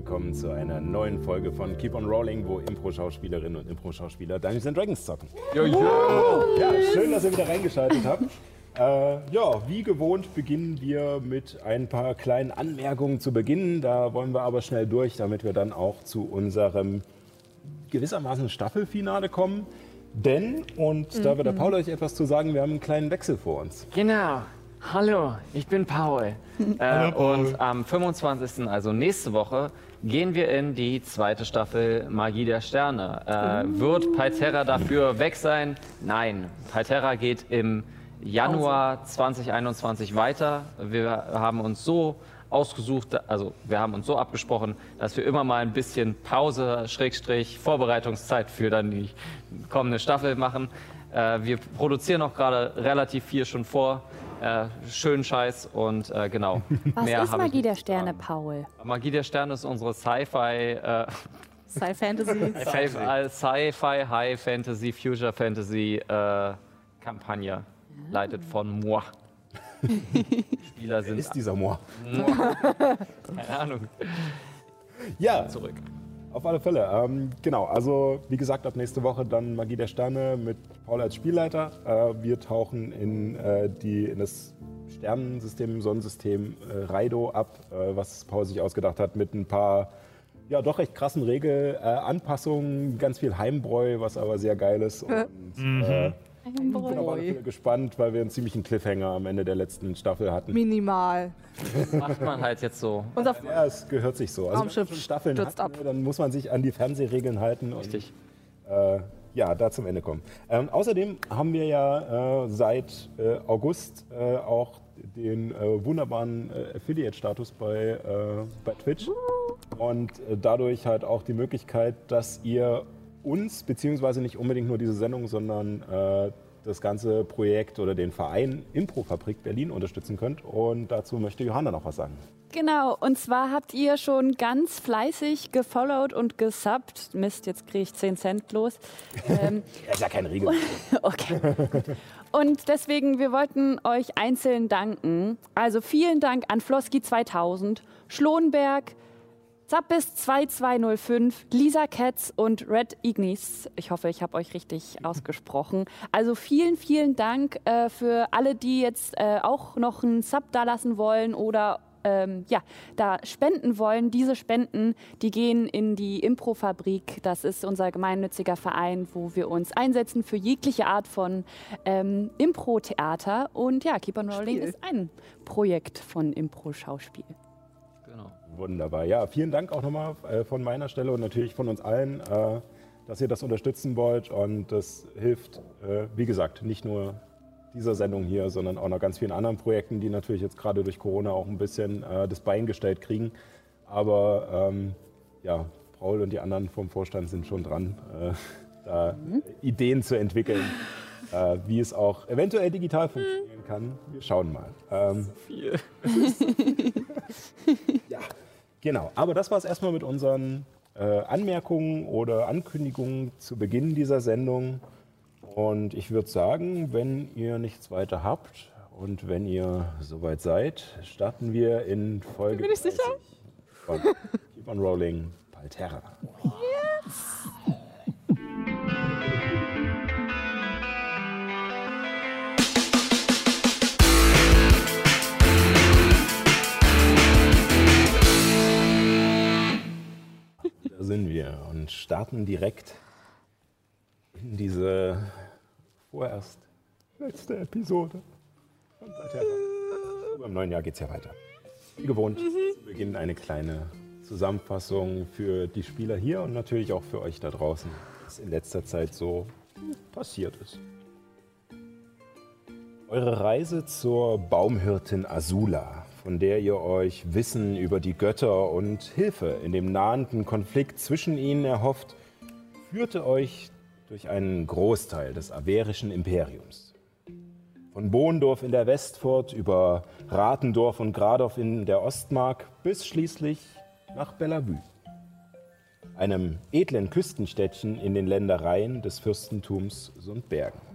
Willkommen zu einer neuen Folge von Keep on Rolling, wo Impro-Schauspielerinnen und Impro-Schauspieler Dungeons and Dragons zocken. Ja, schön, dass ihr wieder reingeschaltet habt. Äh, ja, wie gewohnt beginnen wir mit ein paar kleinen Anmerkungen zu Beginn. Da wollen wir aber schnell durch, damit wir dann auch zu unserem gewissermaßen Staffelfinale kommen. Denn, und da wird der Paul euch etwas zu sagen, wir haben einen kleinen Wechsel vor uns. Genau. Hallo, ich bin Paul. äh, und am 25., also nächste Woche, gehen wir in die zweite Staffel Magie der Sterne. Äh, wird Palterra dafür weg sein? Nein, Palterra geht im Januar 2021 weiter. Wir haben uns so ausgesucht, also wir haben uns so abgesprochen, dass wir immer mal ein bisschen Pause, Schrägstrich, Vorbereitungszeit für dann die kommende Staffel machen. Äh, wir produzieren auch gerade relativ viel schon vor. Äh, schönen Scheiß und äh, genau. Was Mehr ist Magie der Sterne. Paul? Magie der Sterne ist unsere Sci-Fi, äh, Sci Fantasy. Sci- Sci-Fi, High Fantasy, Future Fantasy äh, Kampagne, leitet von moi. Spieler sind Ist dieser Moor. keine Ahnung Ja, zurück. Auf alle Fälle. Ähm, genau, also wie gesagt, ab nächste Woche dann Magie der Sterne mit Paul als Spielleiter. Äh, wir tauchen in, äh, die, in das Sternensystem, im Sonnensystem äh, Raido ab, äh, was Paul sich ausgedacht hat, mit ein paar ja, doch recht krassen Regelanpassungen, ganz viel Heimbräu, was aber sehr geil ist. Und, äh, ich bin Fälle gespannt, weil wir einen ziemlichen Cliffhanger am Ende der letzten Staffel hatten. Minimal. Macht man halt jetzt so. Unser Ja, es gehört sich so. Also wenn man Raumschiff Staffeln stürzt hat, ab. dann muss man sich an die Fernsehregeln halten. und Richtig. äh, ja, da zum Ende kommen. Ähm, außerdem haben wir ja äh, seit äh, August äh, auch den äh, wunderbaren äh, Affiliate-Status bei, äh, bei Twitch und äh, dadurch halt auch die Möglichkeit, dass ihr uns, beziehungsweise nicht unbedingt nur diese Sendung, sondern äh, das ganze Projekt oder den Verein Improfabrik Berlin unterstützen könnt. Und dazu möchte Johanna noch was sagen. Genau, und zwar habt ihr schon ganz fleißig gefollowt und gesubbt. Mist, jetzt kriege ich 10 Cent los. ähm, Das ist ja keine Regel. okay. Und deswegen, wir wollten euch einzeln danken. Also vielen Dank an Floski 2000, Schlohnberg, Zappis 2205, Lisa Katz und Red Ignis. Ich hoffe, ich habe euch richtig ausgesprochen. Also vielen, vielen Dank äh, für alle, die jetzt äh, auch noch einen Sub da lassen wollen oder ähm, ja, da spenden wollen. Diese Spenden, die gehen in die Improfabrik. Das ist unser gemeinnütziger Verein, wo wir uns einsetzen für jegliche Art von ähm, Impro-Theater. Und ja, Keep on Rolling Spiel. ist ein Projekt von Impro-Schauspiel. Wunderbar. Ja, vielen Dank auch nochmal äh, von meiner Stelle und natürlich von uns allen, äh, dass ihr das unterstützen wollt. Und das hilft, äh, wie gesagt, nicht nur dieser Sendung hier, sondern auch noch ganz vielen anderen Projekten, die natürlich jetzt gerade durch Corona auch ein bisschen das Bein gestellt kriegen. Aber ähm, ja, Paul und die anderen vom Vorstand sind schon dran, da Ideen zu entwickeln, äh, wie es auch eventuell digital funktionieren kann. Wir schauen mal. Ähm, Viel. Genau, aber das war es erstmal mit unseren äh, Anmerkungen oder Ankündigungen zu Beginn dieser Sendung. Und ich würde sagen, wenn ihr nichts weiter habt und wenn ihr soweit seid, starten wir in Folge Bin ich sicher? 30 von Keep on Rolling Palterra. Da sind wir und starten direkt in diese vorerst letzte Episode Palterra. Aber Im neuen Jahr geht es ja weiter. Wie gewohnt, zu Beginn eine kleine Zusammenfassung für die Spieler hier und natürlich auch für euch da draußen, was in letzter Zeit so passiert ist. Eure Reise zur Baumhirtin Azula, von der ihr euch Wissen über die Götter und Hilfe in dem nahenden Konflikt zwischen ihnen erhofft, führte euch durch einen Großteil des averischen Imperiums. Von Bohndorf in der Westfurt über Ratendorf und Gradorf in der Ostmark bis schließlich nach Bellevue, einem edlen Küstenstädtchen in den Ländereien des Fürstentums Sundbergen.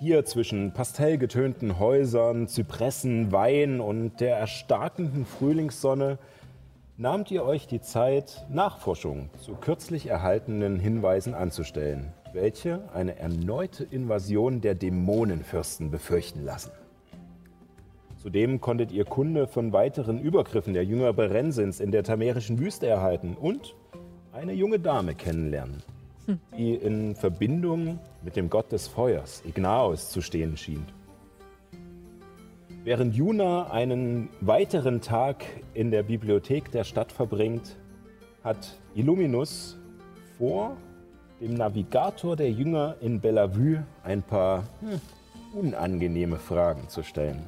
Hier zwischen pastellgetönten Häusern, Zypressen, Wein und der erstarkenden Frühlingssonne nahmt ihr euch die Zeit, Nachforschungen zu kürzlich erhaltenen Hinweisen anzustellen, welche eine erneute Invasion der Dämonenfürsten befürchten lassen. Zudem konntet ihr Kunde von weiteren Übergriffen der Jünger Berensins in der tamerischen Wüste erhalten und eine junge Dame kennenlernen, die in Verbindung mit dem Gott des Feuers, Ignaos, zu stehen schien. Während Juna einen weiteren Tag in der Bibliothek der Stadt verbringt, hat Illuminus vor, dem Navigator der Jünger in Bellevue ein paar hm, unangenehme Fragen zu stellen.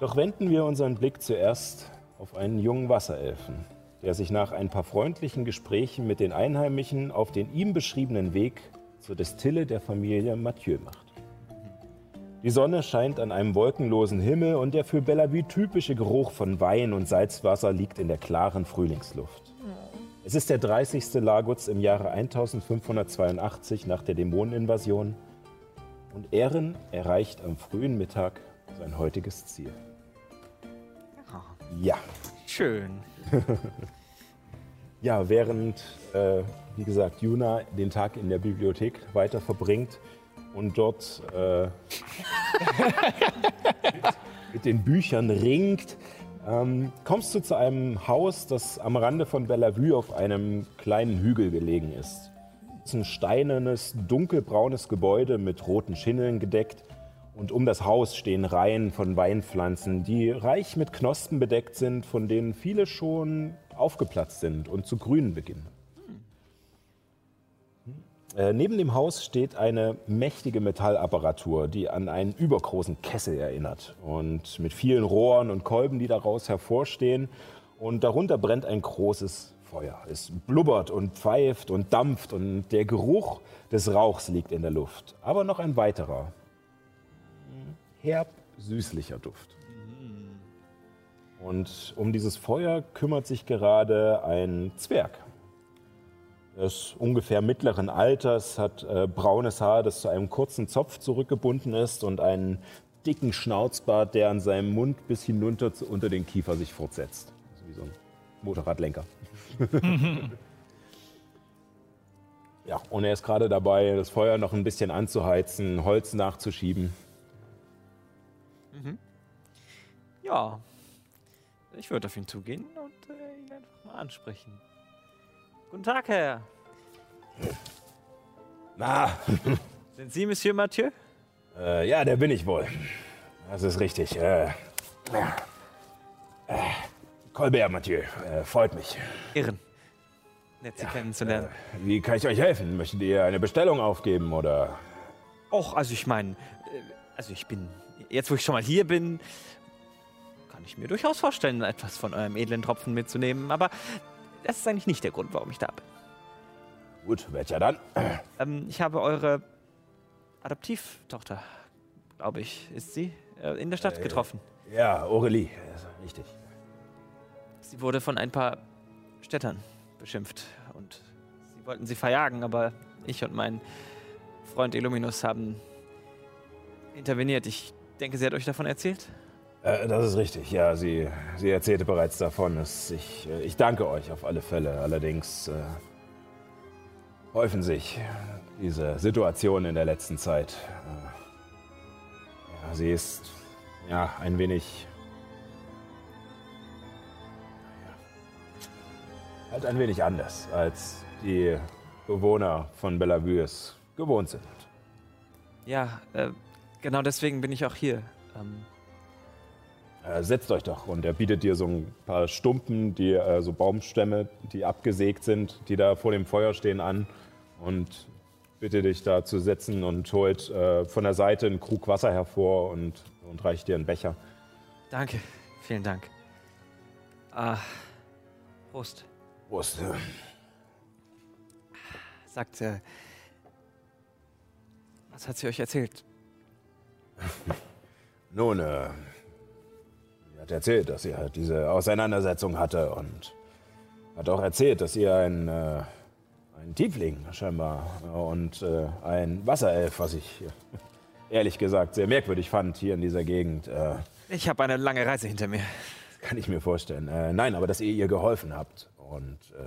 Doch wenden wir unseren Blick zuerst auf einen jungen Wasserelfen, der sich nach ein paar freundlichen Gesprächen mit den Einheimischen auf den ihm beschriebenen Weg zur Destille der Familie Mathieu macht. Die Sonne scheint an einem wolkenlosen Himmel und der für Bellevue typische Geruch von Wein und Salzwasser liegt in der klaren Frühlingsluft. Es ist der 30. Lagutz im Jahre 1582 nach der Dämoneninvasion und Ehren erreicht am frühen Mittag sein heutiges Ziel. Ja. Schön. Ja, während, äh, wie gesagt, Juna den Tag in der Bibliothek weiter verbringt und dort äh, mit, mit den Büchern ringt, ähm, kommst du zu einem Haus, das am Rande von Bellevue auf einem kleinen Hügel gelegen ist. Es ist ein steinernes, dunkelbraunes Gebäude mit roten Schindeln gedeckt. Und um das Haus stehen Reihen von Weinpflanzen, die reich mit Knospen bedeckt sind, von denen viele schon aufgeplatzt sind und zu grünen beginnen. Äh, neben dem Haus steht eine mächtige Metallapparatur, die an einen übergroßen Kessel erinnert. Und mit vielen Rohren und Kolben, die daraus hervorstehen. Und darunter brennt ein großes Feuer. Es blubbert und pfeift und dampft und der Geruch des Rauchs liegt in der Luft. Aber noch ein weiterer, herb süßlicher Duft. Und um dieses Feuer kümmert sich gerade ein Zwerg. Er ist ungefähr mittleren Alters, hat äh, braunes Haar, das zu einem kurzen Zopf zurückgebunden ist und einen dicken Schnauzbart, der an seinem Mund bis hinunter zu, unter den Kiefer sich fortsetzt. Also wie so ein Motorradlenker. ja, und er ist gerade dabei, das Feuer noch ein bisschen anzuheizen, Holz nachzuschieben. Ja. Ich würde auf ihn zugehen und äh, ihn einfach mal ansprechen. Guten Tag, Herr. Na, Sind Sie Monsieur Mathieu? äh, ja, der bin ich wohl. Das ist richtig. Äh, äh, Colbert, Mathieu, äh, freut mich. Ehren. Nett, Sie kennenzulernen. Wie kann ich euch helfen? Möchtet ihr eine Bestellung aufgeben oder? Och, also ich meine, also ich bin, jetzt wo ich schon mal hier bin, kann ich mir durchaus vorstellen, etwas von eurem edlen Tropfen mitzunehmen. Aber das ist eigentlich nicht der Grund, warum ich da bin. Gut, welcher dann? Ähm, ich habe eure Adoptivtochter, glaube ich, ist sie, äh, in der Stadt getroffen. Ja, Aurelie, richtig. Sie wurde von ein paar Städtern beschimpft und sie wollten sie verjagen, aber ich und mein Freund Illuminus haben interveniert. Ich denke, sie hat euch davon erzählt. Äh, das ist richtig, ja, sie, sie erzählte bereits davon. Es, ich, äh, ich danke euch auf alle Fälle. Allerdings äh, häufen sich diese Situationen in der letzten Zeit. Äh, ja, sie ist ja ein wenig. Ja, halt ein wenig anders, als die Bewohner von Bellevue es gewohnt sind. Ja, äh, genau deswegen bin ich auch hier. Ähm, Äh, setzt euch doch. Und er bietet dir so ein paar Stumpen, die äh, so Baumstämme, die abgesägt sind, die da vor dem Feuer stehen, an. Und bitte dich da zu setzen und holt äh, von der Seite einen Krug Wasser hervor und, und reicht dir einen Becher. Danke, vielen Dank. Ah, Prost. Prost. Sagt, äh, was hat sie euch erzählt? Nun, äh, sie hat erzählt, dass sie halt diese Auseinandersetzung hatte und hat auch erzählt, dass ihr ein, äh, ein Tiefling scheinbar und äh, ein Wasserelf, was ich ehrlich gesagt sehr merkwürdig fand hier in dieser Gegend. Äh, Ich habe eine lange Reise hinter mir. kann ich mir vorstellen. Äh, nein, aber dass ihr ihr geholfen habt. Und äh,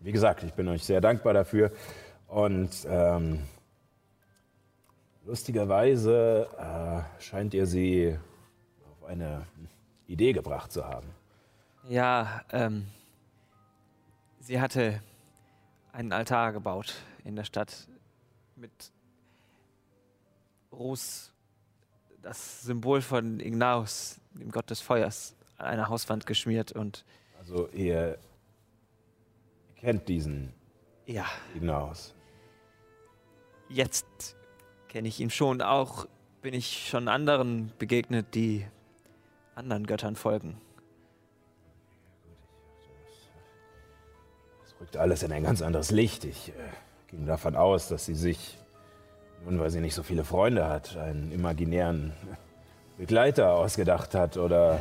wie gesagt, ich bin euch sehr dankbar dafür. Und ähm, lustigerweise äh, scheint ihr sie auf eine Idee gebracht zu haben. Ja, ähm, sie hatte einen Altar gebaut in der Stadt mit Rus, das Symbol von Ignaus, dem Gott des Feuers, an einer Hauswand geschmiert und Also ihr kennt diesen ja, Ignaus. jetzt kenne ich ihn schon. Auch bin ich schon anderen begegnet, die anderen Göttern folgen. Das rückt alles in ein ganz anderes Licht. Ich äh, ging davon aus, dass sie sich, nun weil sie nicht so viele Freunde hat, einen imaginären Begleiter ausgedacht hat oder,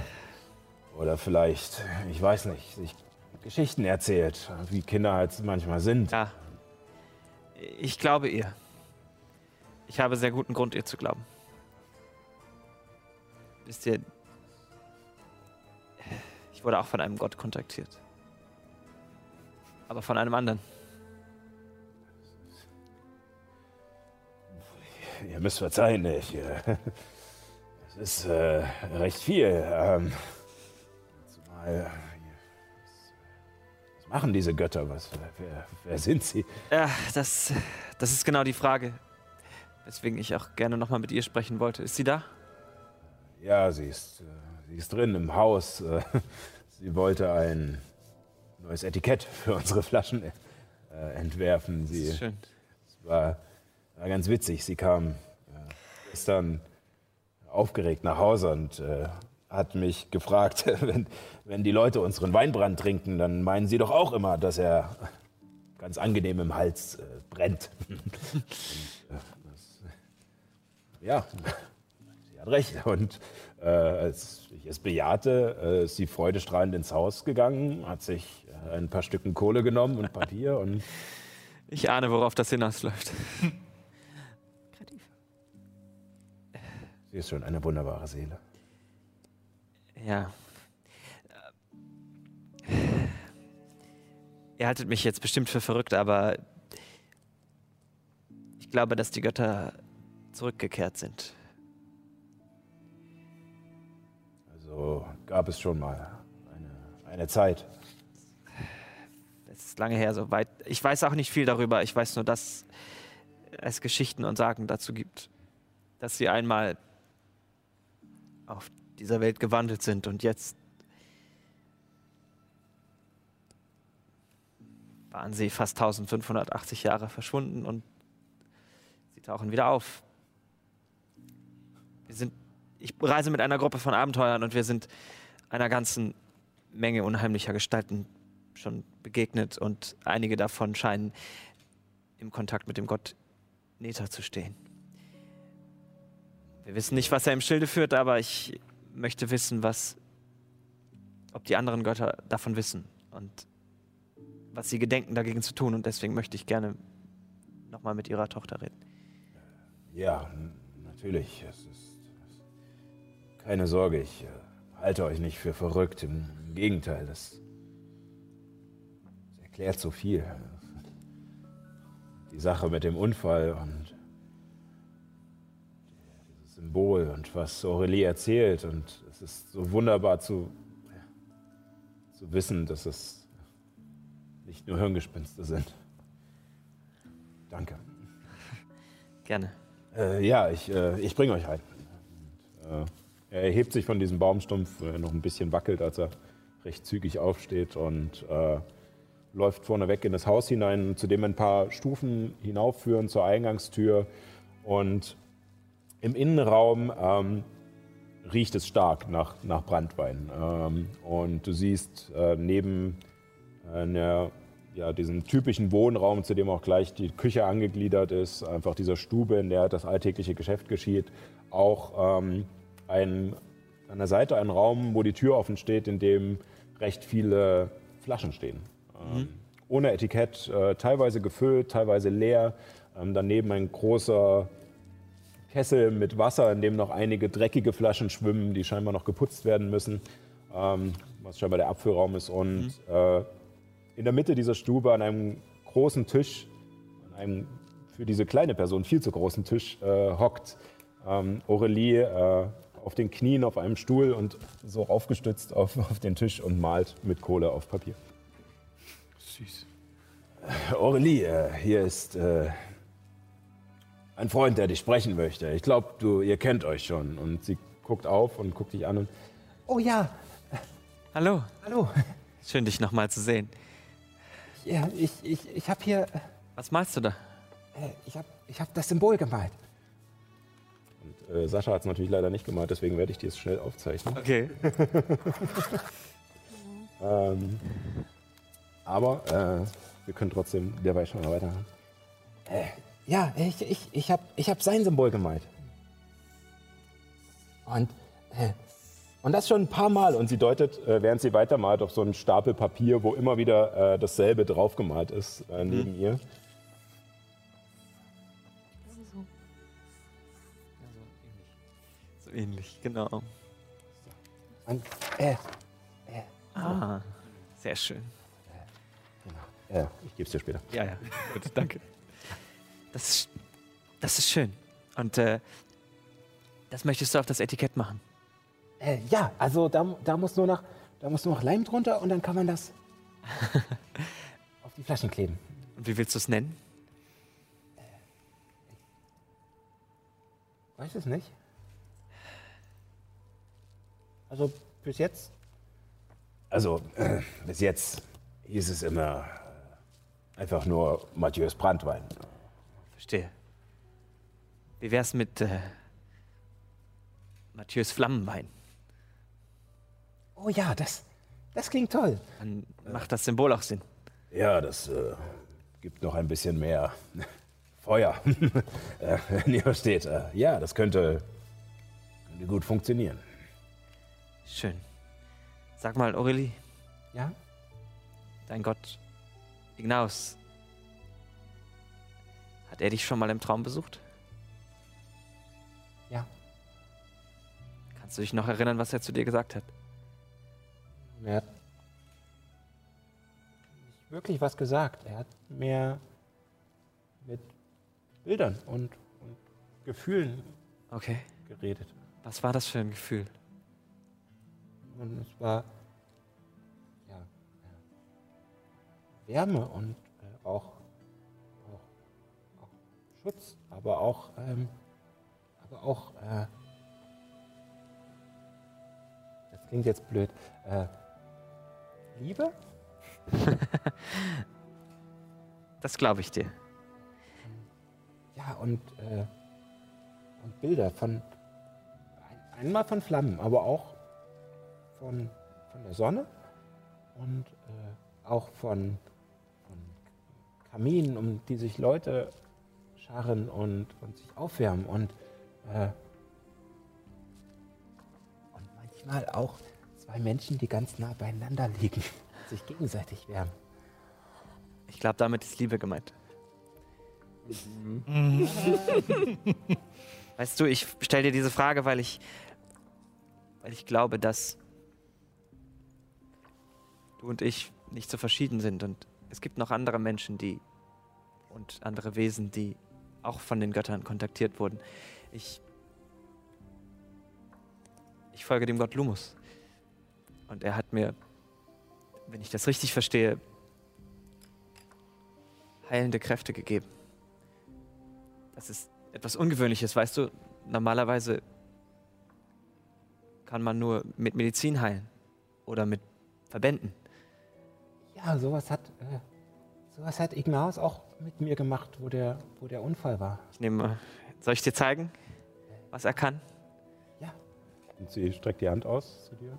oder vielleicht, ich weiß nicht, sich Geschichten erzählt, wie Kinder halt manchmal sind. Ja, ich glaube ihr. Ich habe sehr guten Grund, ihr zu glauben. Wisst ihr, ich wurde auch von einem Gott kontaktiert. Aber von einem anderen. Ihr müsst verzeihen, ich, äh, es ist äh, recht viel. Ähm, zumal, äh, was, was machen diese Götter? Was, wer, wer sind sie? Ja, das, das ist genau die Frage, weswegen ich auch gerne nochmal mit ihr sprechen wollte. Ist sie da? Ja, sie ist, äh, sie ist drin im Haus. Äh, sie wollte ein neues Etikett für unsere Flaschen äh, entwerfen. Das Sie ist schön. es war, war ganz witzig. Sie kam gestern aufgeregt nach Hause und hat mich gefragt, wenn, wenn die Leute unseren Weinbrand trinken, dann meinen sie doch auch immer, dass er ganz angenehm im Hals äh, brennt. und, äh, das, ja, sie hat recht. Und äh, als ich es bejahte, äh, ist sie freudestrahlend ins Haus gegangen, hat sich äh, ein paar Stücken Kohle genommen und Papier und Ich ahne, worauf das hinausläuft. sie ist schon eine wunderbare Seele. Ja. Ihr haltet mich jetzt bestimmt für verrückt, aber ich glaube, dass die Götter zurückgekehrt sind. Also gab es schon mal eine, eine Zeit. Es ist lange her, so weit. Ich weiß auch nicht viel darüber. Ich weiß nur, dass es Geschichten und Sagen dazu gibt, dass sie einmal auf dieser Welt gewandelt sind und jetzt waren sie fast 1580 Jahre verschwunden und sie tauchen wieder auf. Wir sind, ich reise mit einer Gruppe von Abenteuern und wir sind einer ganzen Menge unheimlicher Gestalten schon begegnet und einige davon scheinen im Kontakt mit dem Gott Neta zu stehen. Wir wissen nicht, was er im Schilde führt, aber ich möchte wissen, was, ob die anderen Götter davon wissen und was sie gedenken, dagegen zu tun. Und deswegen möchte ich gerne nochmal mit ihrer Tochter reden. Ja, natürlich. Es ist, keine Sorge, ich äh, halte euch nicht für verrückt. Im, im Gegenteil, das, das erklärt so viel. Die Sache mit dem Unfall und dieses Symbol und was Aurelie erzählt. Und es ist so wunderbar zu, zu wissen, dass es nicht nur Hirngespinste sind. Danke. Gerne. Äh, ja, ich, äh, ich bringe euch rein. Und, äh, er erhebt sich von diesem Baumstumpf, äh, noch ein bisschen wackelt, als er recht zügig aufsteht und äh, läuft vorneweg in das Haus hinein, zu dem ein paar Stufen hinaufführen zur Eingangstür. Und im Innenraum ähm, riecht es stark nach, nach Brandwein. Ähm, und du siehst äh, neben äh, einer, ja, diesem typischen Wohnraum, zu dem auch gleich die Küche angegliedert ist, einfach dieser Stube, in der das alltägliche Geschäft geschieht, auch ähm, ein, an der Seite ein Raum, wo die Tür offen steht, in dem recht viele Flaschen stehen. Ähm, mhm. Ohne Etikett, äh, teilweise gefüllt, teilweise leer. Ähm, daneben ein großer Kessel mit Wasser, in dem noch einige dreckige Flaschen schwimmen, die scheinbar noch geputzt werden müssen, ähm, was scheinbar der Abfüllraum ist. Und mhm. äh, in der Mitte dieser Stube an einem großen Tisch, an einem für diese kleine Person viel zu großen Tisch, äh, hockt ähm, Aurelie äh, auf den Knien auf einem Stuhl und so aufgestützt auf, auf den Tisch und malt mit Kohle auf Papier. Süß. Aurelie, äh, hier ist äh, ein Freund, der dich sprechen möchte. Ich glaube, du, ihr kennt euch schon. Und sie guckt auf und guckt dich an und. Oh ja. Hallo. Hallo. Schön, dich nochmal zu sehen. Ja, ich, ich, ich habe hier. Was malst du da? Äh, ich habe ich hab das Symbol gemalt. Äh, Sascha hat es natürlich leider nicht gemalt, deswegen werde ich dir es schnell aufzeichnen. Okay. ähm, aber äh, wir können trotzdem dabei schon mal weitermachen. Äh, ja, ich, ich, ich habe ich hab sein Symbol gemalt. Und, äh, und das schon ein paar Mal. Und sie deutet, äh, während sie weitermalt, auf so einen Stapel Papier, wo immer wieder äh, dasselbe draufgemalt ist, neben mhm. ihr. So ähnlich, genau. Und, äh, äh, ah, sehr schön. Genau. Ja, ich gebe es dir später. Ja, ja, gut, danke. Das ist, das ist schön. Und äh, das möchtest du auf das Etikett machen? Äh, ja, also da, da, muss nur noch, da muss nur noch Leim drunter und dann kann man das auf die Flaschen kleben. Und wie willst du es nennen? Äh, weiß es nicht. Also bis jetzt? Also äh, bis jetzt hieß es immer äh, einfach nur Matthäus Brandwein. Verstehe. Wie wär's mit äh, Matthäus Flammenwein? Oh ja, das, das klingt toll. Dann macht das Symbol auch Sinn. Ja, das äh, gibt noch ein bisschen mehr Feuer. äh, wenn ihr versteht. Äh, ja, das könnte, könnte gut funktionieren. Schön. Sag mal, Aurelie. Ja? Dein Gott, Ignaus, hat er dich schon mal im Traum besucht? Ja. Kannst du dich noch erinnern, was er zu dir gesagt hat? Er hat nicht wirklich was gesagt. Er hat mehr mit Bildern und, und Gefühlen okay. geredet. Was war das für ein Gefühl? Und es war ja, Wärme und äh, auch Schutz, aber auch, ähm, aber auch, äh, das klingt jetzt blöd, äh, Liebe? das glaube ich dir. Ja, und, äh, und Bilder von, einmal von Flammen, aber auch von, von der Sonne und äh, auch von, von Kaminen, um die sich Leute scharren und, und sich aufwärmen und, äh, und manchmal auch zwei Menschen, die ganz nah beieinander liegen, sich gegenseitig wärmen. Ich glaube, damit ist Liebe gemeint. weißt du, ich stelle dir diese Frage, weil ich, weil ich glaube, dass du und ich nicht so verschieden sind und es gibt noch andere Menschen, die und andere Wesen, die auch von den Göttern kontaktiert wurden. Ich, ich folge dem Gott Lumus. Und er hat mir, wenn ich das richtig verstehe, heilende Kräfte gegeben. Das ist etwas Ungewöhnliches, weißt du? Normalerweise kann man nur mit Medizin heilen oder mit Verbänden. Ja, sowas hat, äh, sowas hat Ignaus auch mit mir gemacht, wo der, wo der Unfall war. Ich nehme. Soll ich dir zeigen, was er kann? Ja. Und sie streckt die Hand aus zu dir.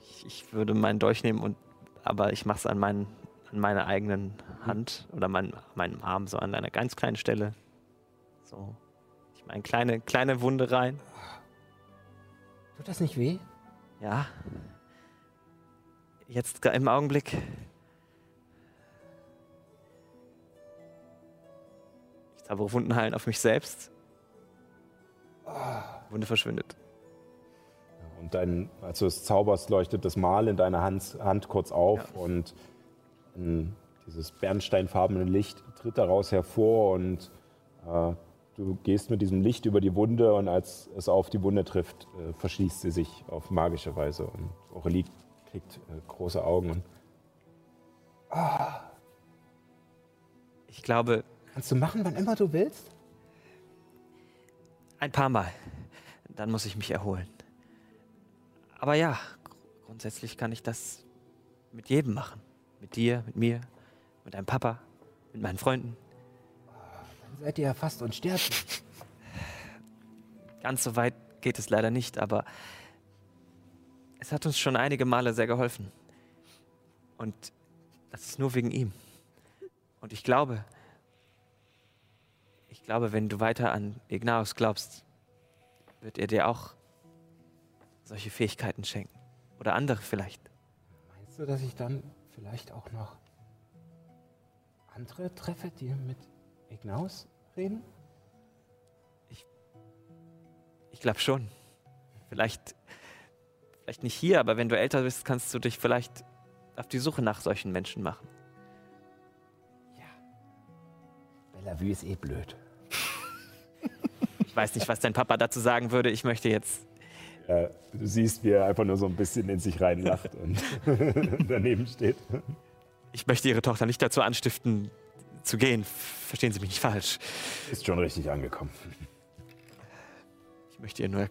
Ich, ich würde meinen Dolch nehmen und aber ich mache es an, meinen, an meiner eigenen Hand oder mein, meinem Arm so an einer ganz kleinen Stelle. So. Ich meine, kleine, kleine Wunde rein. Tut das nicht weh? Ja. Jetzt im Augenblick. Ich zaubere Wunden heilen auf mich selbst. Wunde verschwindet. Und dein, als du es zauberst, leuchtet das Mal in deiner Hand, Hand kurz auf und ein, dieses bernsteinfarbene Licht tritt daraus hervor und äh, du gehst mit diesem Licht über die Wunde und als es auf die Wunde trifft, äh, verschließt sie sich auf magische Weise und Aurelie kriegt äh, große Augen und Ich glaube, Kannst du machen, wann immer du willst? ein paar Mal. Dann muss ich mich erholen. Aber ja, gr- grundsätzlich kann ich das mit jedem machen. Mit dir, mit mir, mit deinem Papa, mit meinen Freunden. Dann seid ihr ja fast unsterblich. Ganz so weit geht es leider nicht, aber es hat uns schon einige Male sehr geholfen. Und das ist nur wegen ihm. Und ich glaube, ich glaube, wenn du weiter an Ignaus glaubst, wird er dir auch solche Fähigkeiten schenken. Oder andere vielleicht. Meinst du, dass ich dann vielleicht auch noch andere treffe, die mit Ignaus reden? Ich glaube schon. Vielleicht, vielleicht nicht hier, aber wenn du älter bist, kannst du dich vielleicht auf die Suche nach solchen Menschen machen. Bellevue ist eh blöd. Ich weiß nicht, was dein Papa dazu sagen würde. Ich möchte jetzt äh, du siehst, wie er einfach nur so ein bisschen in sich reinlacht und daneben steht. Ich möchte Ihre Tochter nicht dazu anstiften, zu gehen. Verstehen Sie mich nicht falsch. Ist schon richtig angekommen. Ich möchte ihr nur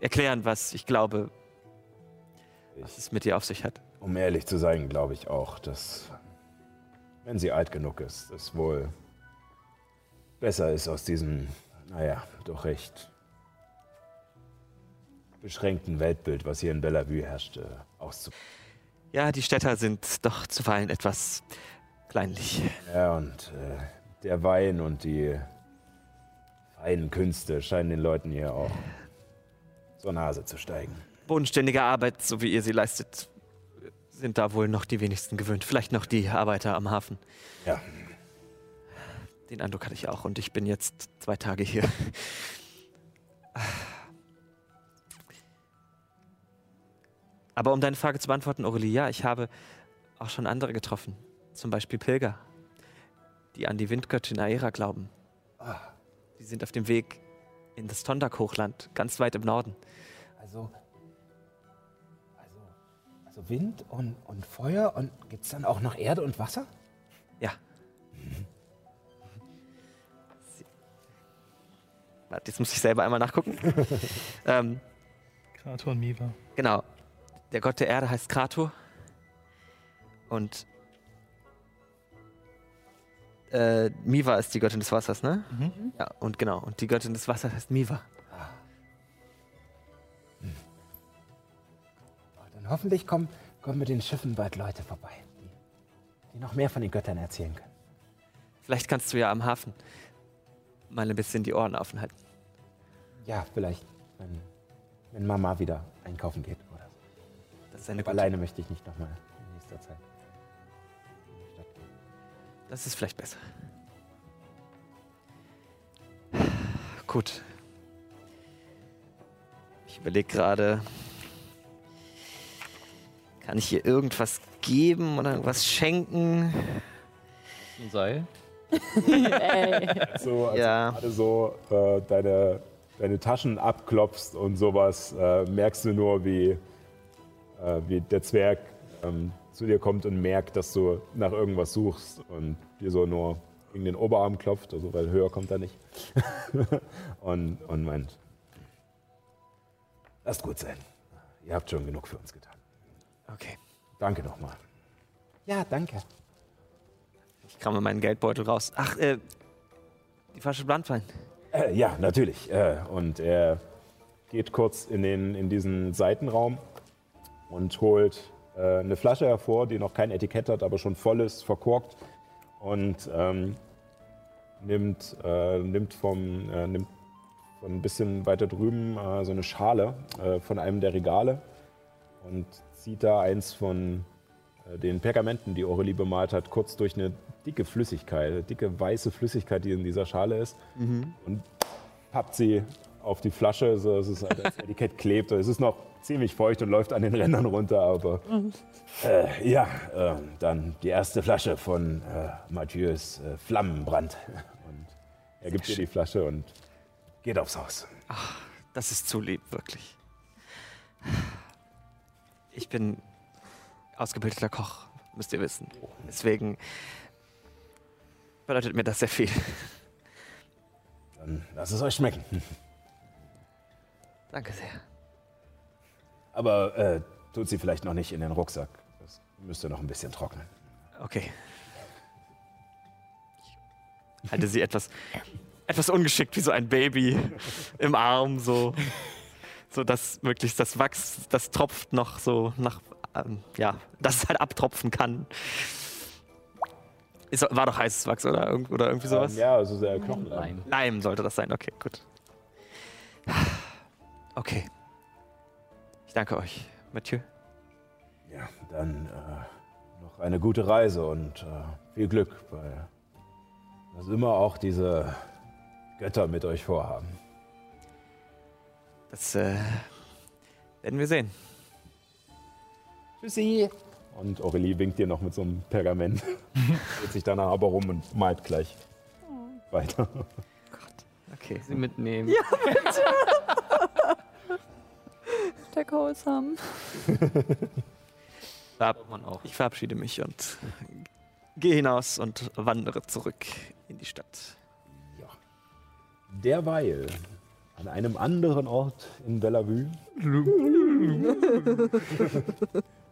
erklären, was ich glaube, was es mit ihr auf sich hat. um ehrlich zu sein, glaube ich auch, dass, wenn sie alt genug ist, es wohl besser ist, aus diesem, naja, doch recht beschränkten Weltbild, was hier in Bellevue herrscht, äh, auszubrechen. Ja, die Städter sind doch zuweilen etwas kleinlich. Ja, und äh, der Wein und die feinen Künste scheinen den Leuten hier auch zur Nase zu steigen. Bodenständige Arbeit, so wie ihr sie leistet, sind da wohl noch die wenigsten gewöhnt. Vielleicht noch die Arbeiter am Hafen. Ja, Den Eindruck hatte ich auch und ich bin jetzt zwei Tage hier. Aber um deine Frage zu beantworten, Aurelie, ja, ich habe auch schon andere getroffen. Zum Beispiel Pilger, die an die Windgöttin Aera glauben. Die sind auf dem Weg in das Tondak-Hochland, ganz weit im Norden. Also, also, also Wind und, und Feuer und gibt es dann auch noch Erde und Wasser? Ja. Warte, jetzt muss ich selber einmal nachgucken. ähm, Krator und Miva. genau. Der Gott der Erde heißt Krator. Und äh, Miva ist die Göttin des Wassers, ne? Mhm. Ja, und genau. Und die Göttin des Wassers heißt Miva. Hoffentlich kommen, kommen mit den Schiffen bald Leute vorbei, die, die noch mehr von den Göttern erzählen können. Vielleicht kannst du ja am Hafen mal ein bisschen die Ohren offen halten. Ja, vielleicht, wenn, wenn Mama wieder einkaufen geht oder so. Das ist eine Aber gute, alleine möchte ich nicht nochmal in nächster Zeit in die Stadt gehen. Das ist vielleicht besser. Gut. Ich überlege gerade, kann ich ihr irgendwas geben oder irgendwas schenken? Ein Seil. So, als Ja. du gerade so äh, deine, deine Taschen abklopfst und sowas, äh, merkst du nur, wie, äh, wie der Zwerg ähm, zu dir kommt und merkt, dass du nach irgendwas suchst und dir so nur gegen den Oberarm klopft, also weil höher kommt er nicht. und, und meint, lasst gut sein. Ihr habt schon genug für uns getan. Okay. Danke nochmal. Ja, danke. Ich kramme meinen Geldbeutel raus. Ach, äh, die Flasche Brandwein. Äh, ja, natürlich. Äh, und er geht kurz in, den, in diesen Seitenraum und holt äh, eine Flasche hervor, die noch kein Etikett hat, aber schon voll ist, verkorkt. Und ähm, nimmt, äh, nimmt, vom, äh, nimmt von ein bisschen weiter drüben äh, so eine Schale äh, von einem der Regale und zieht da eins von äh, den Pergamenten, die Aurelie bemalt hat, kurz durch eine dicke Flüssigkeit, eine dicke weiße Flüssigkeit, die in dieser Schale ist, und pappt sie auf die Flasche, so dass es halt das Etikett klebt. Es ist noch ziemlich feucht und läuft an den Rändern runter, aber äh, ja, äh, dann die erste Flasche von äh, Mathieu's äh, Flammenbrand. Und er gibt ihr die Flasche und geht aufs Haus. Das ist zu lieb, wirklich. Ich bin ausgebildeter Koch, müsst ihr wissen. Deswegen bedeutet mir das sehr viel. Dann lasst es euch schmecken. Danke sehr. Aber äh, tut sie vielleicht noch nicht in den Rucksack. Das müsste noch ein bisschen trocknen. Okay. Ich halte sie etwas, etwas ungeschickt wie so ein Baby im Arm, so, so dass möglichst das Wachs, das tropft noch so nach, ähm, ja, dass es halt abtropfen kann. Ist, war doch heißes Wachs, oder? Irgend- Oder irgendwie sowas? Ähm, ja, also sehr Knochenleim. Leim sollte das sein, okay, gut. Okay. Ich danke euch, Mathieu. Ja, dann äh, noch eine gute Reise und äh, viel Glück bei was immer auch diese Götter mit euch vorhaben. Das äh, werden wir sehen. Tschüssi. Und Aurelie winkt dir noch mit so einem Pergament. Dreht sich danach aber rum und malt gleich weiter. Okay. Sie mitnehmen. Der Wholesome. Verab man auch. ich verabschiede mich und gehe hinaus und wandere zurück in die Stadt. Derweil an einem anderen Ort in Bellevue.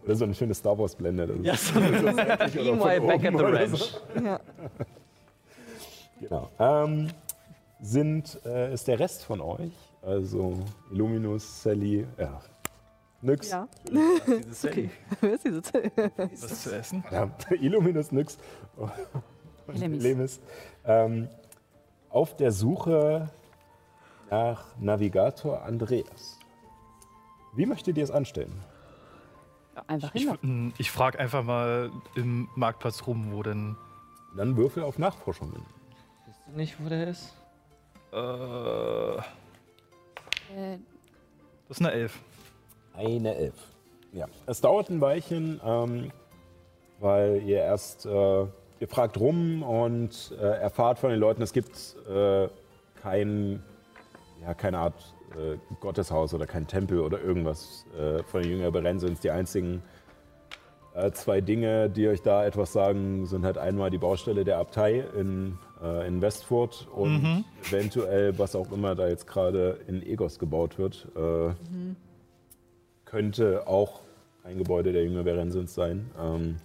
Oder so eine schöne Star Wars Blende. Das ist Meanwhile back at the ranch. Ja. Genau. Ähm, sind, äh, ist der Rest von euch, also Illuminus, Sally, ja, Nyx, ja. Okay. Wer ist diese Was zu essen? verdammt, Illuminus, Lemis. Lemis, ähm, auf der Suche nach Navigator Andreas. Wie möchtet ihr es anstellen? Einfach Ich, hin. mm, ich frage einfach mal im Marktplatz rum, wo denn. Dann würfel auf Nachforschungen. Weißt du nicht, wo der ist? Äh, Äh, das ist eine Elf. Eine Elf. Ja, es dauert ein Weilchen, ähm, weil ihr erst, äh, ihr fragt rum und äh, erfahrt von den Leuten, es gibt äh, kein, ja, keine Art äh, Gotteshaus oder kein Tempel oder irgendwas äh, von den Jünger Berensens. Die einzigen äh, zwei Dinge, die euch da etwas sagen, sind halt einmal die Baustelle der Abtei in, äh, in Westfurt und eventuell, was auch immer da jetzt gerade in Egos gebaut wird. Äh, könnte auch ein Gebäude der Jünger Berensens sein. Ähm,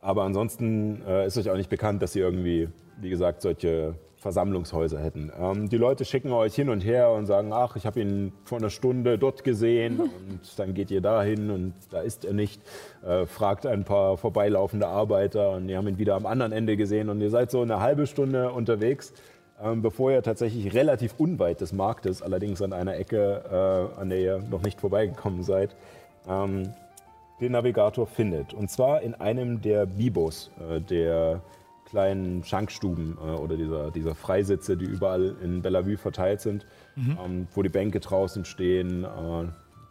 aber ansonsten äh, ist euch auch nicht bekannt, dass sie irgendwie, wie gesagt, solche Versammlungshäuser hätten. Ähm, die Leute schicken euch hin und her und sagen, ach, ich habe ihn vor einer Stunde dort gesehen und dann geht ihr dahin und da ist er nicht. Äh, fragt ein paar vorbeilaufende Arbeiter und die haben ihn wieder am anderen Ende gesehen und ihr seid so eine halbe Stunde unterwegs, ähm, bevor ihr tatsächlich relativ unweit des Marktes, allerdings an einer Ecke, äh, an der ihr noch nicht vorbeigekommen seid, ähm, den Navigator findet. Und zwar in einem der Bibos, äh, der kleinen Schankstuben äh, oder dieser, dieser Freisitze, die überall in Bellevue verteilt sind, ähm, wo die Bänke draußen stehen, äh,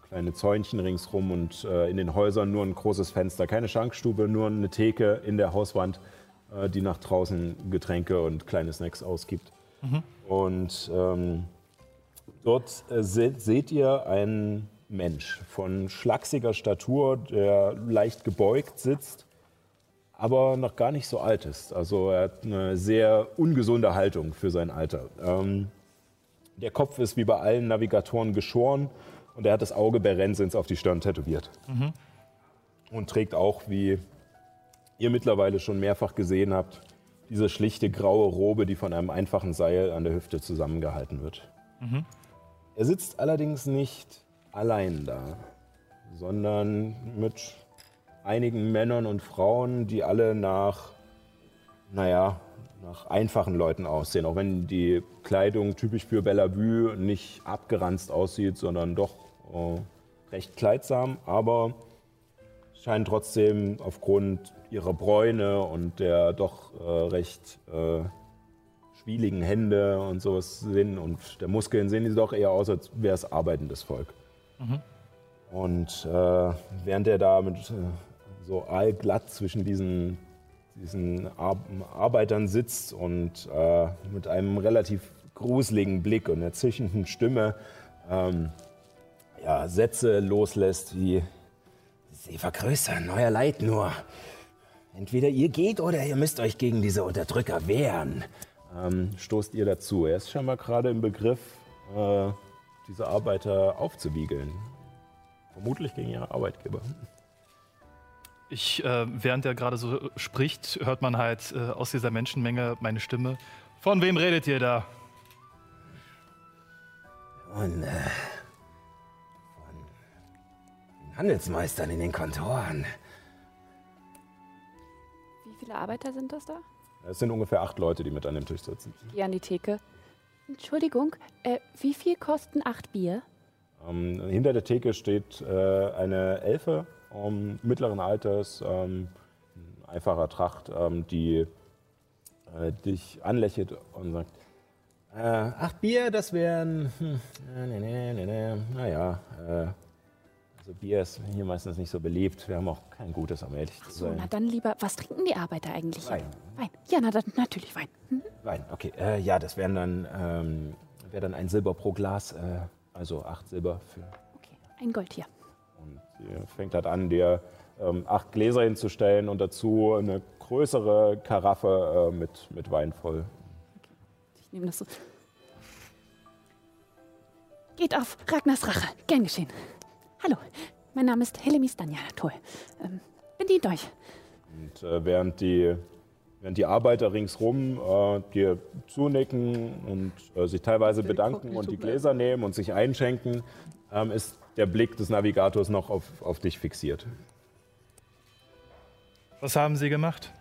kleine Zäunchen ringsrum und äh, in den Häusern nur ein großes Fenster. Keine Schankstube, nur eine Theke in der Hauswand, äh, die nach draußen Getränke und kleine Snacks ausgibt. Und ähm, Dort äh, se seht ihr einen Mensch von schlachsiger Statur, der leicht gebeugt sitzt, aber noch gar nicht so alt ist. Also er hat eine sehr ungesunde Haltung für sein Alter. Ähm, der Kopf ist wie bei allen Navigatoren geschoren und er hat das Auge Berensens auf die Stirn tätowiert. Und trägt auch wie ihr mittlerweile schon mehrfach gesehen habt, diese schlichte graue Robe, die von einem einfachen Seil an der Hüfte zusammengehalten wird. Er sitzt allerdings nicht allein da, sondern mit einigen Männern und Frauen, die alle nach, naja, nach einfachen Leuten aussehen. Auch wenn die Kleidung typisch für Bellevue nicht abgeranzt aussieht, sondern doch äh, recht kleidsam, aber scheinen trotzdem aufgrund ihrer Bräune und der doch äh, recht äh, schwieligen Hände und sowas sind und der Muskeln sehen die doch eher aus, als wäre es arbeitendes Volk. Und äh, während er da mit äh, so allglatt zwischen diesen, diesen Ar Arbeitern sitzt und äh, mit einem relativ gruseligen Blick und einer zischenden Stimme ähm, ja, Sätze loslässt wie Sie vergrößern euer Leid nur. Entweder ihr geht oder ihr müsst euch gegen diese Unterdrücker wehren. Ähm, stoßt ihr dazu. Er ist scheinbar gerade im Begriff, äh, diese Arbeiter aufzuwiegeln. Vermutlich gegen ihre Arbeitgeber. Ich, äh, während er gerade so spricht, hört man halt äh, aus dieser Menschenmenge meine Stimme. Von wem redet ihr da? Und äh, von den Handelsmeistern in den Kontoren. Wie viele Arbeiter sind das da? Es sind ungefähr acht Leute, die mit an dem Tisch sitzen. Geh an die Theke. Entschuldigung, äh, wie viel kosten acht Bier? Ähm, hinter der Theke steht äh, eine Elfe ähm, mittleren Alters, ähm, in einfacher Tracht, ähm, die äh, dich anlächelt und sagt, äh, acht Bier, das wären, hm, äh, nee, nee, nee, nee, naja, äh, also Bier ist hier meistens nicht so beliebt. Wir haben auch kein gutes, um ehrlich zu So, sein. na dann lieber, was trinken die Arbeiter eigentlich? Wein. Wein. Ja, na dann natürlich Wein. Hm? Wein, okay. Äh, ja, das wären dann, ähm, wäre dann ein Silber pro Glas, äh, also acht Silber für Okay, ein Gold hier. Sie fängt halt an, dir ähm, acht Gläser hinzustellen und dazu eine größere Karaffe äh, mit, mit Wein voll. Ich nehme das so. Geht auf Ragnars Rache. Gern geschehen. Hallo, mein Name ist Helemis Danjanator. Ähm, bedient euch. Und äh, während, die, während die Arbeiter ringsrum äh, dir zunicken und äh, sich teilweise bedanken und die Gläser nehmen und sich einschenken, ähm, ist der Blick des Navigators noch auf, auf dich fixiert. Was haben Sie gemacht?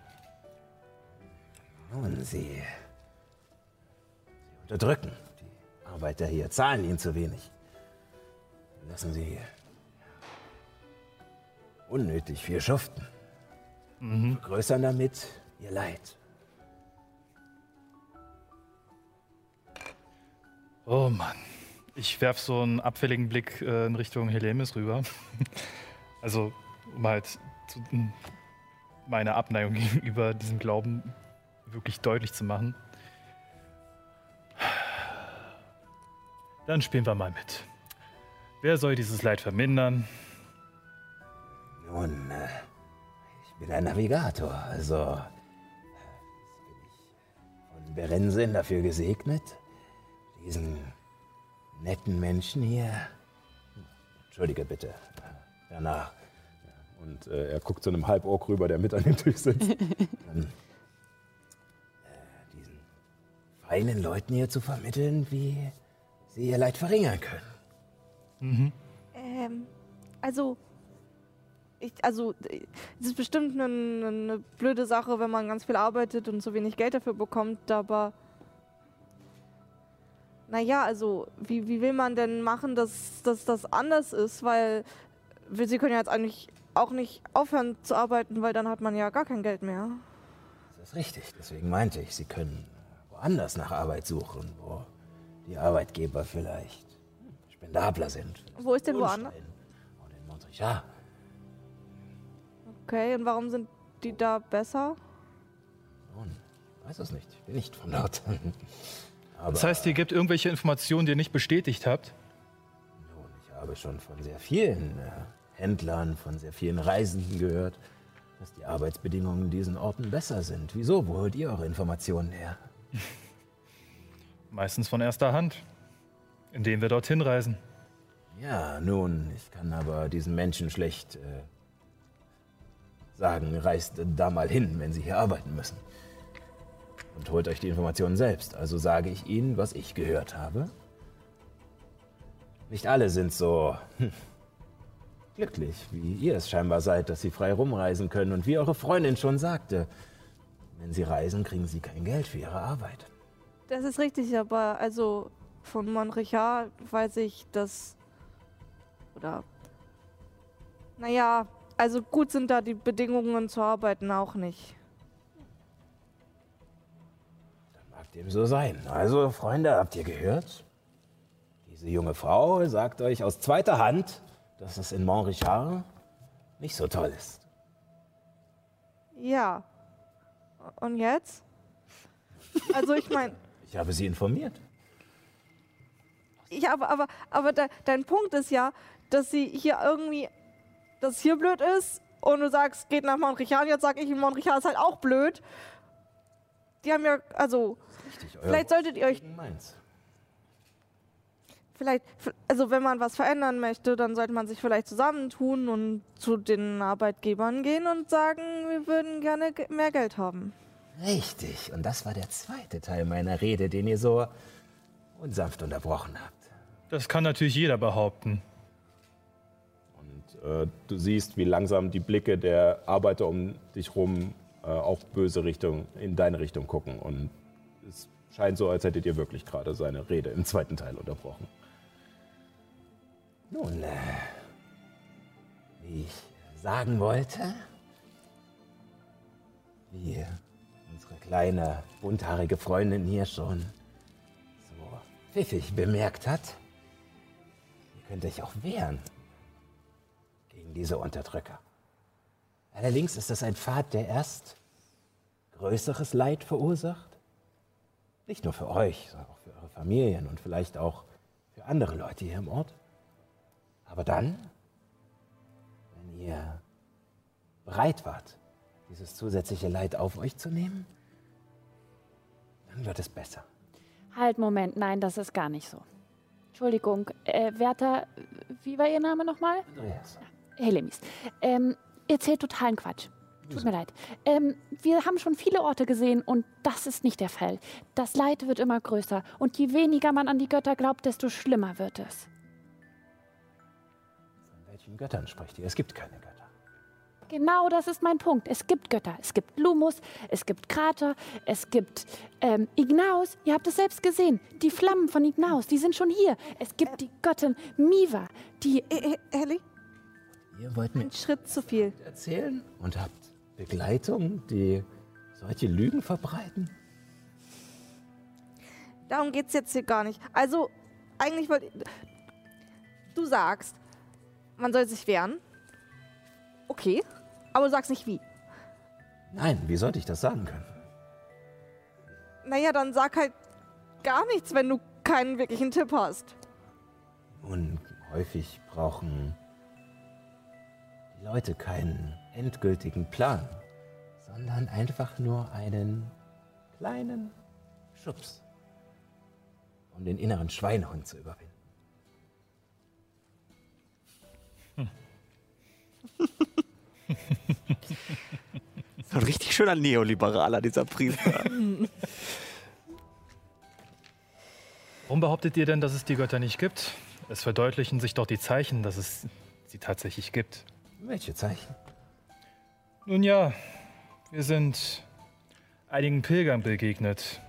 Nun, sie, sie unterdrücken. Die Arbeiter hier zahlen ihnen zu wenig. Lassen sie unnötig viel schuften. Vergrößern damit ihr Leid. Oh Mann. Ich werf so einen abfälligen Blick äh, in Richtung Helemis rüber. also, um halt zu, m, meine Abneigung gegenüber diesem Glauben wirklich deutlich zu machen. Dann spielen wir mal mit. Wer soll dieses Leid vermindern? Nun, äh, ich bin ein Navigator, also äh, bin ich von Berensen dafür gesegnet, diesen netten Menschen hier. Entschuldige bitte. Danach. Und äh, er guckt zu einem Halborg rüber, der mit an dem Tisch sitzt. ähm, äh, diesen feinen Leuten hier zu vermitteln, wie sie ihr Leid verringern können. Ähm, also, ich, also, es ist bestimmt eine, eine blöde Sache, wenn man ganz viel arbeitet und so wenig Geld dafür bekommt, aber. Naja, also, wie, wie will man denn machen, dass, dass das anders ist? Weil sie können ja jetzt eigentlich auch nicht aufhören zu arbeiten, weil dann hat man ja gar kein Geld mehr. Das ist richtig. Deswegen meinte ich, sie können woanders nach Arbeit suchen, wo die Arbeitgeber vielleicht spendabler sind. Wo ist denn woanders? Und in Montrichard. Okay, und warum sind die da besser? Nun, ich weiß es nicht. Ich bin nicht von dort. Aber Das heißt, ihr gebt irgendwelche Informationen, die ihr nicht bestätigt habt? nun, ich habe schon von sehr vielen äh, Händlern, von sehr vielen Reisenden gehört, dass die Arbeitsbedingungen in diesen Orten besser sind. Wieso? Wo holt ihr eure Informationen her? Meistens von erster Hand, indem wir dorthin reisen. Ja, nun, ich kann aber diesen Menschen schlecht äh, sagen, reist da mal hin, wenn Sie hier arbeiten müssen. Und holt euch die Informationen selbst. Also sage ich Ihnen, was ich gehört habe. Nicht alle sind so hm, glücklich, wie ihr es scheinbar seid, dass sie frei rumreisen können. Und wie eure Freundin schon sagte, wenn sie reisen, kriegen sie kein Geld für ihre Arbeit. Das ist richtig, aber also von Montrichard weiß ich, dass. Oder. Naja, also gut sind da die Bedingungen zu arbeiten auch nicht. Dem so sein. Also, Freunde, habt ihr gehört? Diese junge Frau sagt euch aus zweiter Hand, dass es in Montrichard nicht so toll ist. Ja. Und jetzt? Also ich meine, Ich habe sie informiert. ja, aber, aber, aber de, dein Punkt ist ja, dass sie hier irgendwie, dass hier blöd ist und du sagst, geht nach Montrichard, jetzt sag ich, Montrichard ist halt auch blöd. Die haben ja, also, Richtig, vielleicht solltet ihr euch meins. Vielleicht, also wenn man was verändern möchte, dann sollte man sich vielleicht zusammentun und zu den Arbeitgebern gehen und sagen, wir würden gerne ge- mehr Geld haben. Richtig. Und das war der zweite Teil meiner Rede, den ihr so unsanft unterbrochen habt. Das kann natürlich jeder behaupten. Und äh, du siehst, wie langsam die Blicke der Arbeiter um dich rum äh, auch böse Richtung, in deine Richtung gucken. Und es scheint so, als hättet ihr wirklich gerade seine Rede im zweiten Teil unterbrochen. Nun, äh, wie ich sagen wollte, wie unsere kleine, bunthaarige Freundin hier schon so pfiffig bemerkt hat, ihr könnt euch auch wehren gegen diese Unterdrücker. Allerdings ist das ein Pfad, der erst größeres Leid verursacht. Nicht nur für euch, sondern auch für eure Familien und vielleicht auch für andere Leute hier im Ort. Aber dann, wenn ihr bereit wart, dieses zusätzliche Leid auf euch zu nehmen, dann wird es besser. Halt, Moment, nein, das ist gar nicht so. Entschuldigung, äh, Werther, wie war Ihr Name nochmal? Andreas, Helemis. Ähm, erzählt totalen Quatsch. Tut mir leid. Ähm, wir haben schon viele Orte gesehen und das ist nicht der Fall. Das Leid wird immer größer und je weniger man an die Götter glaubt, desto schlimmer wird es. von welchen Göttern spricht ihr? Es gibt keine Götter. Genau das ist mein Punkt. Es gibt Götter. Es gibt Lumus, es gibt Krater, es gibt ähm, Ignaus. Ihr habt es selbst gesehen. Die Flammen von Ignaus, die sind schon hier. Es gibt die Göttin Miva, die Eh, eh, Ellie, Ihr wollt mir ein Schritt zu viel. erzählen und habt Begleitung, die solche Lügen verbreiten? Darum geht es jetzt hier gar nicht. Also, eigentlich wollte Du sagst, man soll sich wehren. Okay. Aber du sagst nicht wie. Nein, wie sollte ich das sagen können? Naja, dann sag halt gar nichts, wenn du keinen wirklichen Tipp hast. Nun, häufig brauchen Leute keinen endgültigen Plan, sondern einfach nur einen kleinen Schubs, um den inneren Schweinehund zu überwinden. So ein richtig schöner Neoliberaler, dieser Priester. Warum behauptet ihr denn, dass es die Götter nicht gibt? Es verdeutlichen sich doch die Zeichen, dass es sie tatsächlich gibt. Welche Zeichen? Nun ja, wir sind einigen Pilgern begegnet,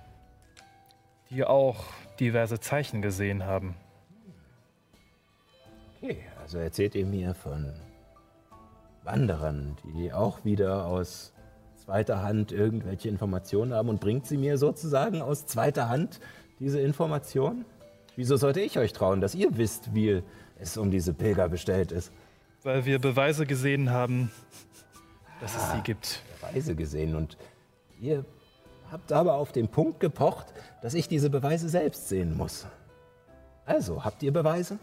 die auch diverse Zeichen gesehen haben. Okay, also erzählt ihr mir von Wanderern, die auch wieder aus zweiter Hand irgendwelche Informationen haben und bringt sie mir sozusagen aus zweiter Hand diese Informationen? Wieso sollte ich euch trauen, dass ihr wisst, wie es um diese Pilger bestellt ist? Weil wir Beweise gesehen haben, dass es sie gibt. Beweise gesehen und ihr habt aber auf den Punkt gepocht, dass ich diese Beweise selbst sehen muss. Also, habt ihr Beweise?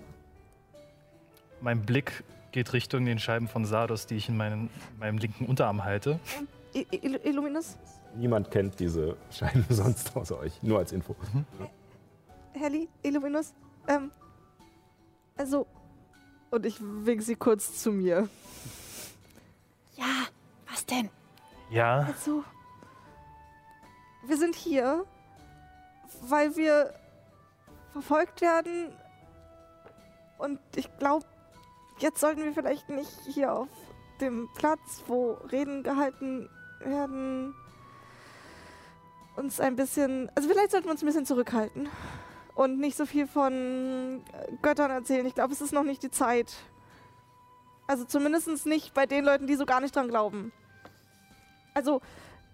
Mein Blick geht Richtung den Scheiben von Sardos, die ich in meinen, meinem linken Unterarm halte. Il Illuminus? Niemand kennt diese Scheiben sonst außer euch. Nur als Info. Helly? Illuminus? Ähm. Also. Und ich wink sie kurz zu mir. Ja, was Was denn? Ja, Also, wir sind hier, weil wir verfolgt werden. Und ich glaube, jetzt sollten wir vielleicht nicht hier auf dem Platz, wo Reden gehalten werden, uns ein bisschen. Also, vielleicht sollten wir uns ein bisschen zurückhalten. Und nicht so viel von äh, Göttern erzählen. Ich glaube, es ist noch nicht die Zeit. Also, zumindest nicht bei den Leuten, die so gar nicht dran glauben. Also,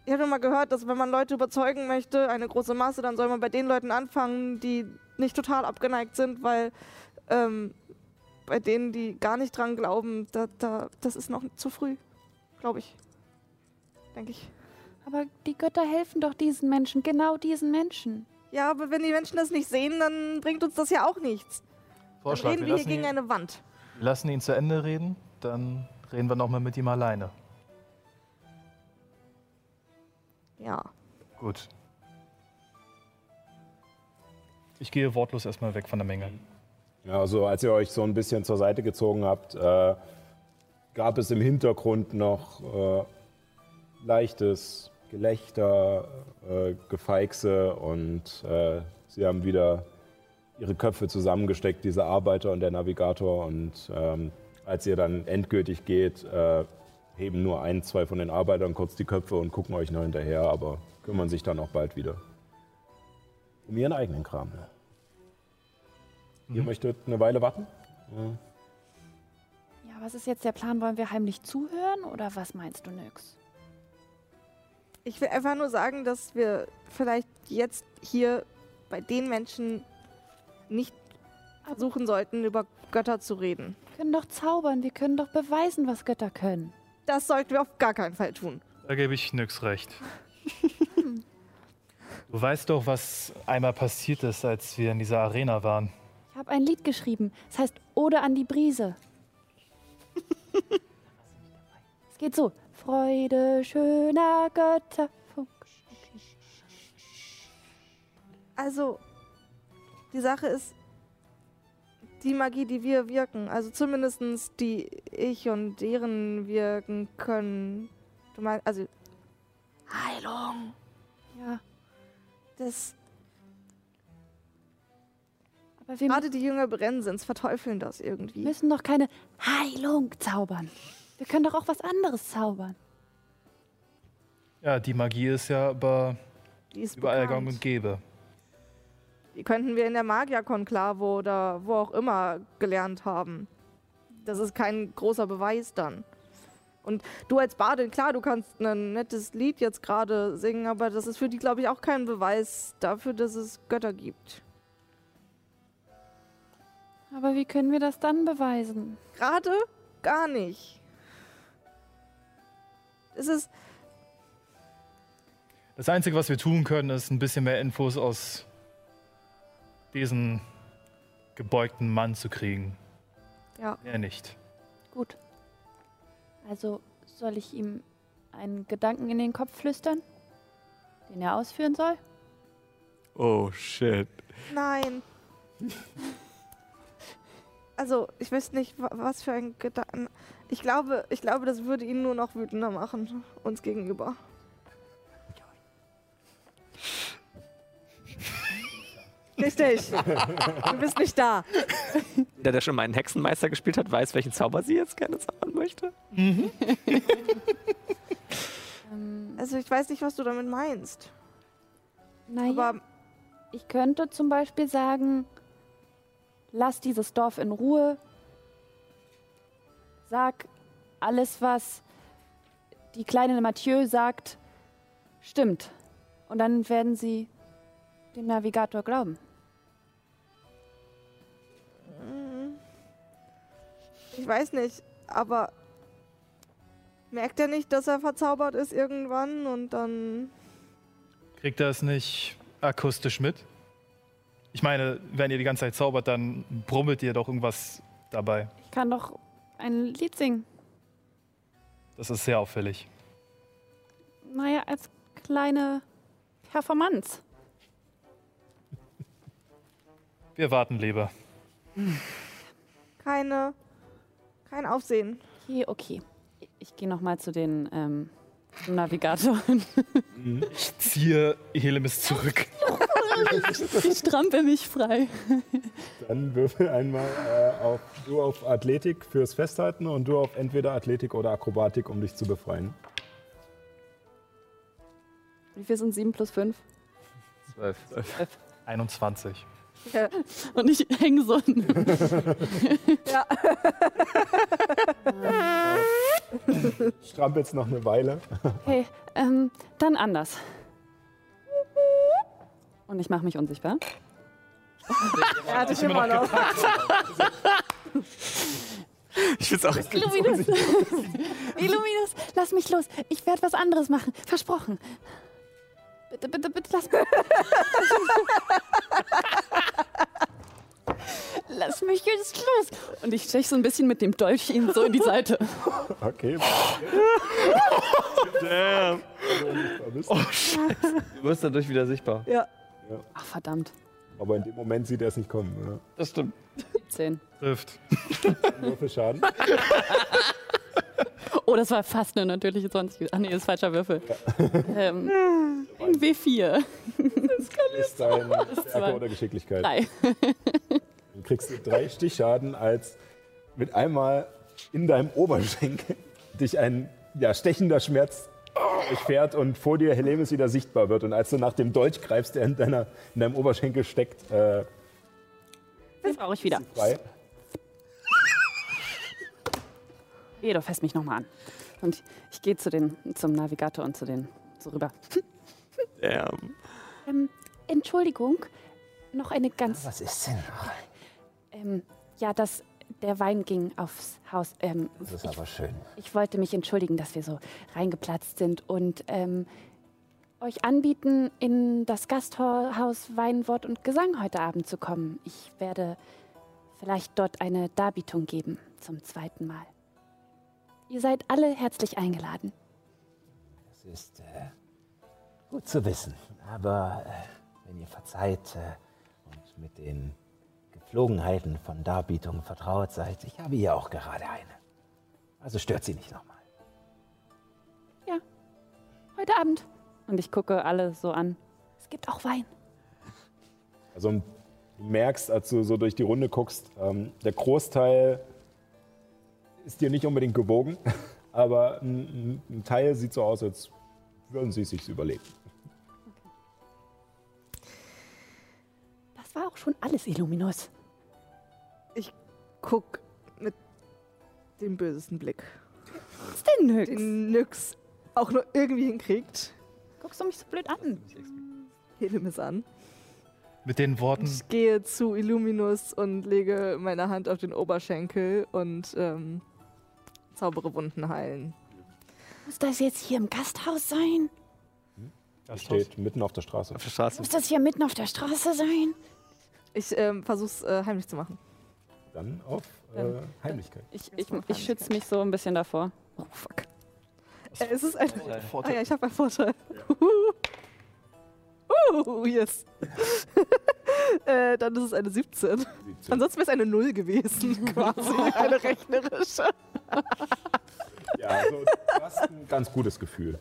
ich habe mal gehört, dass wenn man Leute überzeugen möchte, eine große Masse, dann soll man bei den Leuten anfangen, die nicht total abgeneigt sind, weil ähm, bei denen, die gar nicht dran glauben, da, da, das ist noch zu früh, glaube ich. Denke ich. Aber die Götter helfen doch diesen Menschen, genau diesen Menschen. Ja, aber wenn die Menschen das nicht sehen, dann bringt uns das ja auch nichts. Dann Vorschlag, reden wir wir hier lassen, gegen ihn, eine Wand. wir lassen ihn zu Ende reden, dann reden wir nochmal mit ihm alleine. Ja. Gut. Ich gehe wortlos erstmal weg von der Menge. Ja, also als ihr euch so ein bisschen zur Seite gezogen habt, äh, gab es im Hintergrund noch äh, leichtes Gelächter, äh, Gefeixe und äh, sie haben wieder ihre Köpfe zusammengesteckt, diese Arbeiter und der Navigator. Und ähm, als ihr dann endgültig geht, äh, heben nur ein, zwei von den Arbeitern kurz die Köpfe und gucken euch noch hinterher, aber kümmern sich dann auch bald wieder um ihren eigenen Kram. Ihr möchtet eine Weile warten? Ja, was ist jetzt der Plan? Wollen wir heimlich zuhören oder was meinst du, Nyx? Ich will einfach nur sagen, dass wir vielleicht jetzt hier bei den Menschen nicht versuchen sollten, über Götter zu reden. Wir können doch zaubern, wir können doch beweisen, was Götter können. Das sollten wir auf gar keinen Fall tun. Da gebe ich nix recht. Du weißt doch, was einmal passiert ist, als wir in dieser Arena waren. Ich habe ein Lied geschrieben. Es heißt Ode an die Brise. es geht so. Freude schöner Götter. Also, die Sache ist, die Magie, die wir wirken, also zumindest die ich und deren wirken können. Du meinst, also, Heilung. Ja, Das, aber wir gerade die Jünger Brennens verteufeln das irgendwie. müssen doch keine Heilung zaubern. Wir können doch auch was anderes zaubern. Ja, die Magie ist ja aber Die ist überall bekannt. gang und gäbe. Die könnten wir in der Magierkonklave oder wo auch immer gelernt haben. Das ist kein großer Beweis dann. Und du als Badin, klar, du kannst ein nettes Lied jetzt gerade singen, aber das ist für die, glaube ich, auch kein Beweis dafür, dass es Götter gibt. Aber wie können wir das dann beweisen? Gerade gar nicht. Es ist, Das Einzige, was wir tun können, ist ein bisschen mehr Infos aus diesen gebeugten Mann zu kriegen. ja, Er nicht. Gut. Also soll ich ihm einen Gedanken in den Kopf flüstern, den er ausführen soll? Oh shit. nein. Also, ich weiß nicht, wa- was für ein Gedanken. Ich glaube, ich glaube, das würde ihn nur noch wütender machen, uns gegenüber. Richtig. Du bist nicht da. Der, der schon mal einen Hexenmeister gespielt hat, weiß, welchen Zauber sie jetzt gerne zaubern möchte. Ähm, Also, ich weiß nicht, was du damit meinst. naja, Aber ich könnte zum Beispiel sagen, lass dieses Dorf in Ruhe. Sag, alles, was die kleine Mathieu sagt, stimmt. Und dann werden sie dem Navigator glauben. ich weiß nicht, aber merkt er nicht, dass er verzaubert ist irgendwann und dann. Kriegt er es nicht akustisch mit? Ich meine, wenn ihr die ganze Zeit zaubert, dann brummelt ihr doch irgendwas dabei. Ich kann doch ein Lied singen. Das ist sehr auffällig. Naja, als kleine Performance. Wir warten lieber. Keine. Kein Aufsehen. Okay, okay. ich gehe nochmal zu den ähm, zum Navigator. Ich ziehe Helemis zurück. Ich strampel mich frei. Dann würfel einmal äh, auf, du auf Athletik fürs Festhalten und du auf entweder Athletik oder Akrobatik, um dich zu befreien. Wie viel sind 7 plus 5? Zwölf. 21. Ja. Und ich hänge so. ja. Strampelst noch eine Weile. Okay, ähm, dann anders. Und ich mache mich unsichtbar. Er hat dich immer noch. Ich find's auch Illuminus! Illuminus, lass mich los. Ich werde was anderes machen. Versprochen. Bitte, bitte, bitte, lass mich. lass mich jetzt los. Und ich steche so ein bisschen mit dem Dolch ihm so in die Seite. Okay. Damn. Du wirst dadurch wieder sichtbar. Ja. Ach, verdammt. Aber in dem Moment sieht er es nicht kommen. Ja. Das stimmt. 10. Trifft. Würfel Schaden. Oh, das war fast eine natürliche 20. Ach nee, das ist falscher Würfel. Ähm, ein W4. Ist dein. Stärke oder Geschicklichkeit. Drei. Dann kriegst du drei Stichschaden, als mit einmal in deinem Oberschenkel dich ein ja, stechender Schmerz durchfährt und vor dir Helemis wieder sichtbar wird. Und als du nach dem Dolch greifst, der in, deiner, in deinem Oberschenkel steckt, äh, Den brauche ich wieder. frei. Geh, du fässt mich nochmal an. Und ich gehe zu den, zum Navigator und zu den so rüber. Damn. Ähm, Entschuldigung, noch eine ganz. Was ist denn? Ähm, ja, das, der Wein ging aufs Haus. Ähm, Das ist ich, aber schön. ich wollte mich entschuldigen, dass wir so reingeplatzt sind und ähm, euch anbieten, in das Gasthaus Wein, Wort und Gesang heute Abend zu kommen. Ich werde vielleicht dort eine Darbietung geben zum zweiten Mal. Ihr seid alle herzlich eingeladen. Das ist äh, gut zu wissen. Aber äh, wenn ihr verzeiht äh, und mit den Gepflogenheiten von Darbietungen vertraut seid, ich habe hier auch gerade eine. Also stört sie nicht nochmal. Ja, heute Abend. Und ich gucke alle so an. Es gibt auch Wein. Also du merkst, als du so durch die Runde guckst, ähm, der Großteil ist dir nicht unbedingt gewogen, aber ein, ein Teil sieht so aus, als würden sie es sich überlegen. Das war auch schon alles, Illuminus. Guck mit dem bösesten Blick. Was ist denn nix? Den Nyx auch nur irgendwie hinkriegt. Guckst du mich so blöd an? Helemis an. Mit den Worten, Ich gehe zu Illuminus und lege meine Hand auf den Oberschenkel und ähm, zaubere Wunden heilen. Muss das jetzt hier im Gasthaus sein? Das steht mitten auf der Straße. Auf der Straße. Muss das hier mitten auf der Straße sein? Ich ähm, versuch's äh, heimlich zu machen. Dann auf äh, Heimlichkeit. Ich, ich, ich schütze mich so ein bisschen davor. Oh, fuck. Äh, es ist ein. Ah Vorteil. ja, ich habe einen Vorteil. Uh, yes. äh, dann ist es eine 17. Ansonsten wäre es eine 0 gewesen, quasi. eine rechnerische. Ja, also du hast ein ganz gutes Gefühl.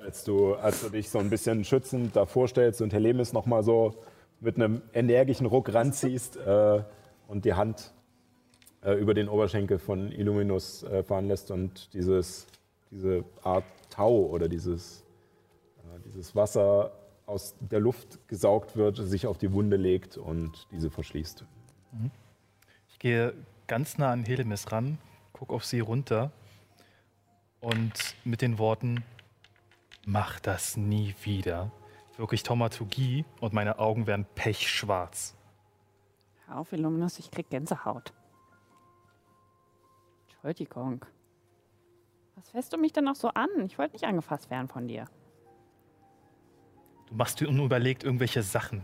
Als du, als du dich so ein bisschen schützend davor stellst und Helemis nochmal so mit einem energischen Ruck ranziehst äh, und die Hand äh, über den Oberschenkel von Illuminus äh, fahren lässt und dieses, diese Art Tau oder dieses, äh, dieses Wasser aus der Luft gesaugt wird, sich auf die Wunde legt und diese verschließt. ich gehe ganz nah an Helemis ran, gucke auf sie runter und mit den Worten, mach das nie wieder, wirklich Taumaturgie und meine Augen werden pechschwarz. Auf, Illuminus, ich krieg Gänsehaut. Entschuldigung. Was fährst du mich denn noch so an? Ich wollte nicht angefasst werden von dir. Du machst dir unüberlegt irgendwelche Sachen.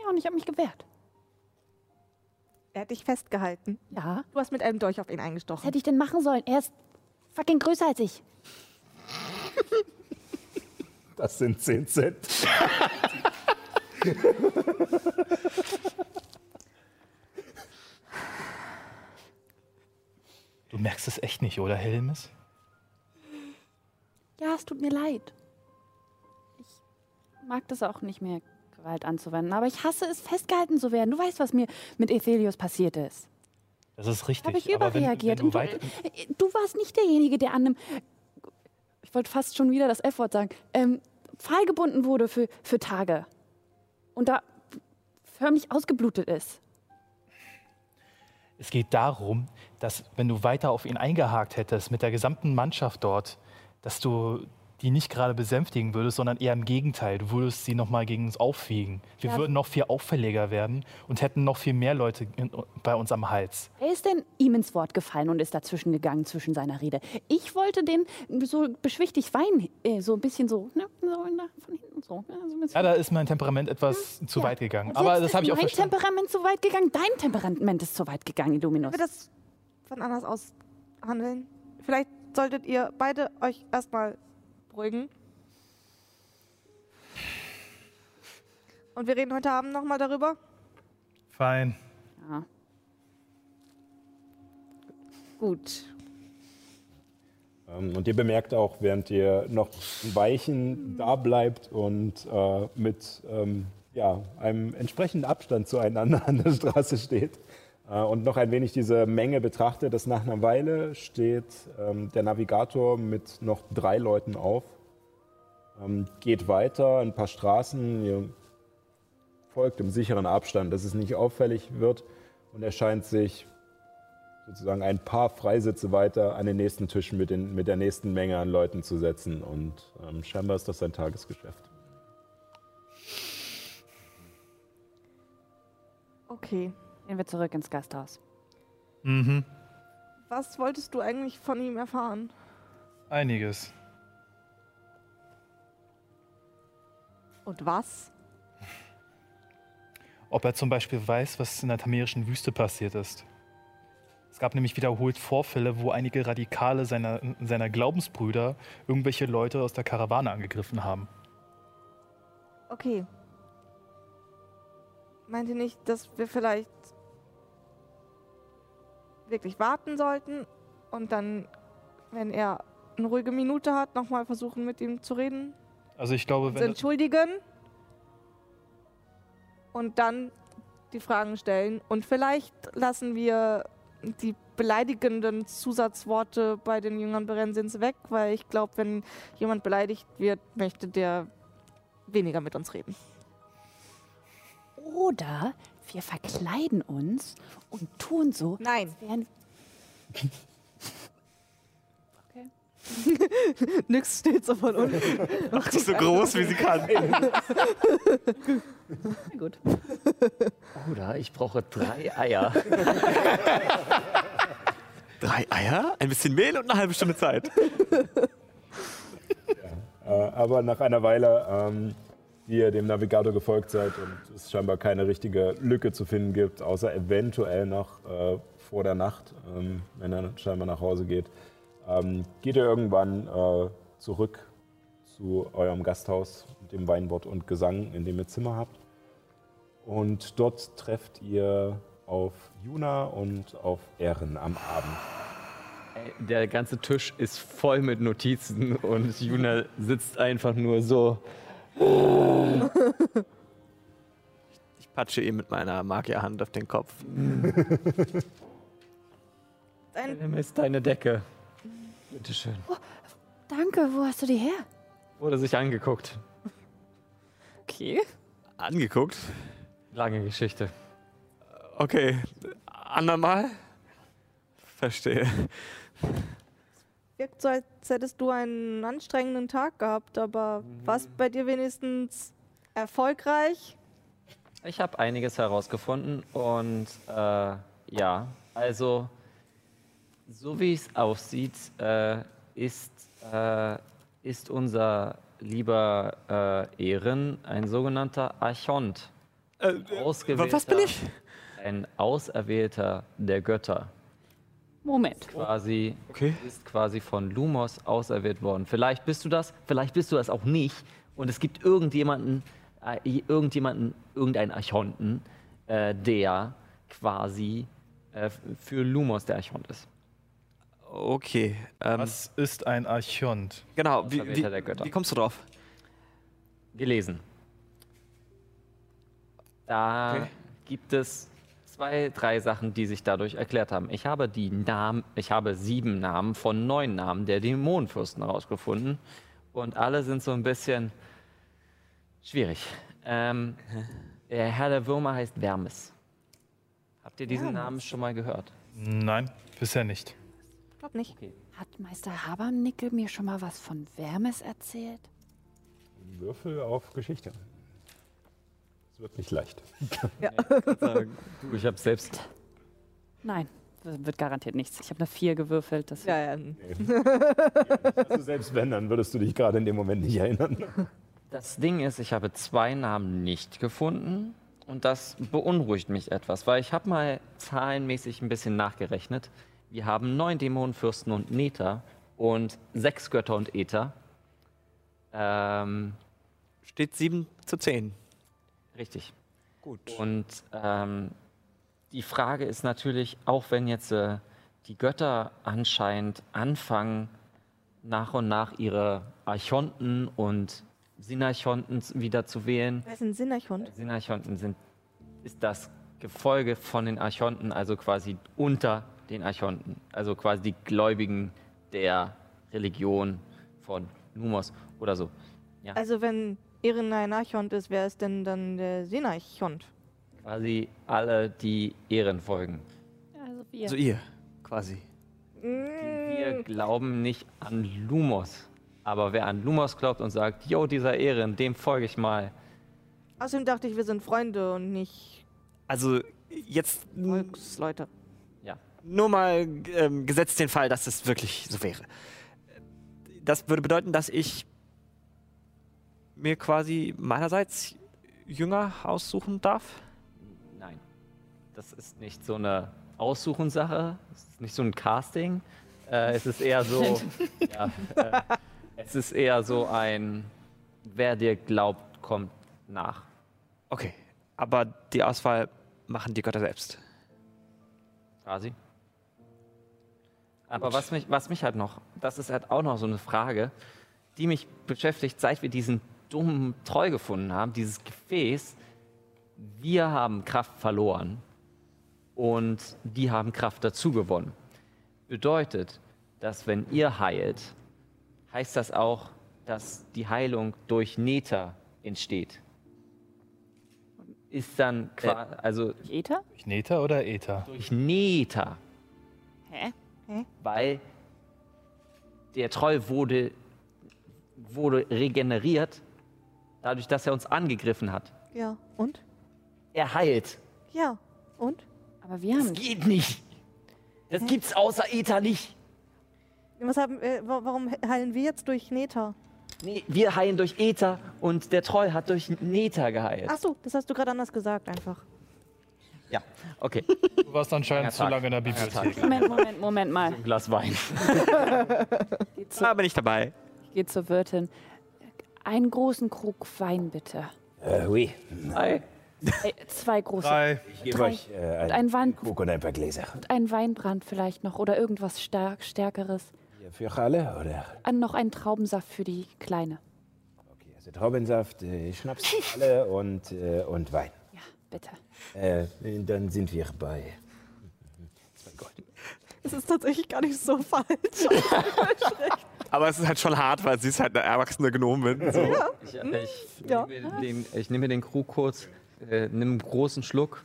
Ja, und ich habe mich gewehrt. Er hat dich festgehalten. Ja. Du hast mit einem Dolch auf ihn Was eingestochen. hätte ich denn machen sollen? Er ist fucking größer als ich. Das sind 10 Cent. Du merkst es echt nicht, oder Helmes? Ja, es tut mir leid. Ich mag das auch nicht mehr, Gewalt anzuwenden. Aber ich hasse es, festgehalten zu werden. Du weißt, was mir mit Ethelius passiert ist. Das ist richtig. Habe ich wenn- überreagiert. Wenn, Und du du, äh, du warst nicht derjenige, der an einem, ich wollte fast schon wieder das F-Wort sagen, ähm, Pfahl gebunden wurde für, für Tage. Und da förmlich ausgeblutet ist. es geht darum, dass wenn du weiter auf ihn eingehakt hättest mit der gesamten Mannschaft dort, dass du die nicht gerade besänftigen würdest, sondern eher im Gegenteil. Du würdest sie noch mal gegen uns aufwiegen. Wir Ja. würden noch viel auffälliger werden und hätten noch viel mehr Leute in, bei uns am Hals. Wer ist denn ihm ins Wort gefallen und ist dazwischen gegangen zwischen seiner Rede? Ich wollte den so beschwichtigt weinen, äh, so ein bisschen so, ne, so na, von hinten so. ne, so bisschen. Ja, da ist mein Temperament etwas zu Ja. weit gegangen. Aber das habe ich auch mein verstanden. Temperament zu weit gegangen, dein Temperament ist zu weit gegangen, Illuminus. wir das von anders aus handeln? Vielleicht solltet ihr beide euch erstmal beruhigen. Und wir reden heute Abend nochmal darüber. Fein. Ja. Gut. Ähm, Und ihr bemerkt auch, während ihr noch ein Weichen da bleibt und äh, mit ähm, ja, einem entsprechenden Abstand zueinander an der Straße steht und noch ein wenig diese Menge betrachtet, dass nach einer Weile steht ähm, der Navigator mit noch drei Leuten auf, ähm, geht weiter ein paar Straßen, folgt im sicheren Abstand, dass es nicht auffällig wird und erscheint sich sozusagen ein paar Freisitze weiter an den nächsten Tischen mit, den, mit der nächsten Menge an Leuten zu setzen. Und ähm, scheinbar ist das sein Tagesgeschäft. Okay. Gehen wir zurück ins Gasthaus. Mhm. Was wolltest du eigentlich von ihm erfahren? Einiges. Und was? Ob er zum Beispiel weiß, was in der tamerischen Wüste passiert ist. Es gab nämlich wiederholt Vorfälle, wo einige Radikale seiner, seiner Glaubensbrüder irgendwelche Leute aus der Karawane angegriffen haben. Okay. Meint ihr nicht, dass wir vielleicht wirklich warten sollten und dann, wenn er eine ruhige Minute hat, nochmal versuchen mit ihm zu reden? Also ich glaube, wenn, entschuldigen und dann die Fragen stellen. Und vielleicht lassen wir die beleidigenden Zusatzworte bei den Jüngern Berensins weg, weil ich glaube, wenn jemand beleidigt wird, möchte der weniger mit uns reden. Oder wir verkleiden uns und tun so, Nein. als wären. Okay. Nix steht so von unten. Macht dich so groß, wie sie kann. Na gut. Oder ich brauche drei Eier. Drei Eier, ein bisschen Mehl und eine halbe Stunde Zeit. Äh, aber nach einer Weile, ähm, die ihr dem Navigator gefolgt seid und es scheinbar keine richtige Lücke zu finden gibt, außer eventuell noch äh, vor der Nacht, ähm, wenn er scheinbar nach Hause geht, ähm, geht ihr irgendwann äh, zurück zu eurem Gasthaus mit dem Weinbord und Gesang, in dem ihr Zimmer habt. Und dort trefft ihr auf Juna und auf Ehren am Abend. Der ganze Tisch ist voll mit Notizen und Juna sitzt einfach nur so. Ich patsche ihm mit meiner Magierhand auf den Kopf. Dein, Nimm ist deine Decke. Bitteschön. Danke, wo hast du die her? Wurde sich angeguckt. Okay. Angeguckt. Lange Geschichte. Okay, andermal. Verstehe. Wirkt so, als hättest du einen anstrengenden Tag gehabt, aber war es bei dir wenigstens erfolgreich? Ich habe einiges herausgefunden und äh, ja, also so wie es aussieht, äh, ist, äh, ist unser lieber äh, Ehren ein sogenannter Archont. Äh, Ausgewählter, was bin ich? Ein Auserwählter der Götter. Moment. Quasi Okay. ist quasi von Lumos auserwählt worden. Vielleicht bist du das, vielleicht bist du das auch nicht. Und es gibt irgendjemanden, äh, irgendjemanden, irgendeinen Archonten, äh, der quasi äh, für Lumos der Archont ist. Okay. Ähm, Was ist ein Archont? genau, wie, wie, der Götter. wie kommst du drauf? gelesen. Da Okay. gibt es zwei, drei Sachen, die sich dadurch erklärt haben. Ich habe die Namen, ich habe sieben Namen von neun Namen der Dämonenfürsten herausgefunden und alle sind so ein bisschen schwierig. Ähm, der Herr der Würmer heißt Vermis. Habt ihr diesen Namen schon mal gehört? Nein, bisher nicht. Ich glaube nicht. Hat Meister Habernickel mir schon mal was von Wärmes erzählt? Würfel auf Geschichte. Wird nicht leicht. Du, ich habe selbst Nein, wird garantiert nichts. Ich habe eine 4 gewürfelt. Das Ja, ja. Also selbst wenn, dann würdest du dich gerade in dem Moment nicht erinnern. Das Ding ist, ich habe zwei Namen nicht gefunden und das beunruhigt mich etwas, weil ich habe mal zahlenmäßig ein bisschen nachgerechnet. Wir haben neun Dämonenfürsten und Nether und sechs Götter und Äther. Ähm, Steht 7 zu 10. richtig. Gut. Und ähm, die Frage ist natürlich, auch wenn jetzt äh, die Götter anscheinend anfangen, nach und nach ihre Archonten und Synarchonten wieder zu wählen, Wer ist ein Sinnerchund? Synarchonten sind, ist das Gefolge von den Archonten, also quasi unter den Archonten. Also quasi die Gläubigen der Religion von Numos oder so. Also wenn Erin ein Archont ist, wer ist denn dann der Sinarchont? Quasi alle, die Ehren folgen. Also wir. Also ihr, quasi. Wir glauben nicht an Lumos. Aber wer an Lumos glaubt und sagt, yo, dieser Ehren, dem folge ich mal. Außerdem dachte ich, wir sind Freunde und nicht Also jetzt Volksleute. Ja. nur mal ähm, gesetzt den Fall, dass es wirklich so wäre. Das würde bedeuten, dass ich mir quasi meinerseits Jünger aussuchen darf. Nein. Das ist nicht so eine Aussuchensache. Es ist nicht so ein Casting. Äh, es ist eher so. ja, äh, es ist eher so ein, wer dir glaubt, kommt nach. Okay, aber die Auswahl machen die Götter selbst. Quasi. Aber was mich, was mich halt noch, das ist halt auch noch so eine Frage, die mich beschäftigt, seit wir diesen dummen Treu gefunden haben, dieses Gefäß. Wir haben Kraft verloren und die haben Kraft dazu gewonnen. Bedeutet, dass wenn ihr heilt, heißt das auch, dass die Heilung durch Nether entsteht. Ist dann quasi, also Ether? Durch Nether oder Äther? durch Nether. Hä? weil der Troll wurde, wurde regeneriert, dadurch, dass er uns angegriffen hat. Ja, und? Er heilt. Ja, und? Aber wir Das haben. geht nicht. Das gibt's außer Ether nicht. Was haben, äh, wa- warum heilen wir jetzt durch Neta? Nee, wir heilen durch Ether und der Troll hat durch Nether geheilt. Ach so, das hast du gerade anders gesagt einfach. Ja, okay. Du warst anscheinend zu lange in der Bibliothek. Moment, Moment, Moment mal. Ein Glas Wein. Da bin ich dabei. ich geh zur Wirtin. Einen großen Krug Wein, bitte. Äh, oui. Hi. Äh, zwei große. Drei. Ich gebe Drei. euch äh, Und einen ein, Wein, Krug und ein paar Gläser. ein Weinbrand vielleicht noch oder irgendwas stark, Stärkeres. Für alle, oder? An noch einen Traubensaft für die Kleine. Okay, also Traubensaft, äh, Schnaps für alle und, äh, und Wein. Ja, bitte. Äh, dann sind wir bei zwei Gold. Das ist tatsächlich gar nicht so falsch. Aber es ist halt schon hart, weil sie ist halt eine erwachsene Gnomin. So. Ich, ich, Ja. nehme den, ich nehme den Krug kurz, äh, nimm einen großen Schluck,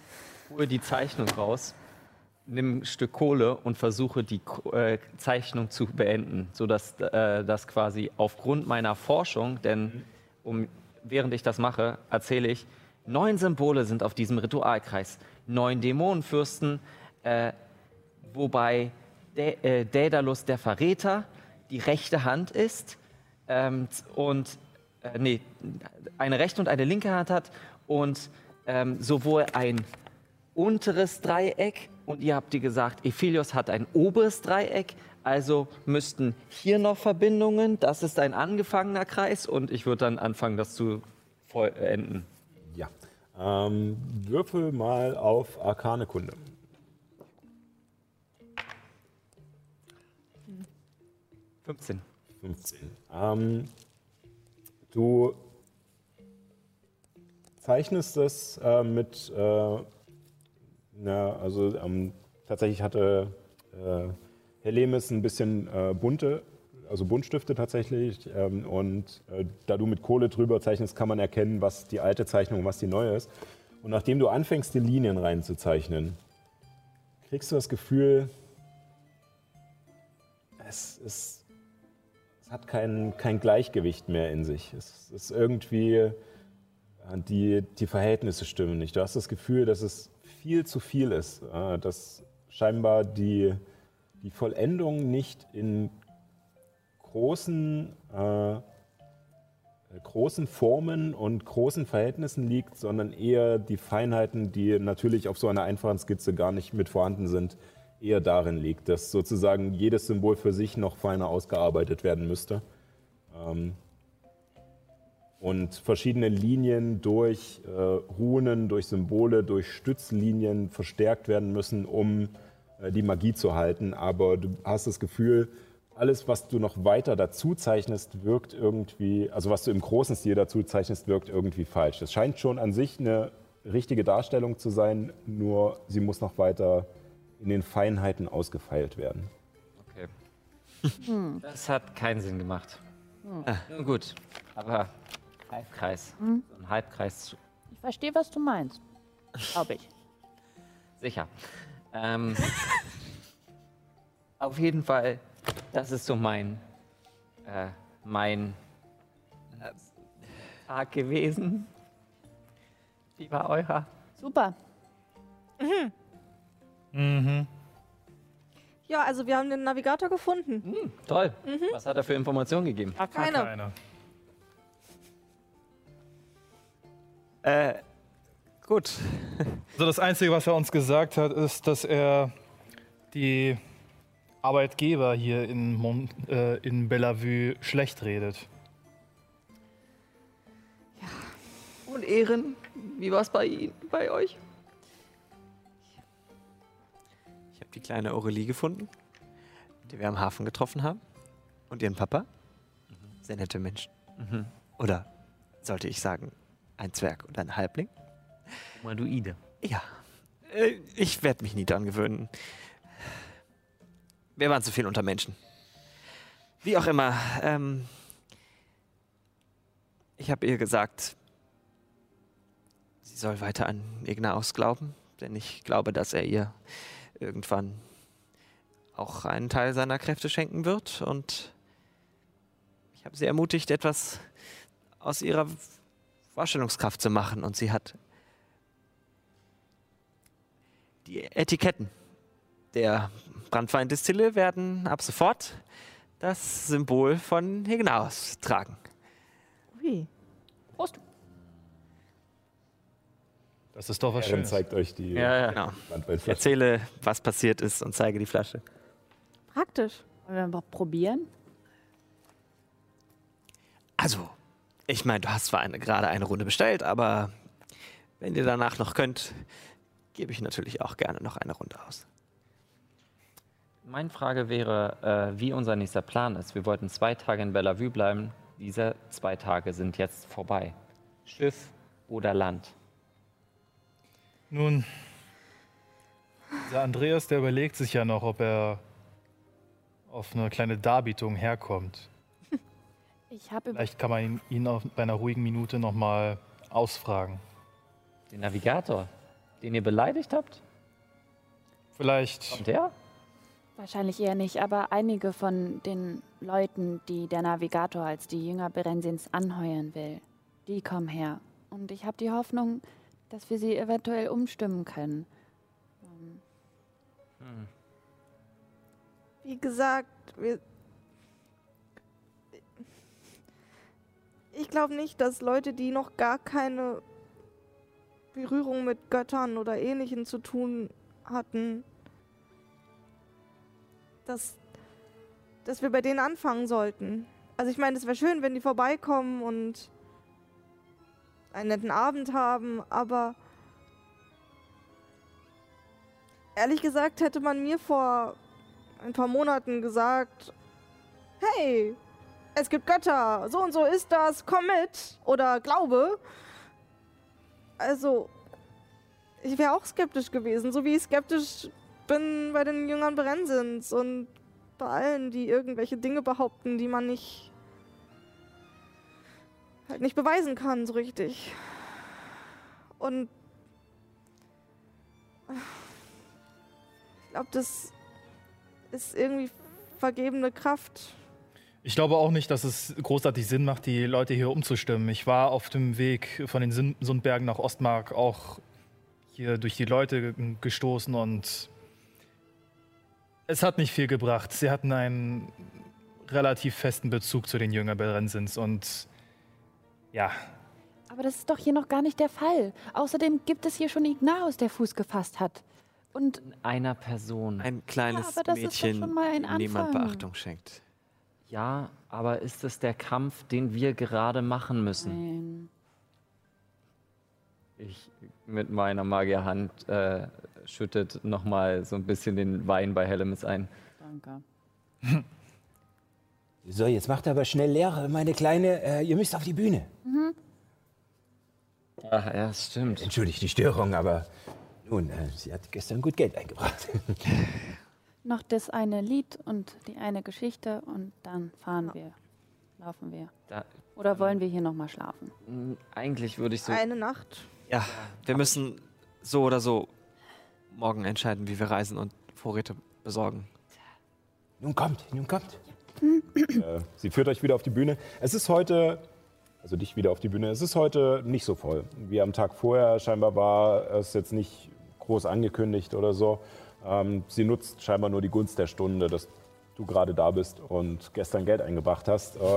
hole die Zeichnung raus, nimm ein Stück Kohle und versuche die äh, Zeichnung zu beenden, sodass äh, das quasi aufgrund meiner Forschung, denn um, während ich das mache, erzähle ich, neun Symbole sind auf diesem Ritualkreis, neun Dämonenfürsten, äh, wobei Dä äh, Daedalus der Verräter die rechte Hand ist ähm, und äh, nee, eine rechte und eine linke Hand hat und ähm, sowohl ein unteres Dreieck und ihr habt ihr gesagt, Ephelios hat ein oberes Dreieck, also müssten hier noch Verbindungen, das ist ein angefangener Kreis und ich würde dann anfangen, das zu vollenden. Ja. Ähm, würfel mal auf Arkane Kunde. 15. 15. Ähm, du zeichnest es äh, mit, äh, na, also ähm, tatsächlich hatte äh, Herr Lemes ein bisschen äh, bunte, also Buntstifte tatsächlich. Ähm, und äh, da du mit Kohle drüber zeichnest, kann man erkennen, was die alte Zeichnung, was die neue ist. Und nachdem du anfängst, die Linien reinzuzeichnen, kriegst du das Gefühl, es, es, es hat kein, kein Gleichgewicht mehr in sich. Es ist irgendwie, äh, die, die Verhältnisse stimmen nicht. Du hast das Gefühl, dass es viel zu viel ist, äh, dass scheinbar die, die Vollendung nicht in großen, äh, großen Formen und großen Verhältnissen liegt, sondern eher die Feinheiten, die natürlich auf so einer einfachen Skizze gar nicht mit vorhanden sind, eher darin liegt, dass sozusagen jedes Symbol für sich noch feiner ausgearbeitet werden müsste. Ähm, und verschiedene Linien durch äh, Runen, durch Symbole, durch Stützlinien verstärkt werden müssen, um äh, die Magie zu halten. Aber du hast das Gefühl, alles, was du noch weiter dazu zeichnest, wirkt irgendwie, also was du im großen Stil dazu zeichnest, wirkt irgendwie falsch. Es scheint schon an sich eine richtige Darstellung zu sein, nur sie muss noch weiter in den Feinheiten ausgefeilt werden. Okay. Das hat keinen Sinn gemacht. Ah, nun gut, aber Halbkreis. So ein Halbkreis, Ich verstehe, was du meinst. Glaube ich. sicher. Ähm, auf jeden Fall, das ist so mein, äh, mein äh, Tag gewesen. Wie war eurer? Super. Ja, also wir haben den Navigator gefunden. Toll. Was hat er für Informationen gegeben? Keine. Keiner. Äh, gut. Also das Einzige, was er uns gesagt hat, ist, dass er die Arbeitgeber hier in, Mon äh, in Bellevue schlecht redet. Und Ehren, wie war es bei Ihnen, bei euch? Die kleine Aurelie gefunden, die wir am Hafen getroffen haben. Und ihren Papa. Sehr nette Menschen. Oder sollte ich sagen, ein Zwerg und ein Halbling? Humanoide. Ja. Äh, Ich werde mich nie daran gewöhnen. Wir waren zu viel unter Menschen. Wie auch immer. Ähm, ich habe ihr gesagt, sie soll weiter an Ignaus glauben, denn ich glaube, dass er ihr irgendwann auch einen Teil seiner Kräfte schenken wird. Und ich habe sie ermutigt, etwas aus ihrer Vorstellungskraft zu machen. Und sie hat die Etiketten der Brandweindistille werden ab sofort das Symbol von Hignaus tragen. Ui. Prost. Das ist doch was Schönes. zeigt euch die Ja, ja. Genau. Erzähle, was passiert ist und zeige die Flasche. Praktisch. Wollen wir mal probieren? Also, ich meine, du hast zwar eine, gerade eine Runde bestellt, aber wenn ihr danach noch könnt, gebe ich natürlich auch gerne noch eine Runde aus. Meine Frage wäre, äh, wie unser nächster Plan ist. Wir wollten zwei Tage in Bellevue bleiben. Diese zwei Tage sind jetzt vorbei. Schiff oder Land? Nun, der Andreas, der überlegt sich ja noch, ob er auf eine kleine Darbietung herkommt. Ich habe Vielleicht kann man ihn, ihn auf, bei einer ruhigen Minute nochmal ausfragen. Den Navigator, den ihr beleidigt habt? Vielleicht, Kommt der? wahrscheinlich eher nicht, aber einige von den Leuten, die der Navigator als die Jünger Berensins anheuern will, die kommen her. Und ich habe die Hoffnung, dass wir sie eventuell umstimmen können. Wie gesagt, wir. Ich glaube nicht, dass Leute, die noch gar keine Berührung mit Göttern oder Ähnlichem zu tun hatten, dass, dass wir bei denen anfangen sollten. Also ich meine, es wäre schön, wenn die vorbeikommen und einen netten Abend haben, aber ehrlich gesagt hätte man mir vor ein paar Monaten gesagt, hey, es gibt Götter, so und so ist das, komm mit oder glaube. Also, ich wäre auch skeptisch gewesen, so wie ich skeptisch bin bei den Jüngern Berensins und bei allen, die irgendwelche Dinge behaupten, die man nicht halt nicht beweisen kann so richtig. Und ich glaube, das ist irgendwie vergebene Kraft. Ich glaube auch nicht, dass es großartig Sinn macht, die Leute hier umzustimmen. Ich war auf dem Weg von den Sundbergen nach Ostmark auch hier durch die Leute gestoßen und es hat nicht viel gebracht. Sie hatten einen relativ festen Bezug zu den Jünger Berensins und ja, Aber das ist doch hier noch gar nicht der Fall. Außerdem gibt es hier schon Ignaus, der Fuß gefasst hat. Und Einer Person. Ein kleines aber das ist doch Mädchen, schon mal ein dem niemand. Beachtung schenkt. Ja, aber ist es der Kampf, den wir gerade machen müssen? nein. Ich mit meiner Magierhand äh, schüttet nochmal so ein bisschen den Wein bei Hellemis ein. Danke. So, jetzt macht aber schnell leer, meine Kleine. Äh, ihr müsst auf die Bühne. Ach, ja, das stimmt. Entschuldigt die Störung, aber nun, äh, sie hat gestern gut Geld eingebracht. Noch das eine Lied und die eine Geschichte und dann fahren wir. Laufen wir. Da, Oder wollen wir hier nochmal schlafen? mh, eigentlich würde ich so. Eine Nacht. Ja, wir müssen so oder so morgen entscheiden, wie wir reisen und Vorräte besorgen. nun kommt, nun kommt. Äh, sie führt euch wieder auf die Bühne. Es ist heute, also dich wieder auf die Bühne, es ist heute nicht so voll wie am Tag vorher. Scheinbar war es jetzt nicht groß angekündigt oder so. Ähm, sie nutzt scheinbar nur die Gunst der Stunde, dass du gerade da bist und gestern Geld eingebracht hast.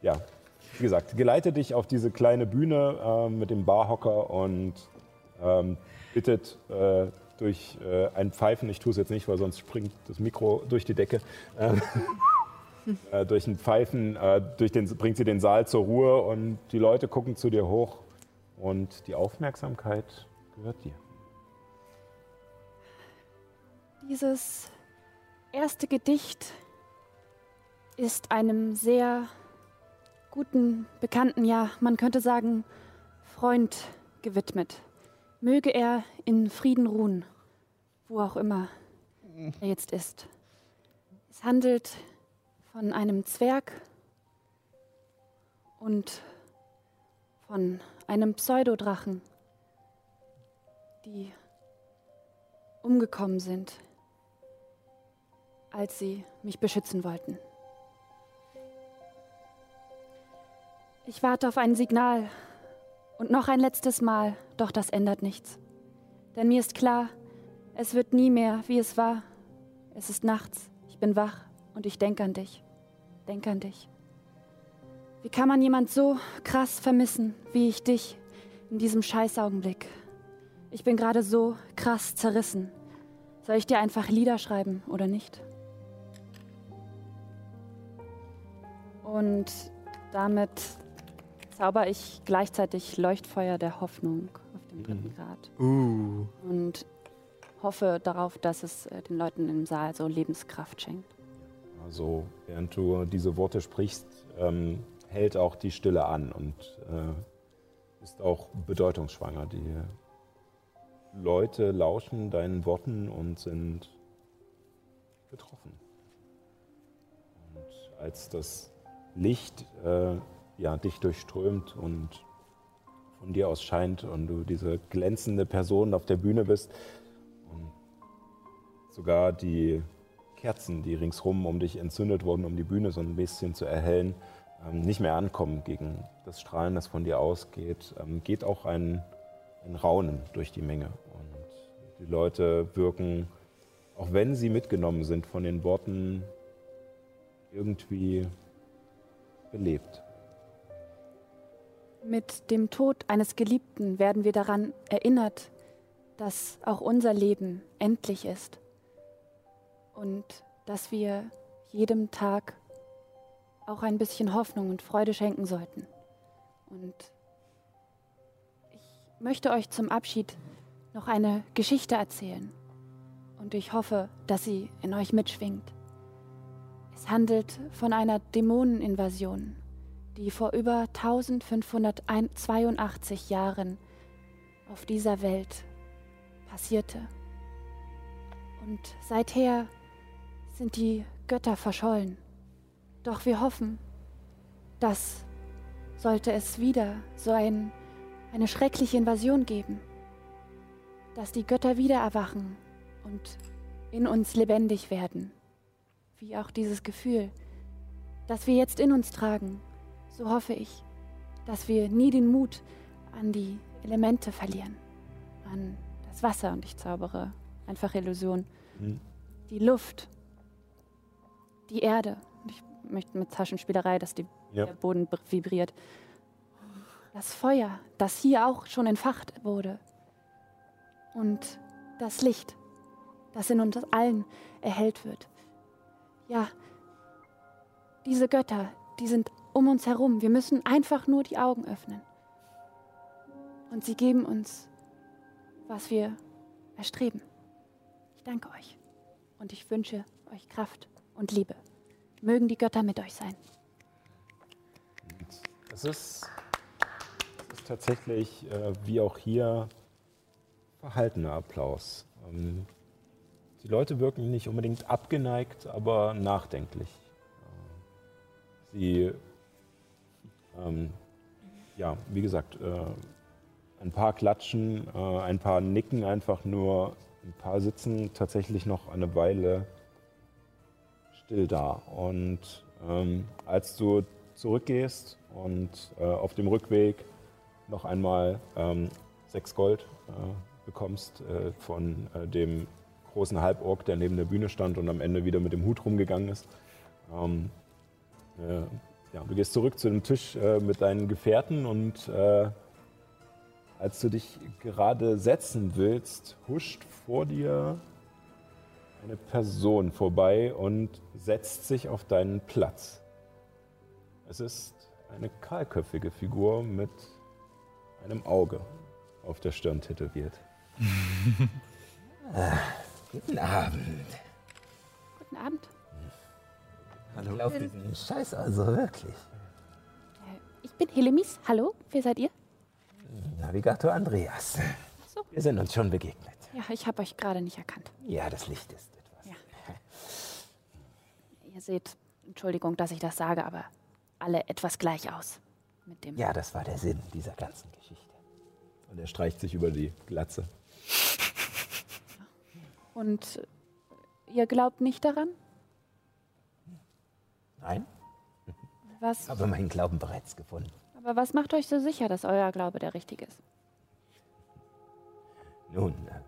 Ja, wie gesagt, geleitet dich auf diese kleine Bühne ähm, mit dem Barhocker und ähm, bittet äh, durch äh, ein Pfeifen, ich tue es jetzt nicht, weil sonst springt das Mikro durch die Decke, äh, durch ein Pfeifen äh, durch den, bringt sie den Saal zur Ruhe und die Leute gucken zu dir hoch und die Aufmerksamkeit gehört dir. Dieses erste Gedicht ist einem sehr guten Bekannten, ja, man könnte sagen, Freund gewidmet. Möge er in Frieden ruhen, wo auch immer er jetzt ist. Es handelt von einem Zwerg und von einem Pseudodrachen, die umgekommen sind, als sie mich beschützen wollten. Ich warte auf ein Signal und noch ein letztes Mal, doch das ändert nichts. Denn mir ist klar, es wird nie mehr, wie es war. Es ist nachts, ich bin wach und ich denke an dich. Denke an dich. Wie kann man jemand so krass vermissen, wie ich dich in diesem Scheißaugenblick? Ich bin gerade so krass zerrissen. Soll ich dir einfach Lieder schreiben oder nicht? Und damit zauber ich gleichzeitig Leuchtfeuer der Hoffnung auf dem dritten Grad. Uh. Und hoffe darauf, dass es äh, den Leuten im Saal so Lebenskraft schenkt. Also während du diese Worte sprichst, ähm, hält auch die Stille an und äh, ist auch bedeutungsschwanger. Die Leute lauschen deinen Worten und sind betroffen. Und als das Licht äh, ja, dich durchströmt und von dir aus scheint und du diese glänzende Person auf der Bühne bist und sogar die Kerzen, die ringsrum um dich entzündet wurden, um die Bühne so ein bisschen zu erhellen, ähm, nicht mehr ankommen gegen das Strahlen, das von dir ausgeht, ähm, geht auch ein, ein Raunen durch die Menge. Und die Leute wirken, auch wenn sie mitgenommen sind von den Worten, irgendwie belebt. Mit dem Tod eines Geliebten werden wir daran erinnert, dass auch unser Leben endlich ist und dass wir jedem Tag auch ein bisschen Hoffnung und Freude schenken sollten. Und ich möchte euch zum Abschied noch eine Geschichte erzählen und ich hoffe, dass sie in euch mitschwingt. Es handelt von einer Dämoneninvasion, die vor über 1582 Jahren auf dieser Welt passierte. Und seither sind die Götter verschollen. Doch wir hoffen, dass sollte es wieder so ein, eine schreckliche Invasion geben, dass die Götter wieder erwachen und in uns lebendig werden, wie auch dieses Gefühl, das wir jetzt in uns tragen, so hoffe ich, dass wir nie den Mut an die Elemente verlieren, an das Wasser und ich zaubere einfach Illusion, Mhm. die Luft, die Erde. Ich möchte mit Taschenspielerei, dass die, Ja. der Boden br- vibriert. Das Feuer, das hier auch schon entfacht wurde. Und das Licht, das in uns allen erhellt wird. Ja, diese Götter, die sind um uns herum. Wir müssen einfach nur die Augen öffnen. Und sie geben uns, was wir erstreben. Ich danke euch und ich wünsche euch Kraft und Liebe. Mögen die Götter mit euch sein. Es ist, es ist tatsächlich, äh, wie auch hier, verhaltener Applaus. Ähm, die Leute wirken nicht unbedingt abgeneigt, aber nachdenklich. Äh, sie, ähm, ja, wie gesagt, äh, ein paar klatschen, äh, ein paar nicken einfach nur, ein paar sitzen tatsächlich noch eine Weile still da. Und ähm, als du zurückgehst und äh, auf dem Rückweg noch einmal ähm, sechs Gold äh, bekommst äh, von äh, dem großen Halborg, der neben der Bühne stand und am Ende wieder mit dem Hut rumgegangen ist. Ähm, äh, ja, du gehst zurück zu dem Tisch äh, mit deinen Gefährten und äh, als du dich gerade setzen willst, huscht vor dir eine Person vorbei und setzt sich auf deinen Platz. Es ist eine kahlköpfige Figur mit einem Auge auf der Stirn tätowiert. Guten Abend. Guten Abend. Ich glaube diesen Scheiß also wirklich. Ich bin Helemis. Hallo, wer seid ihr? Navigator Andreas. so. Wir sind uns schon begegnet. Ja, ich habe euch gerade nicht erkannt. Ja, das Licht ist etwas. Ja. Ihr seht, Entschuldigung, dass ich das sage, aber alle etwas gleich aus. Mit dem. Ja, das war der Sinn dieser ganzen Geschichte. Und er streicht sich über die Glatze. Und ihr glaubt nicht daran? Nein, Was? habe meinen Glauben bereits gefunden. Aber was macht euch so sicher, dass euer Glaube der richtige ist? Nun, äh,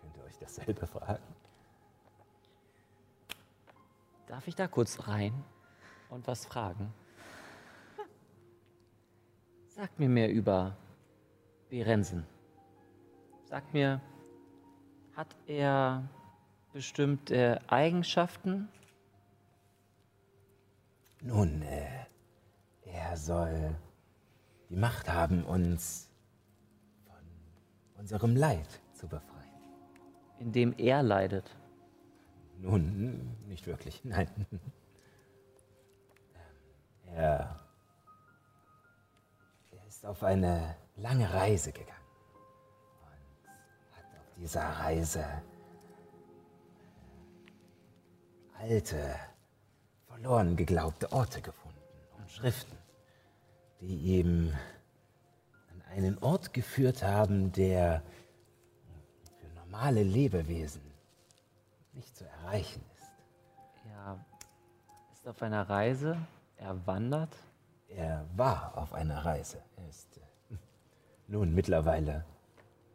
könnt ihr euch dasselbe fragen? Darf ich da kurz rein und was fragen? Sagt mir mehr über Berensen. Sagt mir, hat er bestimmte Eigenschaften? Nun, äh, er soll die Macht haben, uns von unserem Leid zu befreien. in dem er leidet? Nun, nicht wirklich, nein. Er, er ist auf eine lange Reise gegangen und hat auf dieser Reise alte, verloren geglaubte Orte gefunden und Schriften, die ihm an einen Ort geführt haben, der für normale Lebewesen nicht zu erreichen ist. Er ist auf einer Reise, er wandert. Er war auf einer Reise. Er ist äh, nun mittlerweile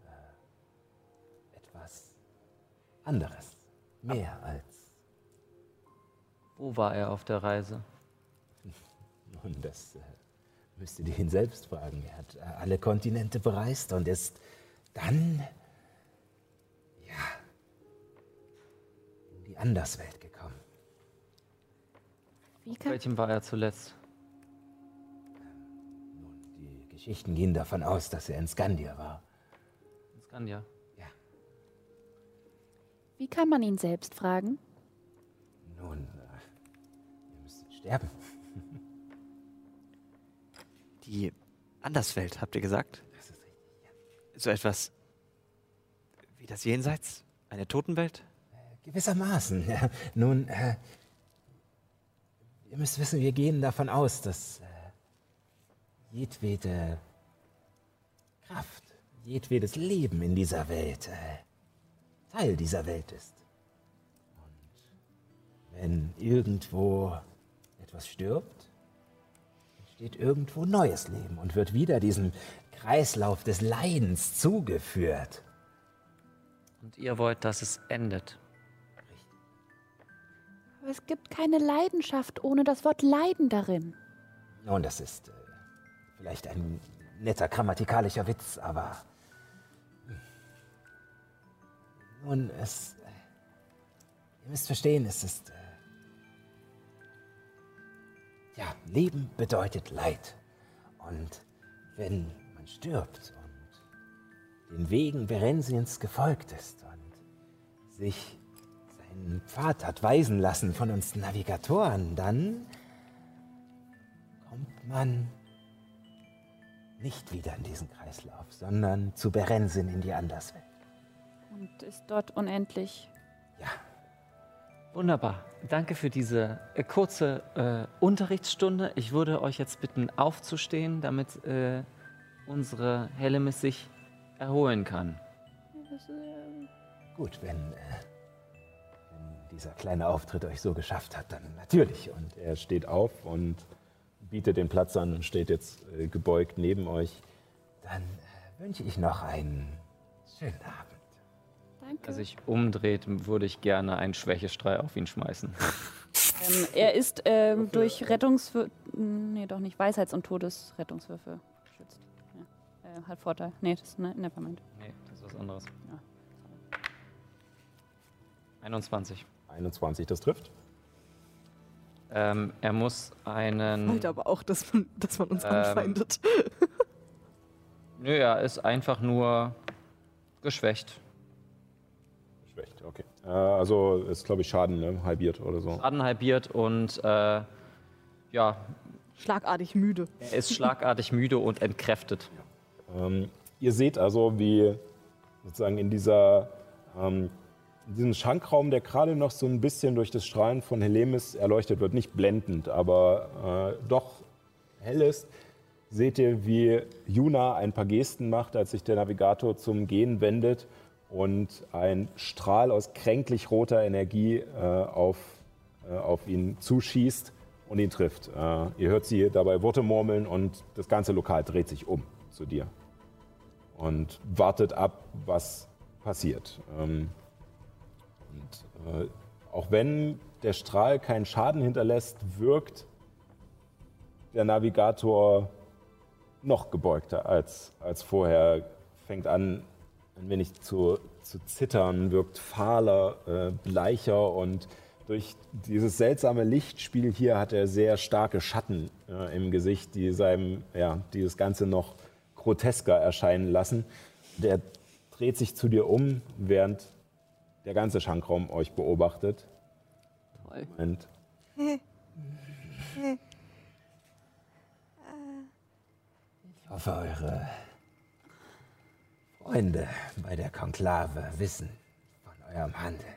äh, etwas anderes. Mehr als. Wo war er auf der Reise? Nun, das äh, müsstet ihr ihn selbst fragen. Er hat äh, alle Kontinente bereist und ist dann. ja. in die Anderswelt gekommen. Wie Auf welchem war er zuletzt? Nun, die Geschichten gehen davon aus, dass er in Skandia war. In Skandia. Ja. wie kann man ihn selbst fragen? Nun, sterben. Die Anderswelt, habt ihr gesagt? Das ist richtig. So etwas wie das Jenseits? Eine Totenwelt? Gewissermaßen. Ja. Nun, äh, ihr müsst wissen, wir gehen davon aus, dass äh, jedwede Kraft, jedwedes Leben in dieser Welt äh, Teil dieser Welt ist. Und wenn irgendwo etwas stirbt, entsteht irgendwo neues Leben und wird wieder diesem Kreislauf des Leidens zugeführt. Und ihr wollt, dass es endet. Aber es gibt keine Leidenschaft ohne das Wort Leiden darin. Nun, das ist äh, vielleicht ein netter grammatikalischer Witz, aber. hm. Nun, es. Äh, ihr müsst verstehen, es ist. Äh, ja, Leben bedeutet Leid. Und wenn man stirbt und den Wegen Berensiens gefolgt ist und sich seinen Pfad hat weisen lassen von uns Navigatoren, dann kommt man nicht wieder in diesen Kreislauf, sondern zu Berensin in die Anderswelt. Und ist dort unendlich. Ja, Wunderbar. Danke für diese äh, kurze äh, Unterrichtsstunde. Ich würde euch jetzt bitten, aufzustehen, damit äh, unsere Hellemis sich erholen kann. gut, wenn, äh, wenn dieser kleine Auftritt euch so geschafft hat, dann natürlich. Und Er steht auf und bietet den Platz an und steht jetzt äh, gebeugt neben euch. dann äh, wünsche ich noch einen schönen Abend. Als sich umdreht, würde ich gerne einen Schwächestrahl auf ihn schmeißen. Ähm, er ist ähm, durch Rettungswürfe. Nee, doch nicht. Weisheits- und Todesrettungswürfe geschützt. Ja. Äh, hat Vorteil. Nee, das ist ne, Nevermind. nee, das ist was anderes. Ja. 21. 21, das trifft. Ähm, er muss einen. Halt aber auch, dass man, dass man uns Ähm, anfeindet. Nö, er ist einfach nur geschwächt. Äh, also ist, glaube ich, Schaden, ne? halbiert oder so. Schaden halbiert und äh, ja, Schlagartig müde. er ist schlagartig müde und entkräftet. Ähm, ihr seht also, wie sozusagen in dieser ähm, in diesem Schankraum, der gerade noch so ein bisschen durch das Strahlen von Helemis erleuchtet wird, nicht blendend, aber äh, doch hell ist, seht ihr, wie Juna ein paar Gesten macht, als sich der Navigator zum Gehen wendet und ein Strahl aus kränklich roter Energie äh, auf, äh, auf ihn zuschießt und ihn trifft. Äh, ihr hört sie dabei Worte murmeln und das ganze Lokal dreht sich um zu dir und wartet ab, was passiert. Ähm, und äh, auch wenn der Strahl keinen Schaden hinterlässt, wirkt der Navigator noch gebeugter als, als vorher. Fängt an, ein wenig zu, zu zittern, wirkt fahler, äh, bleicher und durch dieses seltsame Lichtspiel hier hat er sehr starke Schatten äh, im Gesicht, die seinem, ja, die das Ganze noch grotesker erscheinen lassen. Der dreht sich zu dir um, während der ganze Schankraum euch beobachtet. Toll. Und Ich hoffe, eure Freunde bei der Konklave wissen von eurem Handeln.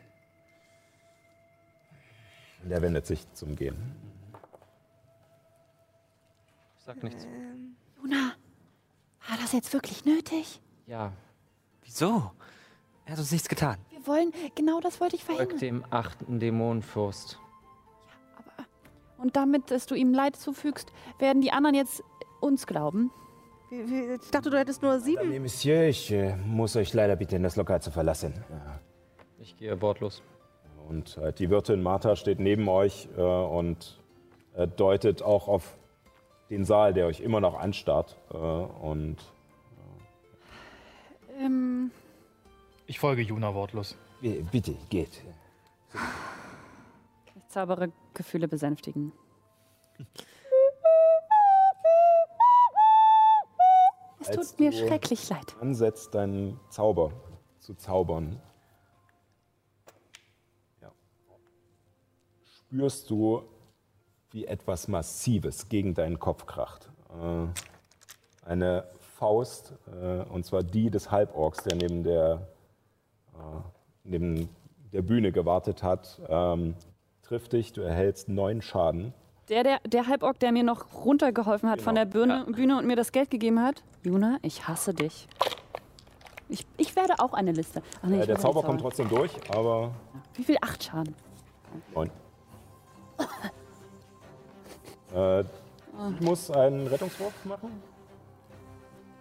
Und er wendet sich zum Gehen. Ich sag nichts. Luna, war das jetzt wirklich nötig? Ja, Wieso? Er hat uns nichts getan. Wir wollen, genau das wollte ich folgt verhindern. dem achten Dämonenfürst. Aber, und damit, dass du ihm Leid zufügst, werden die anderen jetzt uns glauben. Ich dachte, du hättest nur sieben. Madame, Monsieur, ich äh, muss euch leider bitten, das Lokal zu verlassen. Ja. Ich gehe bordlos. Und äh, die Wirtin Martha steht neben euch äh, und äh, deutet auch auf den Saal, der euch immer noch anstarrt. Äh, und Ähm, Ich folge Juna wortlos. Bi- Bitte, geht. ich zaubere Gefühle besänftigen. Es tut mir schrecklich leid. ansetzt, deinen Zauber zu zaubern, ja. spürst du, wie etwas Massives gegen deinen Kopf kracht. Äh, eine Faust, äh, und zwar die des Halborgs, der neben der, äh, neben der Bühne gewartet hat, ähm, trifft dich. Du erhältst neun Schaden. Der, der, der Halborg, der mir noch runtergeholfen hat von Genau, der Bühne, Bühne und mir das Geld gegeben hat. Juna, ich hasse dich. Ich, ich werde auch eine Liste. Nee, Äh, der Zauber kommt trotzdem durch, aber Wie viel? Acht Schaden. neun. äh, ich muss einen Rettungswurf machen?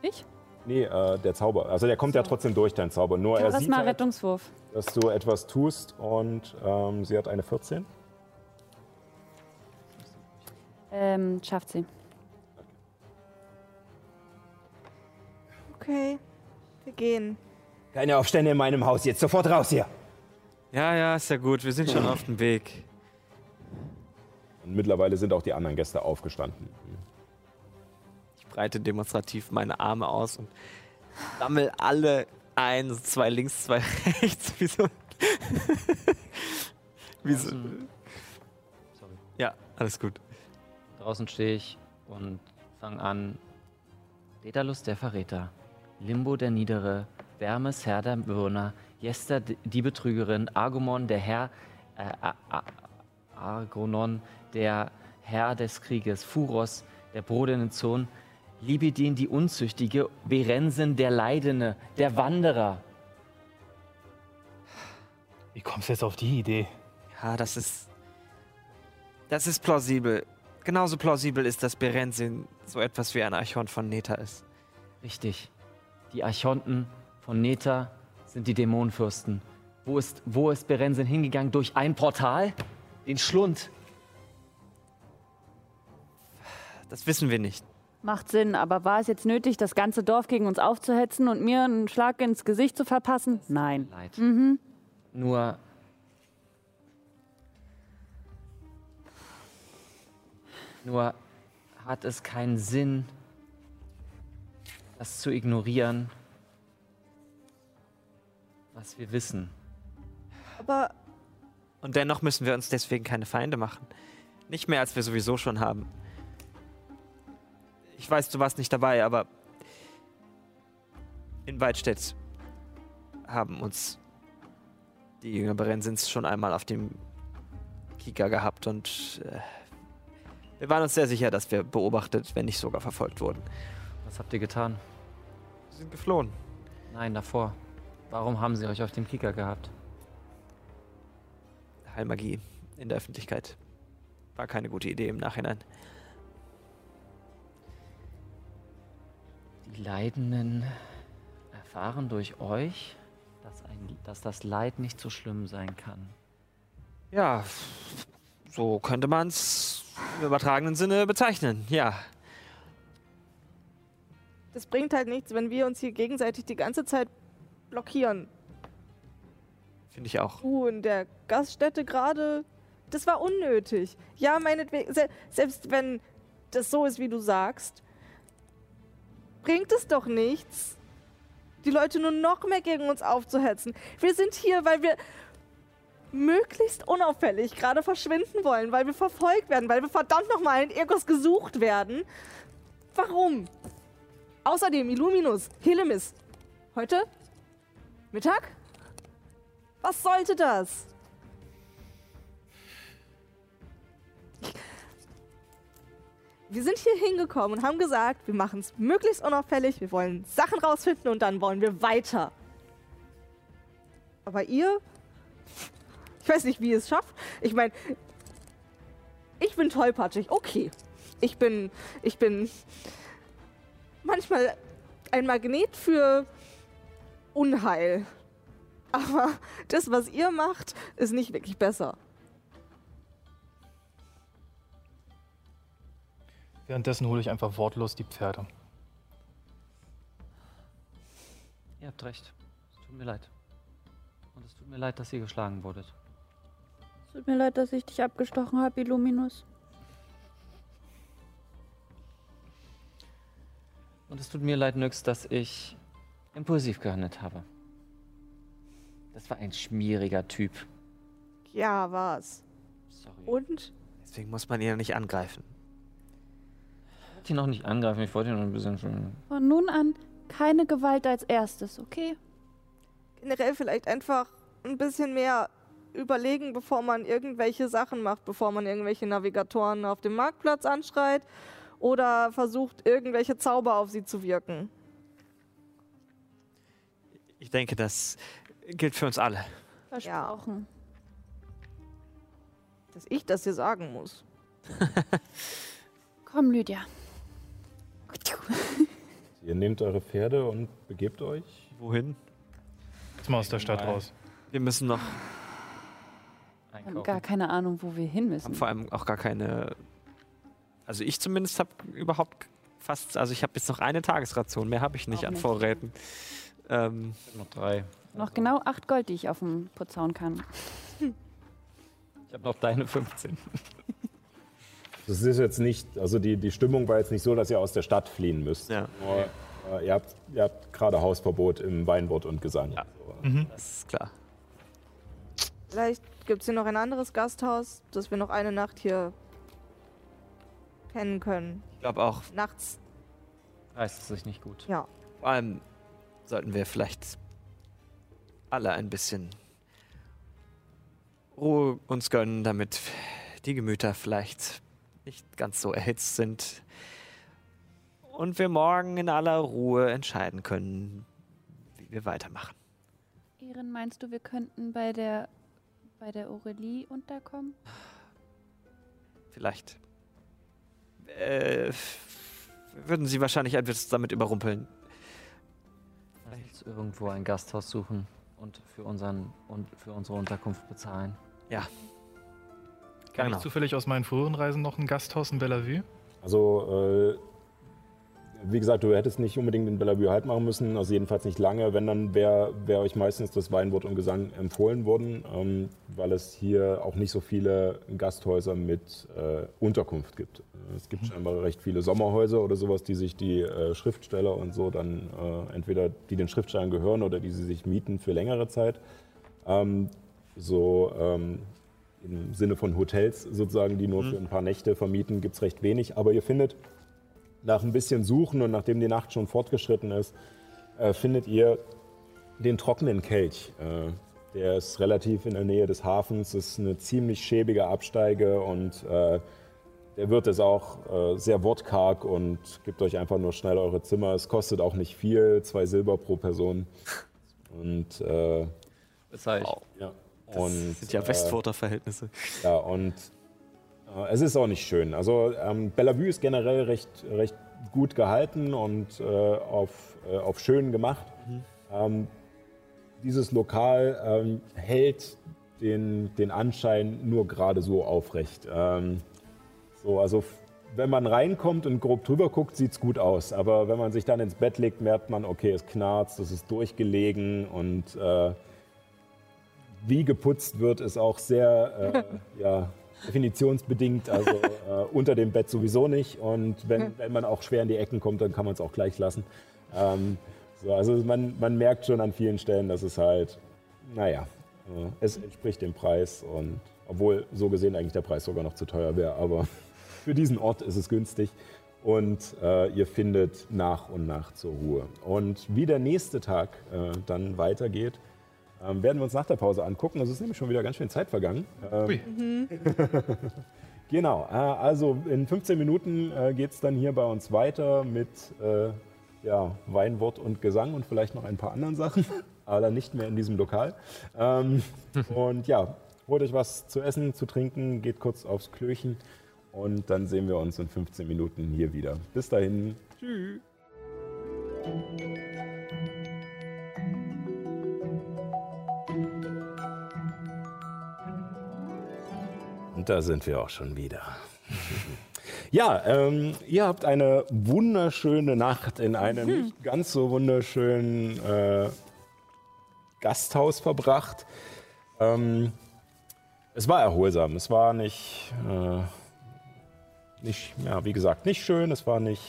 Ich? Nee, äh, der Zauber. Also der kommt ja trotzdem durch, dein Zauber. Nur er Lass sieht mal halt, Rettungswurf. dass du etwas tust und ähm, sie hat eine 14. Ähm, schafft sie. Okay, wir gehen. Keine Aufstände in meinem Haus, jetzt sofort raus hier. Ja, ja, ist ja gut. Wir sind schon auf dem Weg. Und mittlerweile sind auch die anderen Gäste aufgestanden. Ich breite demonstrativ meine Arme aus und sammel alle ein. Zwei links, zwei rechts. Wie so. Wie so. Sorry. Ja, alles gut. Draußen stehe ich und fange an. Daedalus der Verräter, Limbo der Niedere, Vermes Herr der Bewohner, Jester die Betrügerin, Argumon der Herr, äh, Argonon der Herr des Krieges, Furos der brodenden Sohn, Libidin die Unzüchtige, Berensen der Leidende, der Wanderer. Wie kommst du jetzt auf die Idee? Ja, das ist. Das ist plausibel. Genauso plausibel ist, dass Berenzin so etwas wie ein Archon von Neta ist. Richtig. Die Archonten von Neta sind die Dämonenfürsten. Wo ist, wo ist Berensen hingegangen? Durch ein Portal? Den Schlund. Das wissen wir nicht. Macht Sinn, aber war es jetzt nötig, das ganze Dorf gegen uns aufzuhetzen und mir einen Schlag ins Gesicht zu verpassen? Nein. Leid. Mhm. Nur. Nur hat es keinen Sinn, das zu ignorieren, was wir wissen. Aber Und dennoch müssen wir uns deswegen keine Feinde machen. Nicht mehr, als wir sowieso schon haben. Ich weiß, du warst nicht dabei, aber in Weidstedt haben uns die Jünger Berensins schon einmal auf dem Kika gehabt und äh, wir waren uns sehr sicher, dass wir beobachtet, wenn nicht sogar verfolgt wurden. Was habt ihr getan? Wir sind geflohen. Nein, davor. Warum haben sie euch auf dem Kicker gehabt? Heilmagie in der Öffentlichkeit. War keine gute Idee im Nachhinein. Die Leidenden erfahren durch euch, dass, ein, dass das Leid nicht so schlimm sein kann. Ja, so könnte man es im übertragenen Sinne bezeichnen, ja. das bringt halt nichts, wenn wir uns hier gegenseitig die ganze Zeit blockieren. Finde ich auch. Du in der Gaststätte gerade, das war unnötig. Ja, meinetwegen, se selbst wenn das so ist, wie du sagst, bringt es doch nichts, die Leute nur noch mehr gegen uns aufzuhetzen. Wir sind hier, weil wir möglichst unauffällig gerade verschwinden wollen, weil wir verfolgt werden, weil wir verdammt nochmal in Irgos gesucht werden. Warum? Außerdem Illuminus, Helemis. Heute? Mittag? Was sollte das? Wir sind hier hingekommen und haben gesagt, wir machen es möglichst unauffällig, wir wollen Sachen rausfinden und dann wollen wir weiter. Aber ihr, ich weiß nicht, wie ihr es schafft. Ich meine, ich bin tollpatschig, okay. Ich bin, ich bin manchmal ein Magnet für Unheil. Aber das, was ihr macht, ist nicht wirklich besser. Währenddessen hole ich einfach wortlos die Pferde. Ihr habt recht. Es tut mir leid. Und es tut mir leid, dass ihr geschlagen wurdet. Tut mir leid, dass ich dich abgestochen habe, Illuminus. Und es tut mir leid, Nyx, dass ich impulsiv gehandelt habe. Das war ein schmieriger Typ. Ja, war's. Sorry. Und Deswegen muss man ihn ja nicht angreifen. Ich wollte ihn noch nicht angreifen, ich wollte ihn noch ein bisschen schon. Von nun an keine Gewalt als erstes, okay? Generell vielleicht einfach ein bisschen mehr überlegen, bevor man irgendwelche Sachen macht, bevor man irgendwelche Navigatoren auf dem Marktplatz anschreit oder versucht, irgendwelche Zauber auf sie zu wirken. Ich denke, das gilt für uns alle. Versprochen. Dass ich das hier sagen muss. Komm, Lydia. Ihr nehmt eure Pferde und begebt euch. Wohin? Jetzt mal aus der Stadt raus. Wir müssen noch, Wir haben Einkaufen. gar keine Ahnung, wo wir hin haben müssen. vor allem auch gar keine. Also ich zumindest habe überhaupt fast, also ich habe jetzt noch eine Tagesration, mehr habe ich nicht Auch an nicht. Vorräten. Ähm, Noch drei. Noch genau acht Gold, die ich auf dem Putz hauen kann. Ich habe noch deine 15. Das ist jetzt nicht, also die, die Stimmung war jetzt nicht so, dass ihr aus der Stadt fliehen müsst. Ja. Nur, äh, ihr habt, ihr habt gerade Hausverbot im Weinwort und Gesang. Ja. So. das ist klar. Vielleicht gibt es hier noch ein anderes Gasthaus, dass wir noch eine Nacht hier kennen können. Ich glaube auch, Nachts, Reißt es sich nicht gut. ja. vor allem sollten wir vielleicht alle ein bisschen Ruhe uns gönnen, damit die Gemüter vielleicht nicht ganz so erhitzt sind. Und wir morgen in aller Ruhe entscheiden können, wie wir weitermachen. Ehren, meinst du, wir könnten bei der bei der Aurelie unterkommen? Vielleicht. Äh, würden Sie wahrscheinlich etwas damit überrumpeln. Lass uns irgendwo ein Gasthaus suchen und für, unseren, und für unsere Unterkunft bezahlen. Kann Genau. ich zufällig aus meinen früheren Reisen noch ein Gasthaus in Bellevue? Also, äh, wie gesagt, du hättest nicht unbedingt in Bellevue halt machen müssen, also jedenfalls nicht lange. Wenn, dann wäre wär euch meistens das Weinwort und Gesang empfohlen worden, ähm, weil es hier auch nicht so viele Gasthäuser mit äh, Unterkunft gibt. Es gibt scheinbar recht viele Sommerhäuser oder sowas, die sich die äh, Schriftsteller und so dann äh, entweder die den Schriftstellern gehören oder die sie sich mieten für längere Zeit. Ähm, so ähm, im Sinne von Hotels sozusagen, die nur für ein paar Nächte vermieten, gibt es recht wenig. Aber ihr findet nach ein bisschen Suchen und nachdem die Nacht schon fortgeschritten ist, äh, findet ihr den trockenen Kelch. Äh, der ist relativ in der Nähe des Hafens, ist eine ziemlich schäbige Absteige und äh, der Wirt ist auch äh, sehr wortkarg und gibt euch einfach nur schnell eure Zimmer. Es kostet auch nicht viel, zwei Silber pro Person. Und äh, ich. Wow. ja. Das und, sind ja äh, Westfurter Verhältnisse. ja, und es ist auch nicht schön. Also ähm, Bellevue ist generell recht, recht gut gehalten und äh, auf, äh, auf schön gemacht. Ähm, dieses Lokal ähm, hält den, den Anschein nur gerade so aufrecht. Ähm, so, also wenn man reinkommt und grob drüber guckt, sieht es gut aus. Aber wenn man sich dann ins Bett legt, merkt man, okay, es knarzt, es ist durchgelegen und äh, wie geputzt wird, ist auch sehr äh, ja, definitionsbedingt. Also äh, unter dem Bett sowieso nicht. Und wenn, wenn man auch schwer in die Ecken kommt, dann kann man es auch gleich lassen. Ähm, so, also man, man merkt schon an vielen Stellen, dass es halt, naja, äh, es entspricht dem Preis. Und obwohl so gesehen eigentlich der Preis sogar noch zu teuer wäre, aber für diesen Ort ist es günstig. Und äh, ihr findet nach und nach zur Ruhe. Und wie der nächste Tag äh, dann weitergeht, ähm, werden wir uns nach der Pause angucken. Es ist nämlich schon wieder ganz schön Zeit vergangen. Ähm, Ui. Genau, äh, also in 15 Minuten äh, geht es dann hier bei uns weiter mit äh, ja, Weinwort und Gesang und vielleicht noch ein paar anderen Sachen, aber nicht mehr in diesem Lokal. Ähm, und ja, holt euch was zu essen, zu trinken, geht kurz aufs Klöchen und dann sehen wir uns in 15 Minuten hier wieder. Bis dahin. Tschüss. Und da sind wir auch schon wieder. Ja, ähm, ihr habt eine wunderschöne Nacht in einem nicht ganz so wunderschönen äh, Gasthaus verbracht. Ähm, es war erholsam. Es war nicht, äh, nicht, ja, wie gesagt, nicht schön. Es war nicht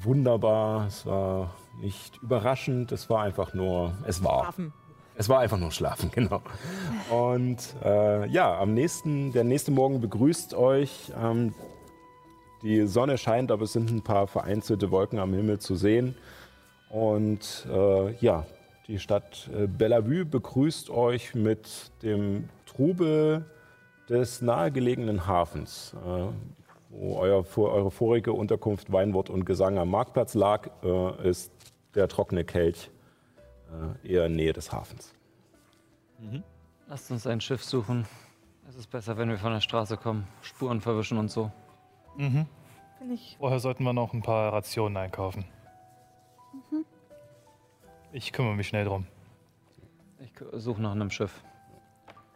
wunderbar. Es war nicht überraschend. Es war einfach nur, es war. Waffen. Es war einfach nur Schlafen, genau. Und äh, ja, am nächsten, der nächste Morgen begrüßt euch. Ähm, die Sonne scheint, aber es sind ein paar vereinzelte Wolken am Himmel zu sehen. Und äh, ja, die Stadt äh, Bellevue begrüßt euch mit dem Trubel des nahegelegenen Hafens, äh, wo euer, eure vorige Unterkunft Weinwort und Gesang am Marktplatz lag, äh, ist der trockene Kelch äh, eher in Nähe des Hafens. Mhm. Lasst uns ein Schiff suchen. Es ist besser, wenn wir von der Straße kommen. Spuren verwischen und so. Mhm. Bin ich. Vorher sollten wir noch ein paar Rationen einkaufen. Ich kümmere mich schnell drum. Ich suche nach einem Schiff.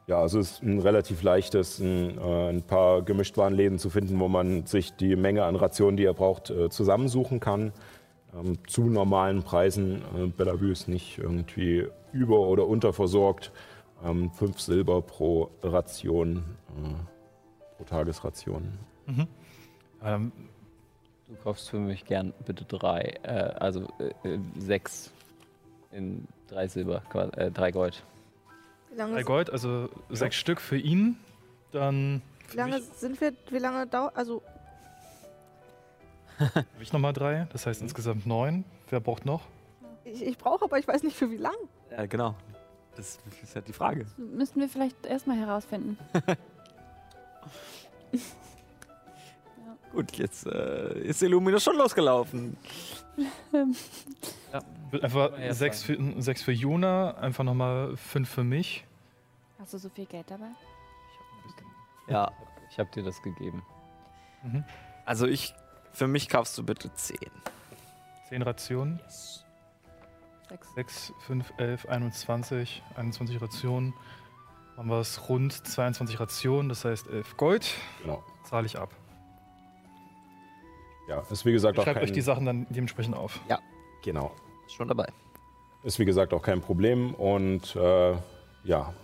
Ja, also es ist ein relativ leichtes, ein, äh, ein paar Gemischtwarenläden zu finden, wo man sich die Menge an Rationen, die er braucht, äh, zusammensuchen kann. Ähm, zu normalen Preisen. Äh, Bellevue ist nicht irgendwie über- oder unterversorgt. Ähm, fünf Silber pro Ration, äh, pro Tagesration. Ähm, Du kaufst für mich gern bitte drei, äh, also äh, äh, sechs in drei Silber, äh, drei Gold. Wie lange, drei Gold, also sechs Stück für ihn. Dann wie lange sind wir, wie lange dauert, also habe ich nochmal drei. Das heißt insgesamt neun. Wer braucht noch? ich, ich brauche, aber ich weiß nicht für wie lang. Ja, genau. Das ist halt die Frage. Müssten wir vielleicht erstmal herausfinden. Gut, jetzt äh, ist Illuminus schon losgelaufen. Wird Einfach Ja, sechs für, sechs für Juna, einfach nochmal fünf für mich. Hast du so viel Geld dabei? Ja, Ich habe dir das gegeben. Mhm. also ich, für mich kaufst du bitte 10. Zehn Rationen. Sechs. 6, 5, 11, 21, 21 Rationen. Haben wir es rund 22 Rationen, das heißt 11 Gold. Genau. Zahle ich ab. Ja, ist wie gesagt auch Schreibt kein, euch die Sachen dann dementsprechend auf. genau. Ist schon dabei. Ist wie gesagt auch kein Problem und äh, ja.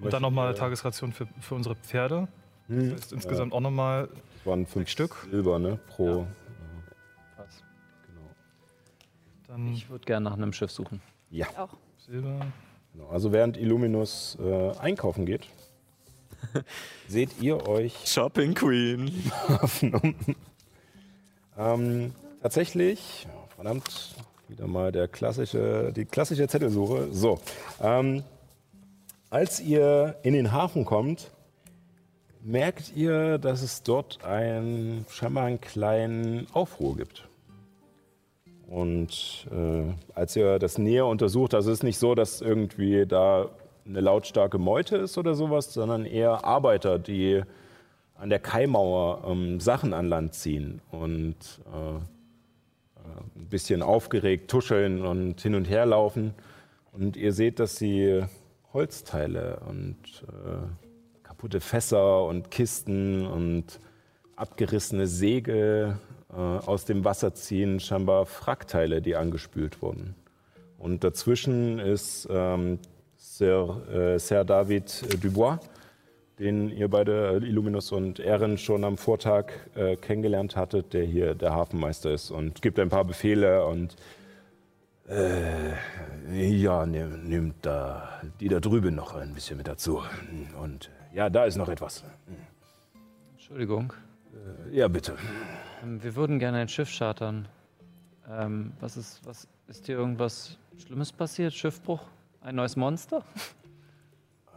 Und dann nochmal Möchte- Tagesration für, für unsere Pferde. Hm, Das heißt insgesamt auch nochmal äh, waren fünf Stück. Silber ne, pro. Krass. Genau. dann Ich würde gerne nach einem Schiff suchen. Ja. Auch. Silber. Genau. Also während Illuminus äh, einkaufen geht, seht ihr euch Shopping Queen. Hafen ähm, tatsächlich, ja, verdammt, wieder mal der klassische, die klassische Zettelsuche. So, ähm, als ihr in den Hafen kommt, merkt ihr, dass es dort ein, scheinbar einen kleinen Aufruhr gibt. Und äh, als ihr das näher untersucht, also es ist nicht so, dass irgendwie da eine lautstarke Meute ist oder sowas, sondern eher Arbeiter, die an der Kaimauer ähm, Sachen an Land ziehen und äh, äh, ein bisschen aufgeregt tuscheln und hin und her laufen. Und ihr seht, dass sie Holzteile und äh, kaputte Fässer und Kisten und abgerissene Segel äh, aus dem Wasser ziehen, scheinbar Frackteile, die angespült wurden. Und dazwischen ist ähm, Sir, äh, Sir David Dubois, den ihr beide, äh, Illuminus und Erin, schon am Vortag äh, kennengelernt hattet, der hier der Hafenmeister ist und gibt ein paar Befehle und äh, ja, nimmt da die da drüben noch ein bisschen mit dazu. Und ja, da ist noch etwas. Entschuldigung. Äh, Ja, bitte. Ähm, wir würden gerne ein Schiff chartern. Ähm, was ist, was ist hier irgendwas Schlimmes passiert? Schiffbruch? Ein neues Monster?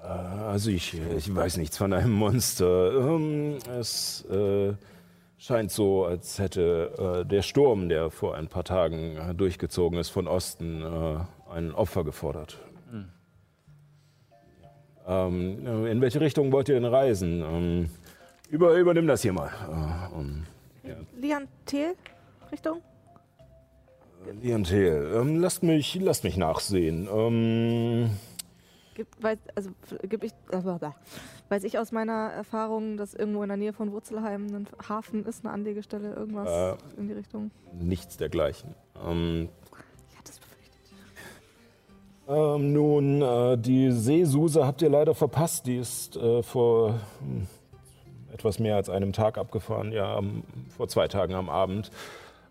Äh, Also ich, ich weiß nichts von einem Monster. Ähm, Es äh, scheint so, als hätte äh, der Sturm, der vor ein paar Tagen durchgezogen ist von Osten, ein Opfer gefordert. Hm. Ähm, in welche Richtung wollt ihr denn reisen? Ähm, über, übernimm das hier mal. Äh, um, Liantel? Richtung? Liantel, ähm, lasst, mich, lasst mich nachsehen. Ähm, Gibt, weiß, also, gib ich, äh, weiß ich aus meiner Erfahrung, dass irgendwo in der Nähe von Wurzelheim ein Hafen ist, eine Anlegestelle, irgendwas Äh. in die Richtung? nichts dergleichen. Ähm, Ähm, nun, äh, die Seesuse habt ihr leider verpasst. Die ist äh, vor hm, etwas mehr als einem Tag abgefahren, ja, am, vor zwei Tagen am Abend.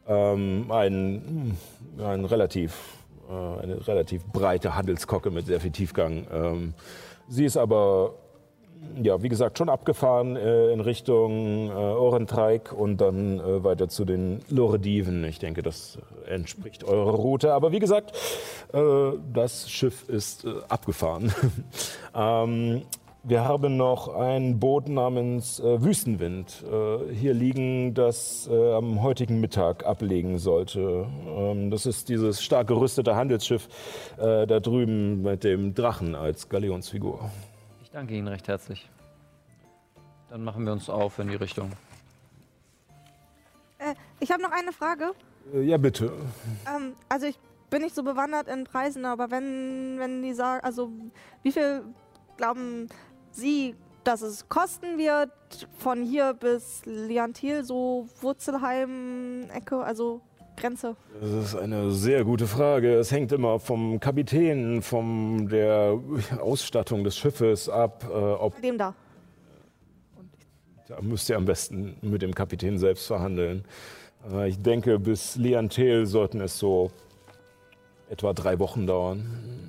Ähm, ein, hm, ein relativ äh, eine relativ breite Handelskocke mit sehr viel Tiefgang. Ähm, sie ist aber, ja, wie gesagt, schon abgefahren äh, in Richtung äh, Orentreik und dann äh, weiter zu den Lorediven. Ich denke, das entspricht eurer Route. Aber wie gesagt, äh, das Schiff ist äh, abgefahren. ähm, wir haben noch ein Boot namens äh, Wüstenwind hier liegen, das am heutigen Mittag ablegen sollte. Ähm, das ist dieses stark gerüstete Handelsschiff da drüben mit dem Drachen als Galionsfigur. Ich danke Ihnen recht herzlich. Dann machen wir uns auf in die Richtung. Äh, ich habe noch eine Frage. Äh, ja, bitte. Ähm, also ich bin nicht so bewandert in Preisen, aber wenn, wenn die sagen, also wie viel glauben Sie, dass es kosten wird von hier bis Liantil, so Wurzelheim-Ecke, also Grenze? Das ist eine sehr gute Frage. Es hängt immer vom Kapitän, von der Ausstattung des Schiffes ab, äh, ob Dem da. Da müsst ihr am besten mit dem Kapitän selbst verhandeln. Äh, Ich denke, bis Liantel sollten es so etwa drei Wochen dauern.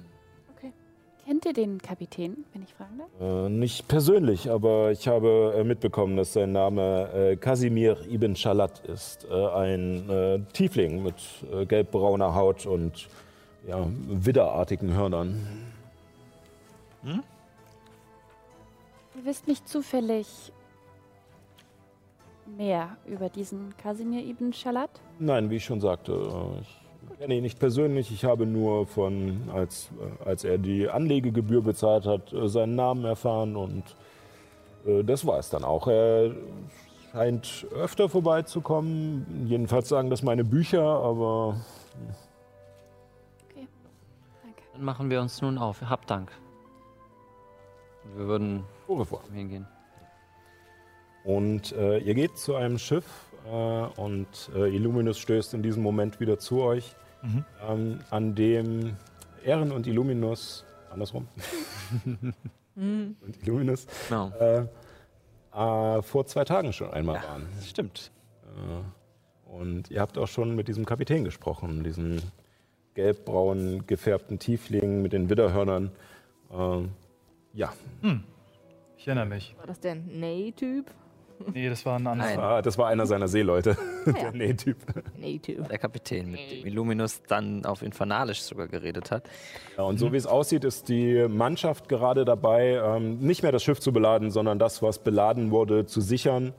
Kennt ihr den Kapitän, wenn ich fragen darf? Äh, Nicht persönlich, aber ich habe äh, mitbekommen, dass sein Name äh, Kasimir ibn Shalat ist. Äh, Ein äh, Tiefling mit äh, gelbbrauner Haut und ja, widderartigen Hörnern. Ihr wisst nicht zufällig mehr über diesen Kasimir ibn Shalat? Nein, wie ich schon sagte, ich ihn nicht persönlich. Ich habe nur von, als, äh, als er die Anlegegebühr bezahlt hat, äh, seinen Namen erfahren und äh, das war es dann auch. Er scheint öfter vorbeizukommen. Jedenfalls sagen das meine Bücher, aber Danke. Dann machen wir uns nun auf. Hab Dank. Wir würden revoir. hingehen. Und äh, ihr geht zu einem Schiff äh, und äh, Illuminus stößt in diesem Moment wieder zu euch, Mhm. ähm, an dem Ehren und Illuminus, andersrum, und Illuminus, Genau. äh, äh, vor zwei Tagen schon einmal waren. Das stimmt. Äh, und ihr habt auch schon mit diesem Kapitän gesprochen, diesen gelbbraun gefärbten Tiefling mit den Widderhörnern. Äh, ja, Ich erinnere mich. War das der Ney-Typ? Nee, das war ein anderer. Ah, das war einer seiner Seeleute, ja. der Nee-Typ. Ney-Typ. Der Kapitän, mit dem Illuminus dann auf Infernalisch sogar geredet hat. Ja, und so wie es aussieht, ist die Mannschaft gerade dabei, ähm, nicht mehr das Schiff zu beladen, sondern das, was beladen wurde, zu sichern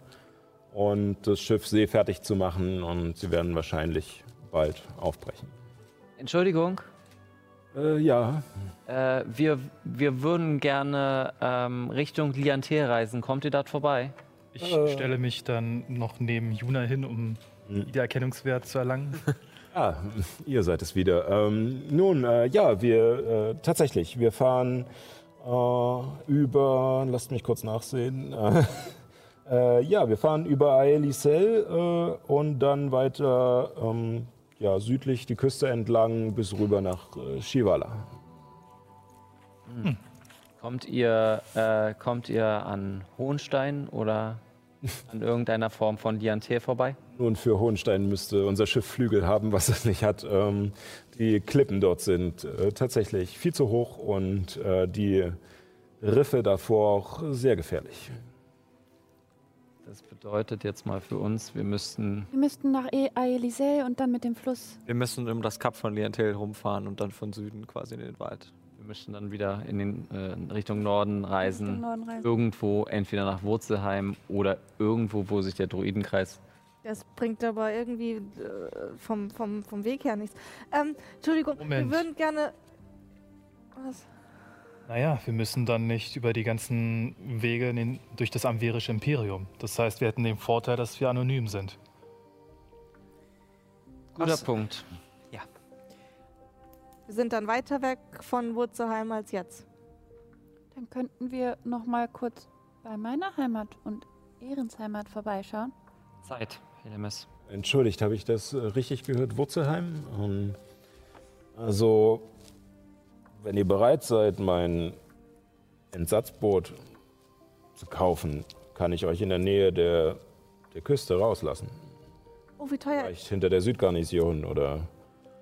und das Schiff seefertig zu machen. Und sie werden wahrscheinlich bald aufbrechen. Entschuldigung, Äh, ja, äh, wir, wir würden gerne ähm, Richtung Liantel reisen. Kommt ihr dort vorbei? Ich Äh. stelle mich dann noch neben Juna hin, um Wiedererkennungswert zu erlangen. Ah, ihr seid es wieder. Ähm, nun, äh, ja, wir äh, tatsächlich, wir fahren äh, über, lasst mich kurz nachsehen. Äh, ja, wir fahren über Aelisel äh, und dann weiter ähm, ja, südlich die Küste entlang bis rüber nach äh, Shivala. Kommt ihr, äh, kommt ihr an Hohenstein oder an irgendeiner Form von Liantel vorbei? Nun, für Hohenstein müsste unser Schiff Flügel haben, was es nicht hat. Ähm, die Klippen dort sind äh, tatsächlich viel zu hoch und äh, die Riffe davor auch sehr gefährlich. Das bedeutet jetzt mal für uns, wir müssten Wir müssten nach E- Aelisel und dann mit dem Fluss. Wir müssen um das Kap von Lientel rumfahren und dann von Süden quasi in den Wald. Wir müssen dann wieder in, den, äh, Richtung Norden Richtung reisen. Norden reisen. Irgendwo, entweder nach Wurzelheim oder irgendwo, wo sich der Druidenkreis. Das bringt aber irgendwie äh, vom, vom, vom Weg her nichts. Ähm, Entschuldigung, Moment. wir würden gerne. Was? Naja, wir müssen dann nicht über die ganzen Wege in den, durch das amverische Imperium. Das heißt, wir hätten den Vorteil, dass wir anonym sind. Guter Was? Punkt. Wir sind dann weiter weg von Wurzelheim als jetzt. Dann könnten wir noch mal kurz bei meiner Heimat und Ehrens Heimat vorbeischauen. Zeit, Helemis. Entschuldigt, habe ich das äh, richtig gehört? Wurzelheim? Ähm, also, wenn ihr bereit seid, mein Entsatzboot zu kaufen, kann ich euch in der Nähe der, der Küste rauslassen. Oh, wie teuer. Vielleicht hinter der Südgarnison oder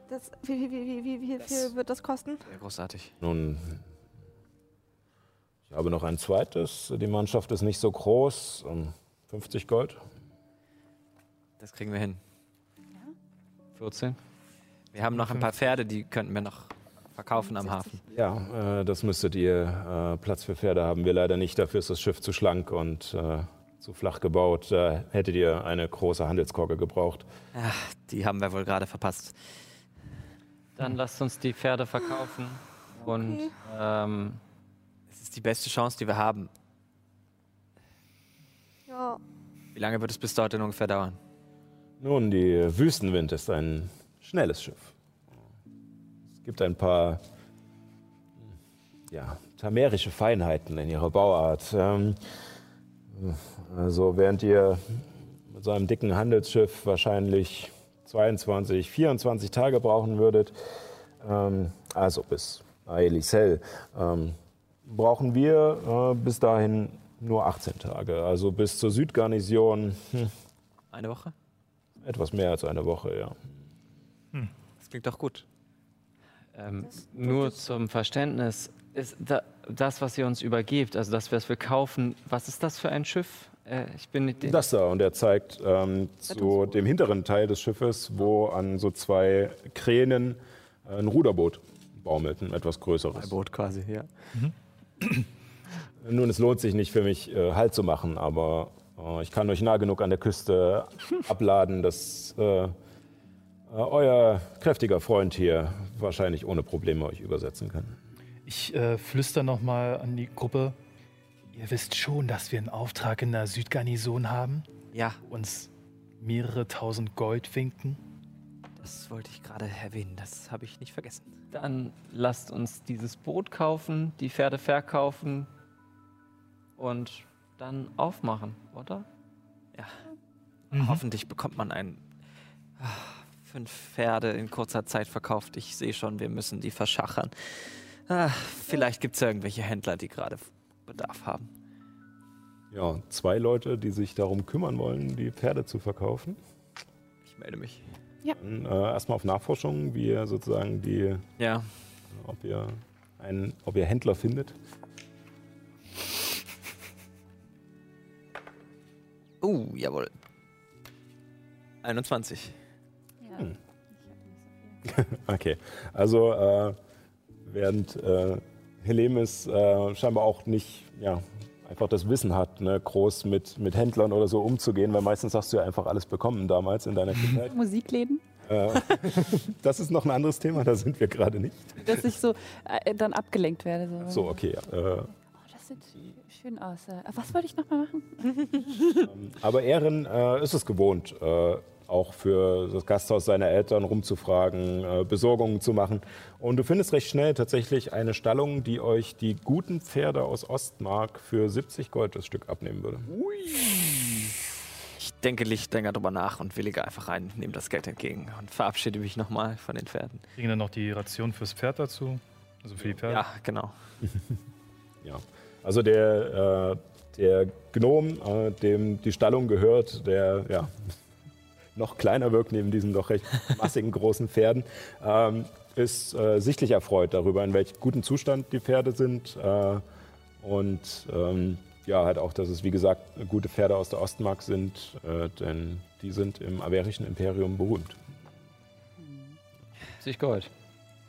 Das, wie, wie, wie, wie, wie, wie Das- viel wird das kosten? Sehr großartig. Nun, ich habe noch ein zweites. Die Mannschaft ist nicht so groß. Ähm, 50 Gold. Das kriegen wir hin. 14. Wir haben noch ein paar Pferde, die könnten wir noch verkaufen am Hafen. Ja, äh, das müsstet ihr. Äh, Platz für Pferde haben wir leider nicht. Dafür ist das Schiff zu schlank und äh, zu flach gebaut. Da hättet ihr eine große Handelskorke gebraucht. Ach, die haben wir wohl gerade verpasst. Dann lasst uns die Pferde verkaufen. Und Okay. ähm, Es ist die beste Chance, die wir haben. Ja. Wie lange wird es bis dorthin ungefähr dauern? Nun, die Wüstenwind ist ein schnelles Schiff. Es gibt ein paar ja, tamerische Feinheiten in ihrer Bauart. Ähm, also während ihr mit so einem dicken Handelsschiff wahrscheinlich 22, 24 Tage brauchen würdet, ähm, also bis Aelisel, ähm, brauchen wir äh, bis dahin nur 18 Tage. Also bis zur Südgarnison hm, Eine Woche? etwas mehr als eine Woche, ja. Das klingt doch gut. ähm, nur zum Verständnis, ist da, das, was ihr uns übergebt, also das, was wir kaufen, was ist das für ein Schiff? Äh, ich bin mit dem. Das da, und er zeigt ähm, zu dem hinteren Teil des Schiffes, wo an so zwei Kränen äh, ein Ruderboot baumelt, ein etwas größeres. Boot quasi, ja. Nun, es lohnt sich nicht für mich, äh, Halt zu machen, aber äh, ich kann euch nah genug an der Küste abladen, dass äh, äh, euer kräftiger Freund hier wahrscheinlich ohne Probleme euch übersetzen kann. Ich äh, flüster nochmal an die Gruppe. Ihr wisst schon, dass wir einen Auftrag in der Südgarnison haben, Ja, uns mehrere tausend Gold winken. das wollte ich gerade erwähnen. Das habe ich nicht vergessen. Dann lasst uns dieses Boot kaufen, die Pferde verkaufen und dann aufmachen, oder? Hoffentlich bekommt man ein ah, fünf Pferde in kurzer Zeit verkauft. Ich sehe schon, wir müssen die verschachern. Ah, vielleicht gibt es irgendwelche Händler, die gerade Bedarf haben. Ja, zwei Leute, die sich darum kümmern wollen, die Pferde zu verkaufen. Ich melde mich. Dann, äh, erstmal auf Nachforschung, wie ihr sozusagen die Ja, ob ihr, einen, ob ihr Händler findet. uh, jawohl. 21. Ja. Okay, also äh, während äh, Helemis äh, scheinbar auch nicht ja, einfach das Wissen hat, ne, groß mit, mit Händlern oder so umzugehen, weil meistens hast du ja einfach alles bekommen damals in deiner Kindheit. Musikläden, äh, das ist noch ein anderes Thema, da sind wir gerade nicht. dass ich so äh, dann abgelenkt werde. So, So, okay. ja, Äh, Oh, das sieht schön aus. Äh, Was wollte ich nochmal machen? Aber Ehren äh, ist es gewohnt, äh, auch für das Gasthaus seiner Eltern rumzufragen, äh, Besorgungen zu machen. Und du findest recht schnell tatsächlich eine Stallung, die euch die guten Pferde aus Ostmark für 70 Gold das Stück abnehmen würde. Ich denke nicht länger drüber nach und willige einfach ein, nehme das Geld entgegen und verabschiede mich nochmal von den Pferden. Kriegen dann noch die Ration fürs Pferd dazu? Also für die Pferde? Ja, genau. Ja. Also der, äh, der Gnom, äh, dem die Stallung gehört, der ja, noch kleiner wirkt neben diesen doch recht massigen großen Pferden, ähm, ist äh, sichtlich erfreut darüber, in welch guten Zustand die Pferde sind. Äh, und ähm, ja, halt auch, dass es, wie gesagt, gute Pferde aus der Ostmark sind, äh, denn die sind im averischen Imperium berühmt. 70 Gold.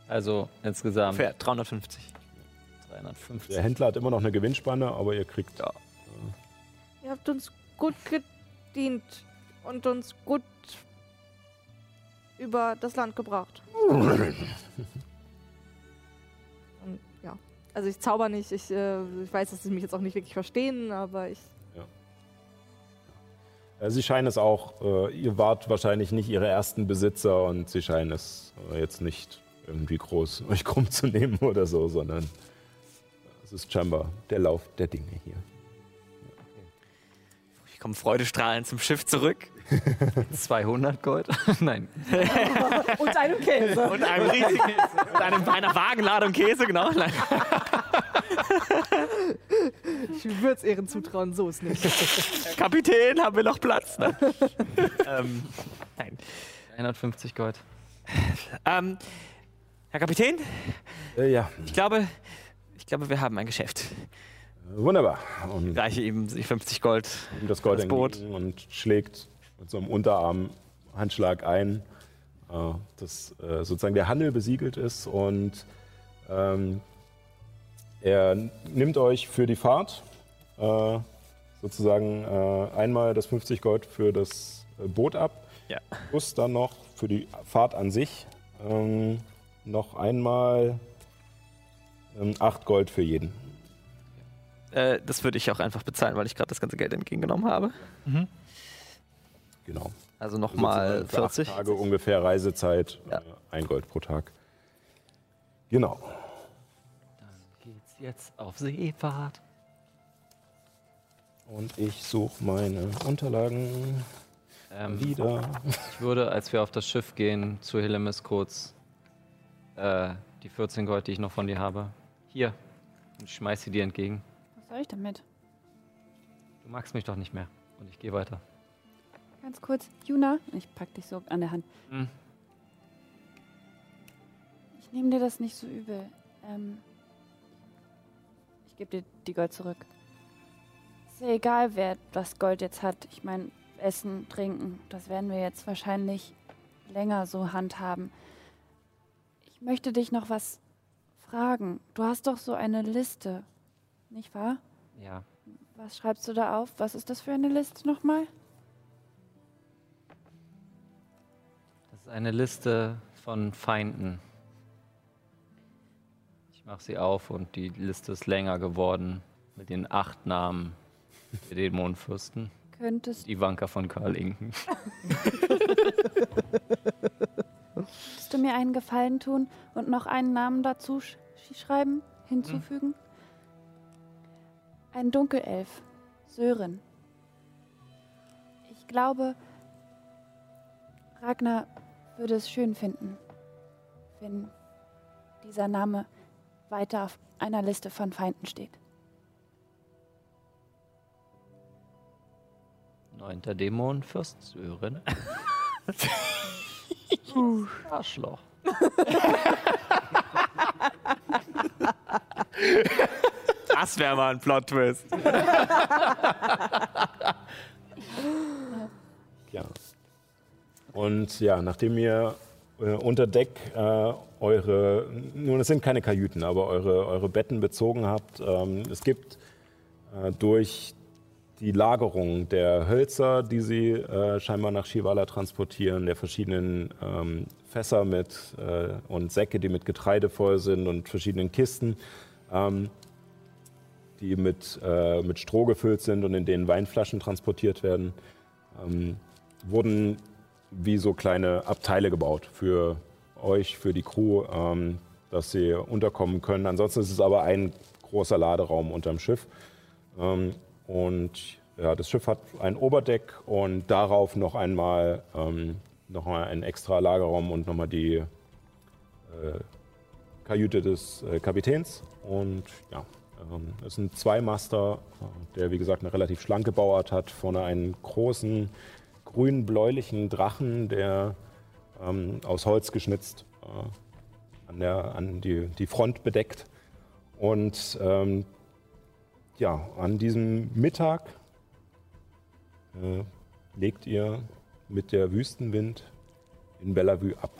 Also insgesamt Pferd, 350. 350. Der Händler hat immer noch eine Gewinnspanne, aber ihr kriegt Ja. Ihr habt uns gut gedient und uns gut über das Land gebracht. Und ja, also ich zauber nicht. Ich, äh, ich weiß, dass sie mich jetzt auch nicht wirklich verstehen, aber ich. Äh, Sie scheinen es auch, äh, ihr wart wahrscheinlich nicht ihre ersten Besitzer und sie scheinen es äh, jetzt nicht irgendwie groß euch krumm zu nehmen oder so, sondern es ist scheinbar der Lauf der Dinge hier. Ich komme freudestrahlend zum Schiff zurück. 200 Gold? Nein. Und einem Käse. Und einem riesigen, und einem, einer Wagenladung Käse, genau. Nein. Ich würde es Ehren zutrauen, so ist nicht. Kapitän, haben wir noch Platz? Ne? ähm, nein. 150 Gold. Ähm, Herr Kapitän, Äh, ja, ich glaube, ich glaube, wir haben ein Geschäft. wunderbar. Und Ich reiche ihm die 50 Gold. ihm das Gold Das Boot. und schlägt mit so einem Unterarm-Handschlag ein, äh, dass äh, sozusagen der Handel besiegelt ist und ähm, er nimmt euch für die Fahrt äh, sozusagen äh, einmal das 50 Gold für das äh, Boot ab, Ja. plus dann noch für die Fahrt an sich ähm, noch einmal ähm, 8 Gold für jeden. Äh, das würde ich auch einfach bezahlen, weil ich gerade das ganze Geld entgegengenommen habe. Genau. Also nochmal Sozusagen für acht 40. Tage ungefähr Reisezeit, Ja. äh, ein Gold pro Tag. Genau. Geht's jetzt auf Seefahrt? Und ich suche meine Unterlagen Ähm, wieder. ich würde, als wir auf das Schiff gehen, zu Hillemis kurz äh, die 14 Gold, die ich noch von dir habe, hier. Und ich schmeiß sie dir entgegen. Was soll ich damit? Du magst mich doch nicht mehr. Und ich gehe weiter. Ganz kurz. Juna, ich pack dich so an der Hand. Hm. Ich nehme dir das nicht so übel. Ähm, ich gebe dir die Gold zurück. Ist ja egal, wer das Gold jetzt hat. Ich meine, Essen, Trinken, das werden wir jetzt wahrscheinlich länger so handhaben. Ich möchte dich noch was fragen. Du hast doch so eine Liste, nicht wahr? Ja. Was schreibst du da auf? Was ist das für eine Liste nochmal? Ist eine Liste von Feinden. Ich mache sie auf und die Liste ist länger geworden mit den acht Namen der Dämonenfürsten. Könntest, Ivanka von Karlinken. könntest du mir einen Gefallen tun und noch einen Namen dazu sch schreiben, hinzufügen? Ein Dunkelelf, Sören. Ich glaube, Ragnar würde es schön finden, wenn dieser Name weiter auf einer Liste von Feinden steht. Neunter Dämonenfürst Sören. Arschloch. Das wäre mal ein Plot-Twist. Ja. Und ja, nachdem ihr äh, unter Deck äh, eure, nun es sind keine Kajüten, aber eure, eure Betten bezogen habt, ähm, es gibt äh, durch die Lagerung der Hölzer, die sie äh, scheinbar nach Shivala transportieren, der verschiedenen ähm, Fässer mit äh, und Säcke, die mit Getreide voll sind und verschiedenen Kisten, ähm, die mit, äh, mit Stroh gefüllt sind und in denen Weinflaschen transportiert werden, ähm, wurden wie so kleine Abteile gebaut für euch, für die Crew, ähm, dass sie unterkommen können. Ansonsten ist es aber ein großer Laderaum unterm Schiff. Ähm, und ja, das Schiff hat ein Oberdeck und darauf noch einmal ähm, noch mal ein extra Lagerraum und nochmal die äh, Kajüte des äh, Kapitäns. Und ja, ähm, es ist ein Zweimaster, äh, der wie gesagt eine relativ schlanke Bauart hat. Vorne einen großen grün-bläulichen Drachen, der ähm, aus Holz geschnitzt äh, an, der, an die, die Front bedeckt. Und ähm, ja, an diesem Mittag äh, legt ihr mit der Wüstenwind in Bellevue ab.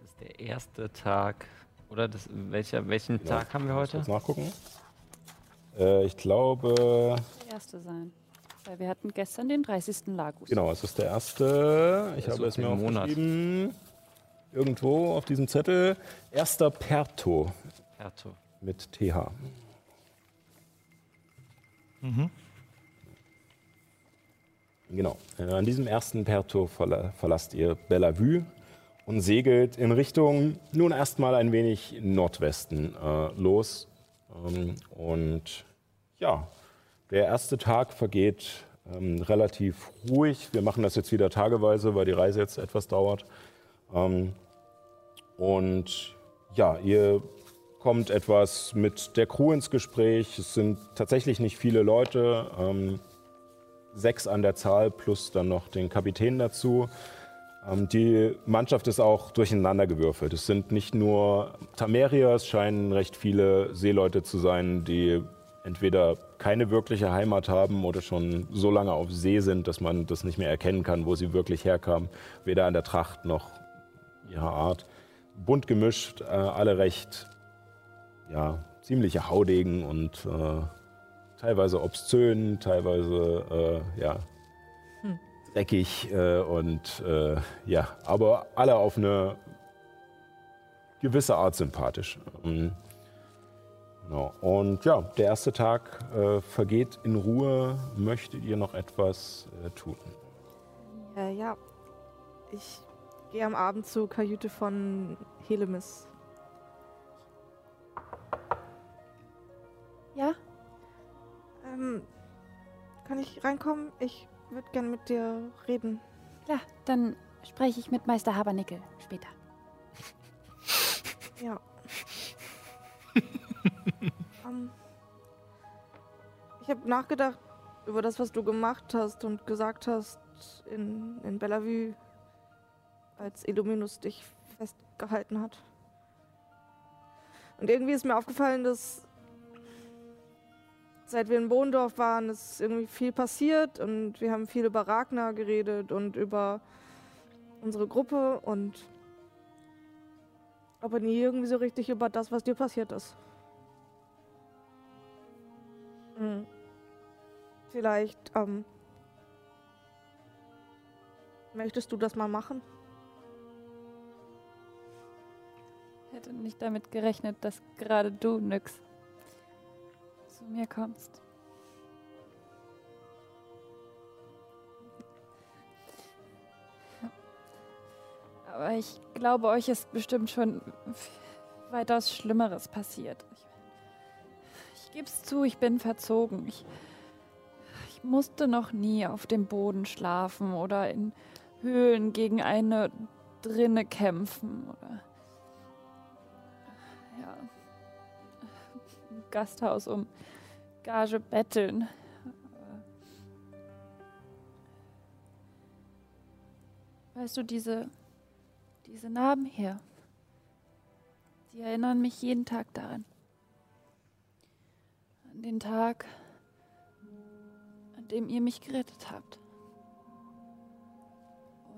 Das ist der erste Tag. Oder das, welcher, welchen Genau. Tag haben wir heute? Kurz nachgucken. Äh, ich glaube, Der erste sein. Weil wir hatten gestern den 30. Lagus. genau, es ist der erste. Ich Der habe es mir aufgeschrieben. Irgendwo auf diesem Zettel. Erster Perto Perto. mit TH. Genau. Äh, an diesem ersten Perto verla verlasst ihr Bellevue und segelt in Richtung nun erstmal ein wenig Nordwesten äh, los. Ähm, und ja, der erste Tag vergeht ähm, relativ ruhig. Wir machen das jetzt wieder tageweise, weil die Reise jetzt etwas dauert. Ähm, und ja, ihr kommt etwas mit der Crew ins Gespräch. Es sind tatsächlich nicht viele Leute, ähm, sechs an der Zahl plus dann noch den Kapitän dazu. Ähm, die Mannschaft ist auch durcheinandergewürfelt. Es sind nicht nur Tamerier, es scheinen recht viele Seeleute zu sein, die entweder keine wirkliche Heimat haben oder schon so lange auf See sind, dass man das nicht mehr erkennen kann, wo sie wirklich herkamen. Weder an der Tracht noch ihrer Art. Bunt gemischt, äh, alle recht, ja, ziemliche Haudegen und äh, teilweise obszön, teilweise, äh, ja, hm. dreckig äh, und, äh, ja, aber alle auf eine gewisse Art sympathisch. Mhm. Genau. Und ja, der erste Tag äh, vergeht in Ruhe. Möchtet ihr noch etwas äh, tun? Ja, ja. Ich gehe am Abend zur Kajüte von Helemis. Ja? Ähm, kann ich reinkommen? Ich würde gern mit dir reden. Ja, dann spreche ich mit Meister Habernickel später. Ja. Um, ich habe nachgedacht über das, was du gemacht hast und gesagt hast in, in Bellevue, als Illuminus dich festgehalten hat. Und irgendwie ist mir aufgefallen, dass seit wir in Bohndorf waren, ist irgendwie viel passiert und wir haben viel über Ragnar geredet und über unsere Gruppe und aber nie irgendwie so richtig über das, was dir passiert ist. Vielleicht, ähm, möchtest du das mal machen? Ich hätte nicht damit gerechnet, dass gerade du, Nyx, zu mir kommst. Aber ich glaube, euch ist bestimmt schon weitaus Schlimmeres passiert. Es zu, ich bin verzogen. Ich, ich musste noch nie auf dem Boden schlafen oder in Höhlen gegen eine Drinne kämpfen oder ja, Gasthaus um Gage betteln. Weißt du, diese diese Narben hier, die erinnern mich jeden Tag daran. Den Tag, an dem ihr mich gerettet habt.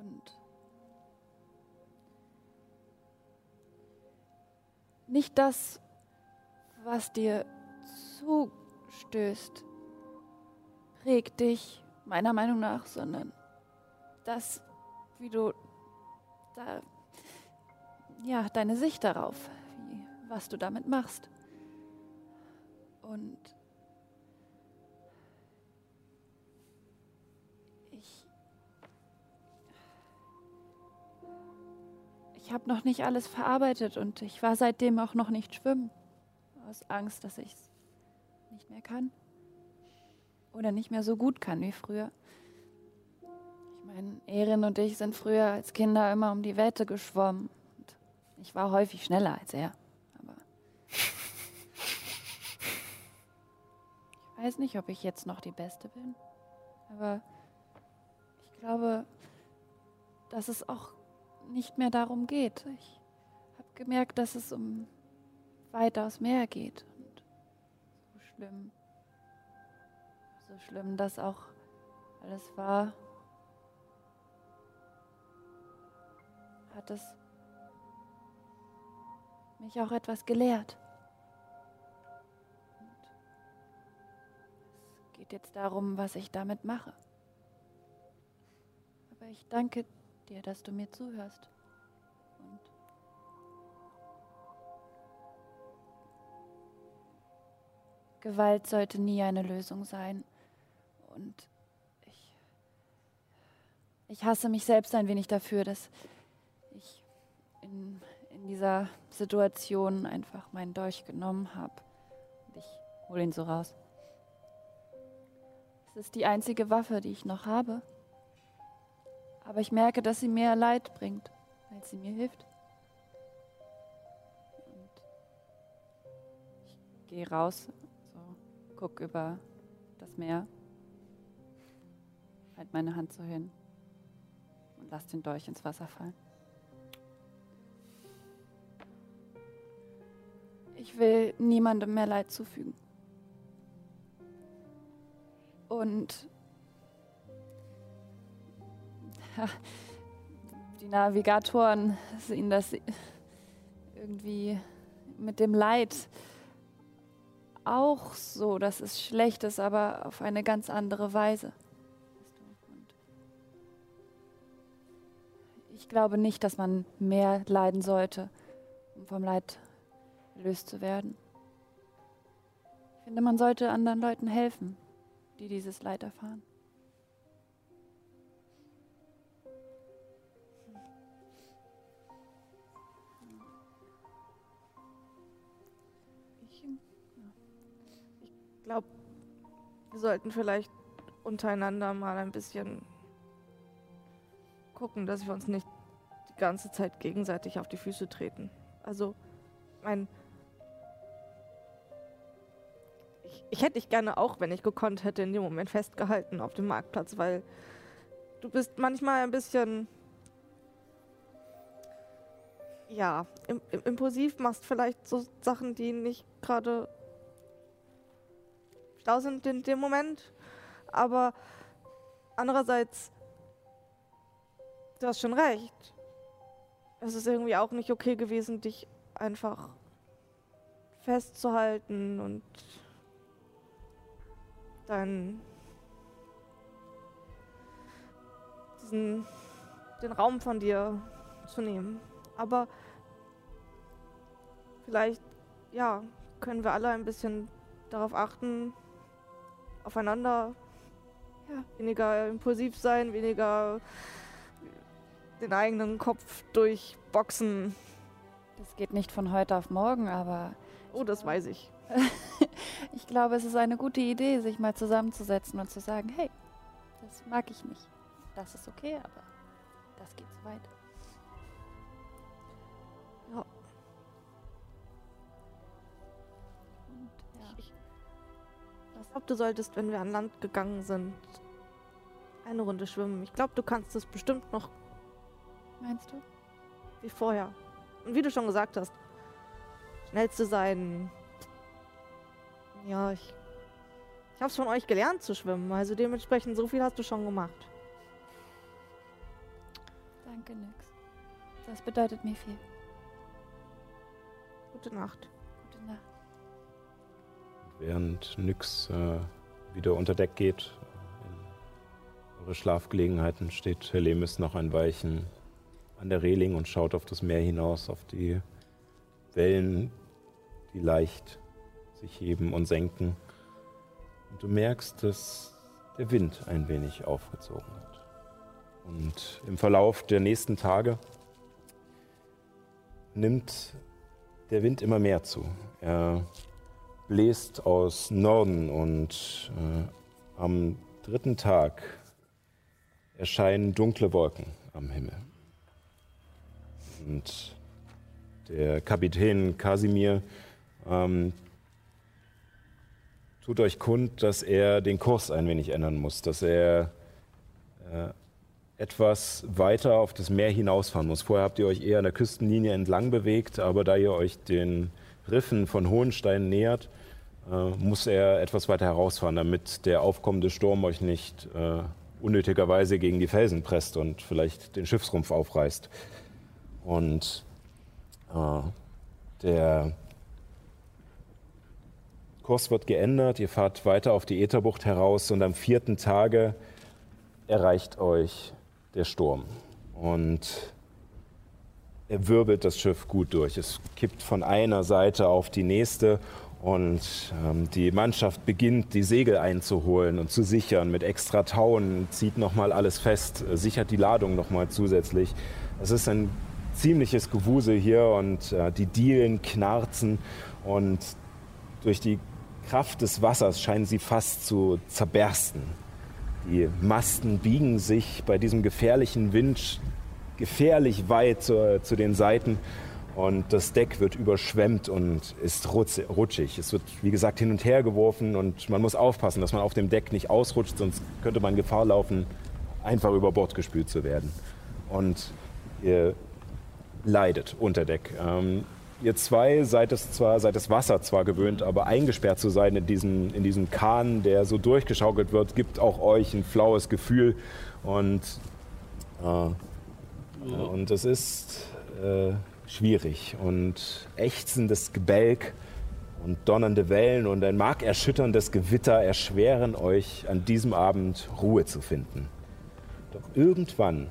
Und nicht das, was dir zustößt, prägt dich meiner Meinung nach, sondern das, wie du da ja, deine Sicht darauf, wie, was du damit machst. Und ich, ich habe noch nicht alles verarbeitet und ich war seitdem auch noch nicht schwimmen, aus Angst, dass ich es nicht mehr kann oder nicht mehr so gut kann wie früher. Ich meine, Erin und ich sind früher als Kinder immer um die Wette geschwommen ich war häufig schneller als er. Weiß nicht, ob ich jetzt noch die Beste bin. Aber ich glaube, dass es auch nicht mehr darum geht. Ich habe gemerkt, dass es um weitaus mehr geht. Und so schlimm, so schlimm das auch alles war, hat es mich auch etwas gelehrt. Geht jetzt darum, was ich damit mache. Aber ich danke dir, dass du mir zuhörst. Gewalt sollte nie eine Lösung sein. Und ich, ich hasse mich selbst ein wenig dafür, dass ich in in dieser Situation einfach meinen Dolch genommen habe. Ich hole ihn so raus. Es ist die einzige Waffe, die ich noch habe. Aber ich merke, dass sie mir Leid bringt, weil sie mir hilft. Und ich gehe raus, so, guck über das Meer, halt meine Hand so hin und lasst den Dolch ins Wasser fallen. Ich will niemandem mehr Leid zufügen. Und ja, die Navigatoren sehen das irgendwie mit dem Leid auch so, dass es schlecht ist, aber auf eine ganz andere Weise. Ich glaube nicht, dass man mehr leiden sollte, um vom Leid erlöst zu werden. Ich finde, man sollte anderen Leuten helfen, die dieses Leid erfahren. Ich glaube, wir sollten vielleicht untereinander mal ein bisschen gucken, dass wir uns nicht die ganze Zeit gegenseitig auf die Füße treten. Also, mein. Ich, hätte dich gerne auch, wenn ich gekonnt hätte, in dem Moment festgehalten auf dem Marktplatz, weil du bist manchmal ein bisschen. Ja, im, im, impulsiv machst vielleicht so Sachen, die nicht gerade schlau sind in dem Moment. Aber andererseits, du hast schon recht. Es ist irgendwie auch nicht okay gewesen, dich einfach festzuhalten und dann diesen den Raum von dir zu nehmen. Aber vielleicht ja, können wir alle ein bisschen darauf achten, aufeinander ja, weniger impulsiv sein, weniger den eigenen Kopf durchboxen. Das geht nicht von heute auf morgen, aber. Oh, das weiß ich. ich glaube, es ist eine gute Idee, sich mal zusammenzusetzen und zu sagen, hey, das mag ich nicht. Das ist okay, aber das geht zu weit. Ja. Und ja. Ich, ich glaube, du solltest, wenn wir an Land gegangen sind, eine Runde schwimmen. Ich glaube, du kannst es bestimmt noch Meinst du? wie vorher. Und wie du schon gesagt hast, schnellste sein. Ja, ich. Ich hab's von euch gelernt zu schwimmen, also dementsprechend so viel hast du schon gemacht. Danke, Nix. Das bedeutet mir viel. Gute Nacht. Gute Nacht. Während Nyx äh, wieder unter Deck geht, in eure Schlafgelegenheiten, steht Helemis noch ein Weichen an der Reling und schaut auf das Meer hinaus, auf die Wellen, die leicht sich heben und senken. Und du merkst, dass der Wind ein wenig aufgezogen hat. Und im Verlauf der nächsten Tage nimmt der Wind immer mehr zu. Er bläst aus Norden und äh, am dritten Tag erscheinen dunkle Wolken am Himmel. Und der Kapitän Kasimir ähm, tut euch kund, dass er den Kurs ein wenig ändern muss, dass er äh, etwas weiter auf das Meer hinausfahren muss. Vorher habt ihr euch eher an der Küstenlinie entlang bewegt, aber da ihr euch den Riffen von Hohenstein nähert, äh, muss er etwas weiter herausfahren, damit der aufkommende Sturm euch nicht äh, unnötigerweise gegen die Felsen presst und vielleicht den Schiffsrumpf aufreißt. Und äh, der Kurs wird geändert, ihr fahrt weiter auf die Ätherbucht heraus und am vierten Tage erreicht euch der Sturm. Und er wirbelt das Schiff gut durch. Es kippt von einer Seite auf die nächste und ähm, die Mannschaft beginnt, die Segel einzuholen und zu sichern mit extra Tauen, zieht nochmal alles fest, äh, sichert die Ladung nochmal zusätzlich. Es ist ein ziemliches Gewusel hier und äh, die Dielen knarzen und durch die Kraft des Wassers scheinen sie fast zu zerbersten. Die Masten biegen sich bei diesem gefährlichen Wind gefährlich weit zu, zu den Seiten und das Deck wird überschwemmt und ist rutschig. Es wird, wie gesagt, hin und her geworfen und man muss aufpassen, dass man auf dem Deck nicht ausrutscht, sonst könnte man Gefahr laufen, einfach über Bord gespült zu werden. und ihr leidet unter Deck. Ähm, ihr zwei seid es zwar, seid das Wasser zwar gewöhnt, aber eingesperrt zu sein in diesem, in diesem Kahn, der so durchgeschaukelt wird, gibt auch euch ein flaues Gefühl und, äh, und es ist äh, schwierig und ächzendes Gebälk und donnernde Wellen und ein markerschütterndes Gewitter erschweren euch an diesem Abend Ruhe zu finden. Doch irgendwann,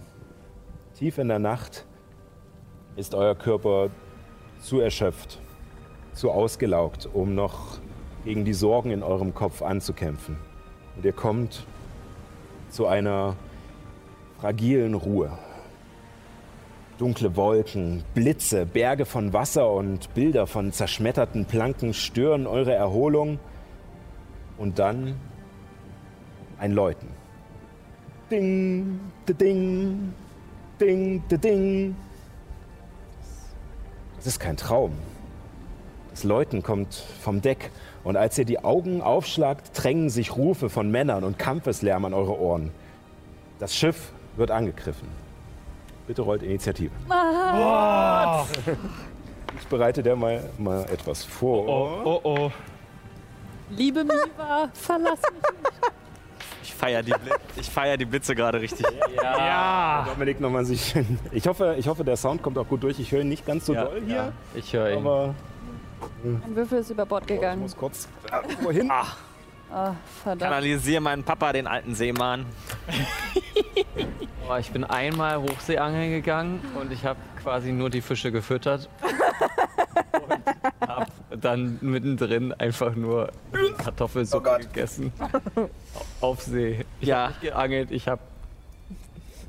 tief in der Nacht, ist euer Körper zu erschöpft, zu ausgelaugt, um noch gegen die Sorgen in eurem Kopf anzukämpfen. Und ihr kommt zu einer fragilen Ruhe. Dunkle Wolken, Blitze, Berge von Wasser und Bilder von zerschmetterten Planken stören eure Erholung. Und dann ein Läuten. Ding, de ding, ding, de ding. Das ist kein Traum. Das Läuten kommt vom Deck. Und als ihr die Augen aufschlagt, drängen sich Rufe von Männern und Kampfeslärm an eure Ohren. Das Schiff wird angegriffen. Bitte rollt Initiative. Ich bereite der mal, mal etwas vor. Oh, oh, oh. Liebe Miva, verlass mich. Ich feiere die, ich feier die Blitze gerade richtig. Ja. Dominik nochmal sich. Ich hoffe, ich hoffe, der Sound kommt auch gut durch. Ich höre ihn nicht ganz so Ja, doll hier. Ich höre ihn. Aber Ein Würfel ist über Bord ich gegangen. muss kurz wohin. Ah, verdammt. Kanalisiere meinen Papa, den alten Seemann. Ich bin einmal Hochseeangeln gegangen und ich habe quasi nur die Fische gefüttert. und hab dann mittendrin einfach nur Kartoffelsuppe gegessen. Auf See. Ich Ja. habe nicht geangelt, ich habe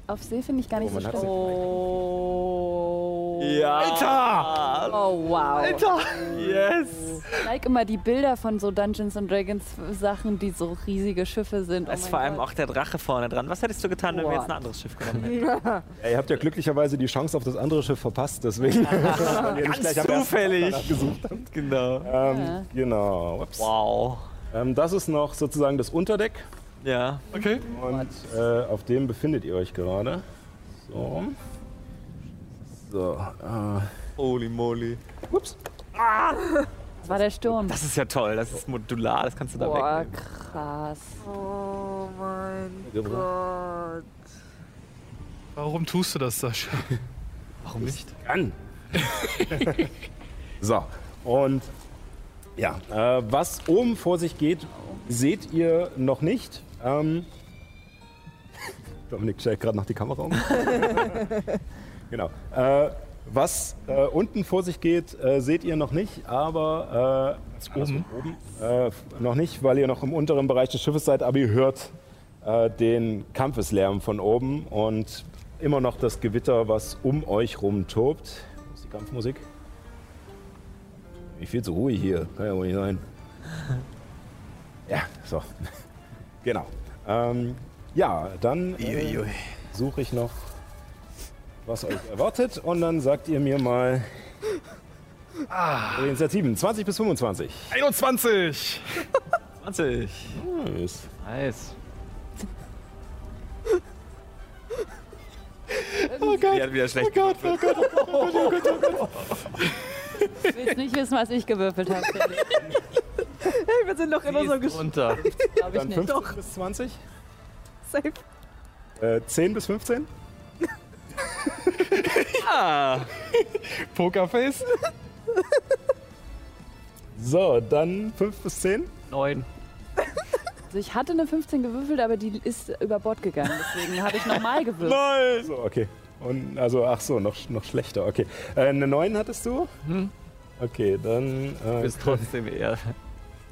Auf See finde ich gar nicht Oh, so schlimm. Oh. Ja. Alter! Oh, wow. Alter! Yes! Ich like immer die Bilder von so Dungeons and Dragons Sachen, die so riesige Schiffe sind. Da ist oh vor mein allem Gott. auch der Drache vorne dran. Was hättest du getan, wenn wir jetzt ein anderes Schiff genommen hätten? Ja, ihr habt ja glücklicherweise die Chance auf das andere Schiff verpasst, deswegen. ersten Zufällig. danach gesucht habt. Genau. Ähm, Ja. Genau. Ups. Wow. Ähm, das ist noch sozusagen das Unterdeck Ja. Okay. und äh, auf dem befindet ihr euch gerade. So. So. Äh, Holy moly. ups. Das war der Sturm. Das ist ja toll. Das ist modular. Das kannst du da Boah, wegnehmen. krass. Oh mein Gebracht. Gott. Warum tust du das, Sascha? Warum nicht? An. so. Und ja, äh, was oben vor sich geht, seht ihr noch nicht. Ähm, Dominik stellt gerade noch die Kamera um. genau. Äh, was äh, unten vor sich geht, äh, seht ihr noch nicht, aber äh, oben? oben äh, noch nicht, weil ihr noch im unteren Bereich des Schiffes seid, aber ihr hört äh, den Kampfeslärm von oben und immer noch das Gewitter, was um euch rum tobt. Wo ist die Kampfmusik? Wie viel zu ruhig hier, kann ja wohl nicht sein. Ja, so. Genau. Ähm, ja, dann äh, suche ich noch, was euch erwartet und dann sagt ihr mir mal ah. Initiativen 20 bis 25. 21! 20. Nice. Nice. Oh Gott. Die hat wieder schlecht oh Gott, Ich will jetzt nicht wissen, was ich gewürfelt habe. wir sind doch in unserem Gespräch. Runter. Glaube ich Dann nicht. 15 bis 20. Safe. Äh, 10 bis 15. Ah. Pokerface? So, dann 5 bis 10. Neun. Also ich hatte eine 15 gewürfelt, aber die ist über Bord gegangen. Deswegen habe ich nochmal gewürfelt. So, okay. Und also, ach so, noch, noch schlechter. Okay. Äh, eine 9 hattest du? Hm. Okay, dann. Äh, Bist trotzdem eher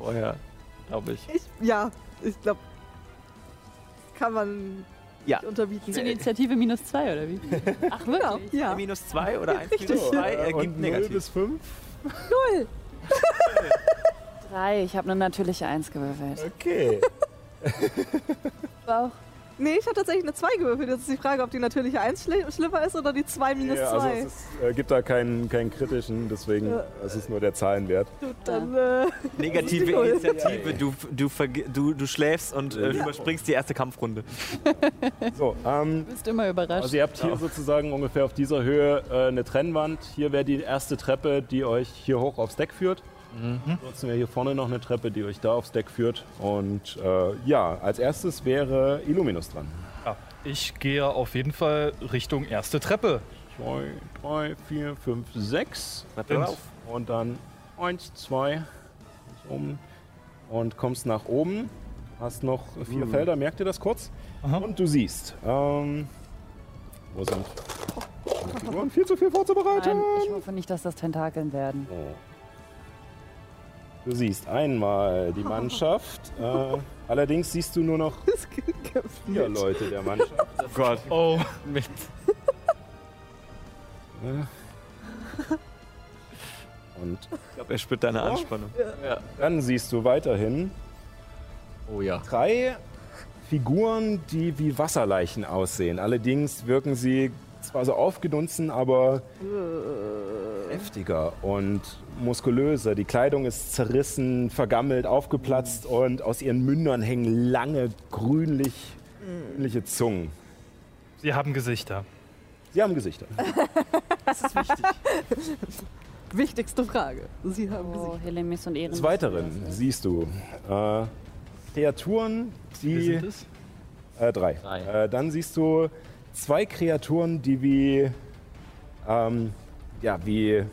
vorher, glaube ich. Ich, ja, ich glaube, kann man Ja. nicht unterbieten. Ist die Initiative minus zwei oder wie? Ach Genau, wirklich? ja. Minus 2 oder 1 Richtig. minus 2 äh, ergibt 0 negativ. bis 5. Null. Drei. Ich habe eine natürliche Eins gewürfelt. Okay. Bauch. Nee, ich habe tatsächlich eine 2 gewürfelt. Jetzt ist die Frage, ob die natürliche 1 schli schlimmer ist oder die 2 minus 2. Ja, also es ist, äh, gibt da keinen, keinen kritischen, deswegen Ja. es ist nur der Zahlenwert. Gut, dann. Äh, Negative. Initiative, du, du, du, du schläfst und äh, überspringst die erste Kampfrunde. So, ähm, Du bist immer überrascht. also ihr habt hier sozusagen ungefähr auf dieser Höhe äh, eine Trennwand. Hier wäre die erste Treppe, die euch hier hoch aufs Deck führt. Ansonsten wäre hier vorne noch eine Treppe, die euch da aufs Deck führt. Und äh, ja, als erstes wäre Illuminus dran. Ja, ich gehe auf jeden Fall Richtung erste Treppe. Zwei, drei, vier, fünf, sechs. Treppe auf. Und dann eins, zwei, um und kommst nach oben. Hast noch vier Felder, merkt ihr das kurz? Aha. Und du siehst, ähm, wo sind Figuren? Viel zu viel vorzubereiten. Nein, ich hoffe nicht, dass das Tentakeln werden. So. Du siehst einmal die Mannschaft. äh, allerdings siehst du nur noch vier. Leute der Mannschaft. Oh Gott. Oh, Mit. Und Ich glaube, er spürt deine Anspannung. dann siehst du weiterhin Oh ja. drei Figuren, die wie Wasserleichen aussehen. Allerdings wirken sie zwar so aufgedunsen, aber heftiger und muskulöser. Die Kleidung ist zerrissen, vergammelt, aufgeplatzt und aus ihren Mündern hängen lange grünlich, grünliche Zungen. sie haben Gesichter. Sie haben Gesichter. Das ist wichtig. Wichtigste Frage. Sie haben Oh, Gesicht. Helemis und Ehren. Des Weiteren siehst du äh, Kreaturen, Wie die sind es? Äh, drei. Drei. Äh, dann siehst du zwei Kreaturen, die wie, ähm, ja, wie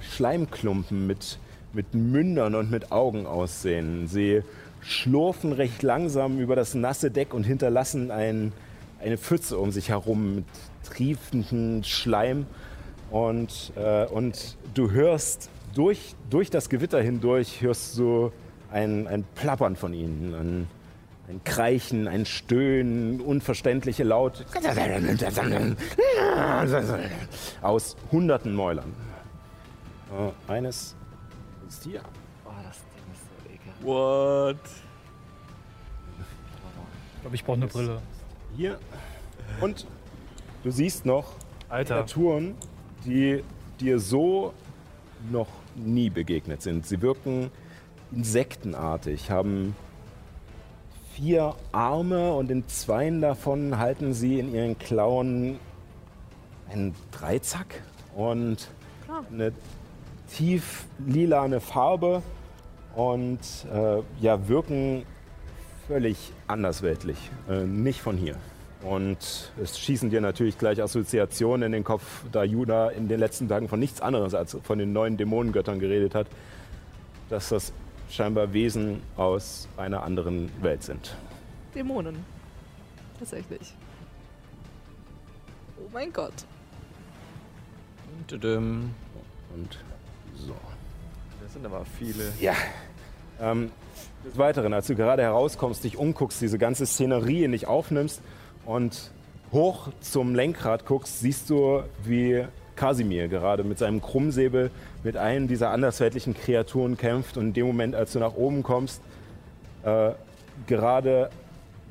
Schleimklumpen mit, mit Mündern und mit Augen aussehen. Sie schlurfen recht langsam über das nasse Deck und hinterlassen ein, eine Pfütze um sich herum mit triefenden Schleim. Und, äh, und du hörst durch, durch das Gewitter hindurch, hörst du ein, ein Plappern von ihnen, ein, ein Kreichen, ein Stöhnen, unverständliche Laut aus hunderten Mäulern. Äh, eines ist hier. Oh, das Ding ist so ekelhaft. What? Ich glaube, ich brauche eine Brille. Hier. Und du siehst noch Alter, Kreaturen, die dir so noch nie begegnet sind. Sie wirken insektenartig, haben vier Arme und in zweien davon halten sie in ihren Klauen einen Dreizack und eine tief lilane Farbe und äh, ja, wirken völlig andersweltlich, äh, nicht von hier. Und es schießen dir natürlich gleich Assoziationen in den Kopf, da Judah in den letzten Tagen von nichts anderes als von den neuen Dämonengöttern geredet hat, dass das scheinbar Wesen aus einer anderen Welt sind. Dämonen. Tatsächlich. Oh mein Gott. Und so. Das sind aber viele. Ja. Ähm, des Weiteren, als du gerade herauskommst, dich umguckst, diese ganze Szenerie nicht aufnimmst und hoch zum Lenkrad guckst, siehst du, wie Kasimir gerade mit seinem Krummsäbel mit einem dieser andersweltlichen Kreaturen kämpft und in dem Moment, als du nach oben kommst, äh, gerade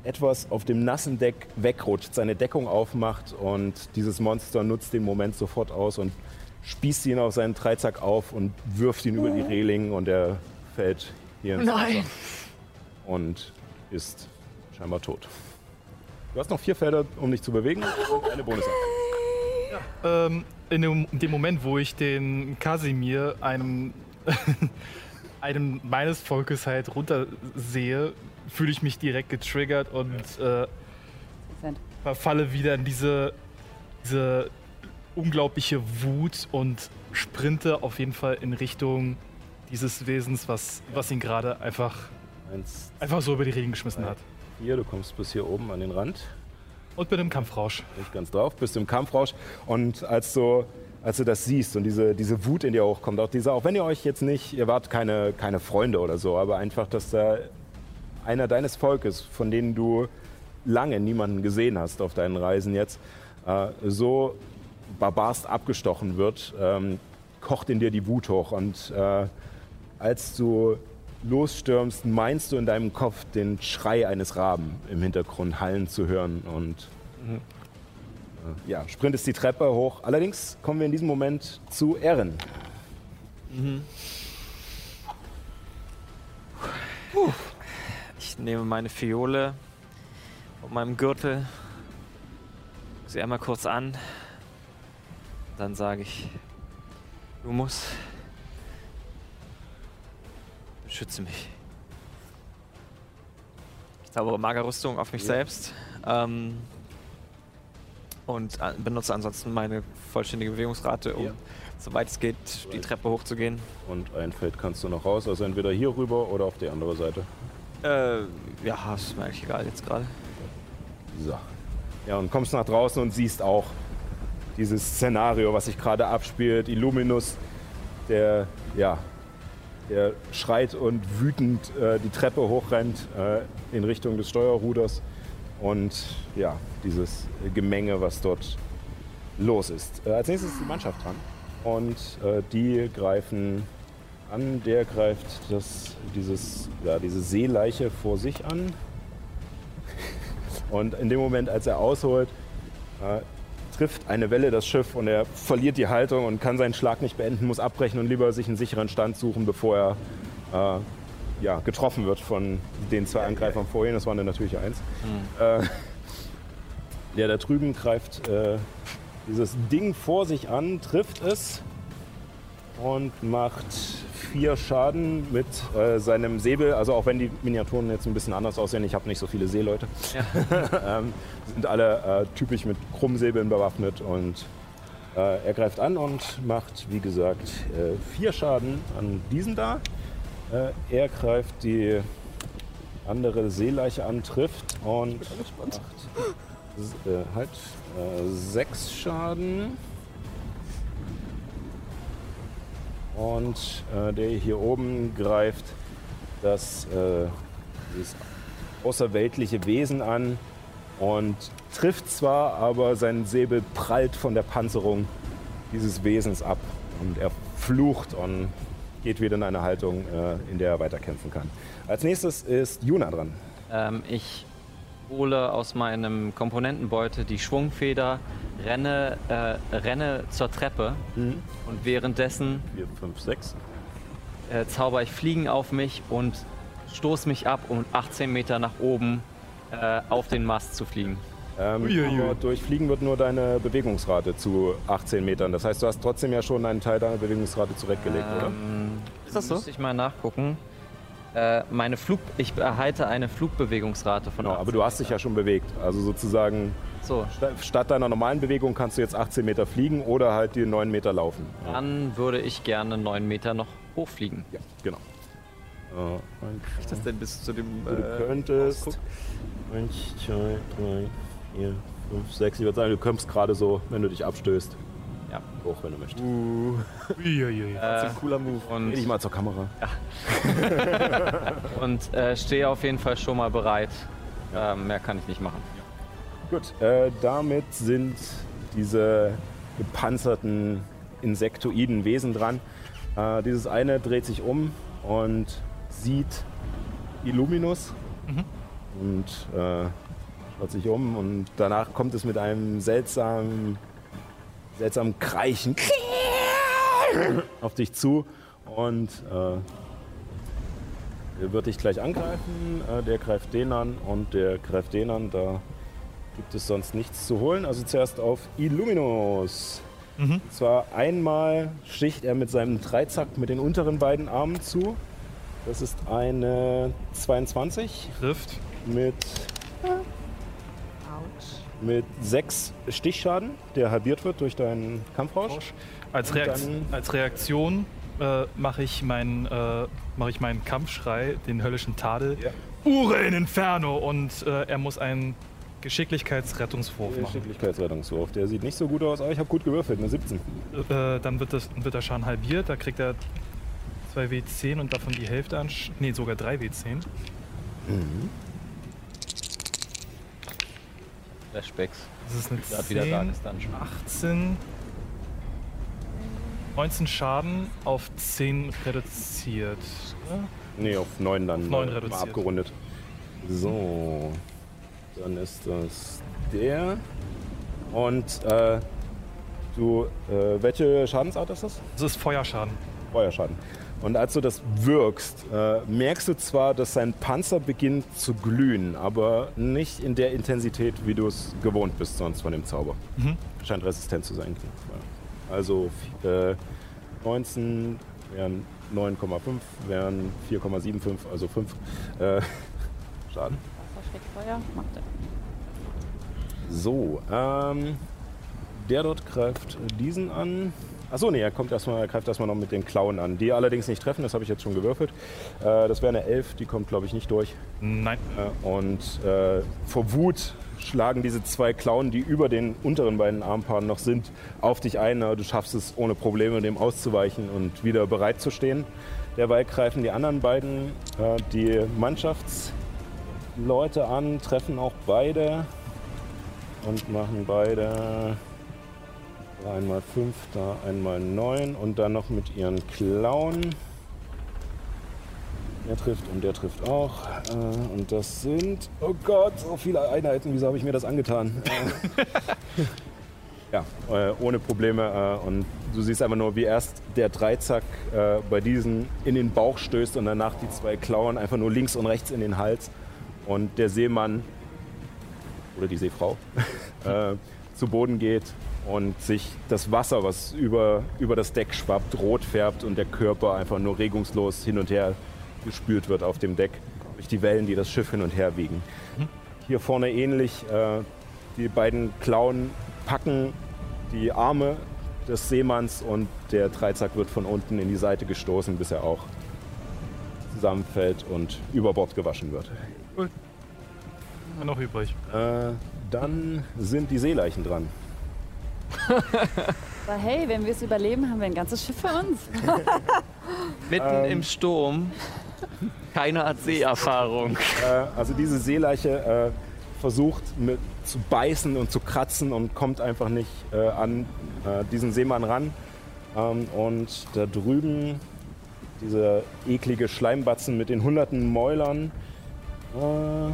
etwas auf dem nassen Deck wegrutscht, seine Deckung aufmacht und dieses Monster nutzt den Moment sofort aus und spießt ihn auf seinen Dreizack auf und wirft ihn über die Reling und er fällt hier ins Nein. Wasser und ist scheinbar tot. Du hast noch vier Felder, um dich zu bewegen und eine Bonus. ähm, in dem, in dem Moment, wo ich den Kasimir einem, einem meines Volkes halt runtersehe, fühle ich mich direkt getriggert und äh, Cent. verfalle wieder in diese, diese unglaubliche Wut und sprinte auf jeden Fall in Richtung dieses Wesens, was, was ihn gerade einfach, Eins, einfach so über die Reling geschmissen hat. vier, du kommst bis hier oben an den Rand. Und mit dem Kampfrausch. nicht ganz drauf, bist im Kampfrausch und als du, als du das siehst und diese, diese Wut in dir hochkommt, auch diese, auch wenn ihr euch jetzt nicht, ihr wart keine, keine Freunde oder so, aber einfach, dass da einer deines Volkes, von denen du lange niemanden gesehen hast auf deinen Reisen jetzt, äh, so barbarst abgestochen wird, ähm, kocht in dir die Wut hoch und äh, als du losstürmst, meinst du in deinem Kopf den Schrei eines Raben im Hintergrund hallen zu hören und äh, ja, sprintest die Treppe hoch. Allerdings kommen wir in diesem Moment zu Erin. Ich nehme meine Fiole und meinem Gürtel, sie einmal kurz an. Dann sage ich, du musst beschütze mich. Ich zaubere Magerrüstung auf mich selbst ähm, und äh, benutze ansonsten meine vollständige Bewegungsrate, um, Ja. soweit es geht, die Treppe hochzugehen. Und ein Feld kannst du noch raus, also entweder hier rüber oder auf die andere Seite. Äh, ja, ist mir eigentlich egal jetzt gerade. So. Ja, und kommst nach draußen und siehst auch dieses Szenario, was sich gerade abspielt. Illuminus, der, ja, der schreit und wütend äh, die Treppe hochrennt äh, in Richtung des Steuerruders. Und ja, dieses Gemenge, was dort los ist. Äh, als nächstes ist die Mannschaft dran. Und äh, die greifen an. Der greift das, dieses, ja, diese Seeleiche vor sich an. Und in dem Moment, als er ausholt, äh, trifft eine Welle das Schiff und er verliert die Haltung und kann seinen Schlag nicht beenden, muss abbrechen und lieber sich einen sicheren Stand suchen, bevor er äh, ja, getroffen wird von den zwei Angreifern vorhin. Das waren dann natürlich eins. Äh, der da drüben greift äh, dieses Ding vor sich an, trifft es und macht vier Schaden mit äh, seinem Säbel. Also auch wenn die Miniaturen jetzt ein bisschen anders aussehen, ich habe nicht so viele Seeleute. ähm, sind alle äh, typisch mit Krummsäbeln bewaffnet und äh, er greift an und macht, wie gesagt, äh, vier Schaden an diesen da. Äh, er greift die andere Seeleiche an, trifft und macht äh, halt sechs Schaden. Und äh, der hier oben greift das äh, dieses außerweltliche Wesen an und trifft zwar, aber sein Säbel prallt von der Panzerung dieses Wesens ab und er flucht und geht wieder in eine Haltung, äh, in der er weiterkämpfen kann. Als nächstes ist Juna dran. Ähm, ich hole aus meinem Komponentenbeutel die Schwungfeder, renne, äh, renne zur Treppe und währenddessen 4, 5, 6. äh, zauber ich Fliegen auf mich und stoße mich ab, um 18 Meter nach oben äh, auf den Mast zu fliegen. Ähm, aber durch Fliegen wird nur deine Bewegungsrate zu 18 Metern. Das heißt, du hast trotzdem ja schon einen Teil deiner Bewegungsrate zurechtgelegt, oder? Ähm, Ist das so? Müsste ich mal nachgucken. Äh, meine Flug, ich erhalte eine Flugbewegungsrate von Genau, 18 aber du hast dich ja schon bewegt. Also sozusagen So, sta- statt deiner normalen Bewegung kannst du jetzt 18 Meter fliegen oder halt die 9 Meter laufen. Ja, dann würde ich gerne 9 Meter noch hochfliegen. ja genau. Äh, und Ich das denn bis zu dem. du Äh, könntest. Ausguck? 1, 2, 3, 4, 5, 6. Ich würde sagen, du kommst gerade so, wenn du dich abstößt. Ja. Hoch, wenn du möchtest. Uiuiui. Äh, cooler Move. Geh dich und mal zur Kamera. und äh, stehe auf jeden Fall schon mal bereit. Ähm, mehr kann ich nicht machen. Gut, äh, damit sind diese gepanzerten insektoiden Wesen dran. Äh, dieses eine dreht sich um und sieht Illuminus und äh, schaut sich um und danach kommt es mit einem seltsamen, seltsamen Kreichen auf dich zu und äh, er wird dich gleich angreifen. Äh, der greift den an und der greift den an. Da gibt es sonst nichts zu holen. Also zuerst auf Illuminus. Und zwar einmal sticht er mit seinem Dreizack mit den unteren beiden Armen zu. Das ist eine 22 Trifft. mit, mit 6 Stichschaden, der halbiert wird durch deinen Kampfrausch. Als, Reakt als Reaktion äh, mache ich, meinen, äh, mach ich meinen Kampfschrei, den höllischen Tadel. Ja. Ure in Inferno! Und äh, er muss einen Geschicklichkeitsrettungswurf machen. Geschicklichkeitsrettungswurf. Der sieht nicht so gut aus, aber ich habe gut gewürfelt, eine 17. Äh, dann wird, das, wird der Schaden halbiert. Da kriegt er 2 W10 und davon die Hälfte an. Nee, sogar 3 W10. Flashbacks. Das ist eine Gerade wieder 10, Darkest Dungeon. 18, 19 Schaden auf 10 reduziert. Nee, auf 9 dann neun äh, mal reduziert. abgerundet. So. Dann ist das der. Und äh, du, äh, welche Schadensart ist das? Das ist Feuerschaden. Feuerschaden. Und als du das wirkst, äh, merkst du zwar, dass sein Panzer beginnt zu glühen, aber nicht in der Intensität, wie du es gewohnt bist sonst von dem Zauber. Mhm. Scheint resistent zu sein. Also äh, 19 wären 9,5, wären 4,75, also 5 äh, Schaden. Feuer, macht er. So, ähm, der dort greift diesen an. Achso, nee, er kommt erstmal, er greift erstmal noch mit den Klauen an. Die allerdings nicht treffen, das habe ich jetzt schon gewürfelt. Äh, das wäre eine 11, die kommt, glaube ich, nicht durch. Nein. Äh, und äh, vor Wut schlagen diese zwei Klauen, die über den unteren beiden Armpaaren noch sind, auf dich ein. Äh, Du schaffst es ohne Probleme, dem auszuweichen und wieder bereit zu stehen. Derweil greifen die anderen beiden äh, die Mannschaftsleute an, treffen auch beide und machen beide einmal 5, da einmal 9 und dann noch mit ihren Klauen. Der trifft und der trifft auch. Äh, und das sind, oh Gott, so viele Einheiten. Wieso habe ich mir das angetan? Äh, ja, äh, ohne Probleme. Und du siehst einfach nur, wie erst der Dreizack bei diesen in den Bauch stößt und danach die zwei Klauen einfach nur links und rechts in den Hals. Und der Seemann oder die Seefrau zu Boden geht und sich das Wasser, was über, über das Deck schwappt, rot färbt und der Körper einfach nur regungslos hin und her gespült wird auf dem Deck durch die Wellen, die das Schiff hin und her wiegen. Hier vorne ähnlich, äh, die beiden Klauen packen die Arme des Seemanns und der Dreizack wird von unten in die Seite gestoßen, bis er auch zusammenfällt und über Bord gewaschen wird. Noch übrig. Äh, dann sind die Seeleichen dran. Aber hey, wenn wir es überleben, haben wir ein ganzes Schiff für uns. Mitten Ähm. im Sturm. Keine Art Seeerfahrung. Äh, also diese Seeleiche äh, versucht mit, zu beißen und zu kratzen und kommt einfach nicht äh, an äh, diesen Seemann ran. Ähm, und da drüben dieser eklige Schleimbatzen mit den hunderten Mäulern. Äh,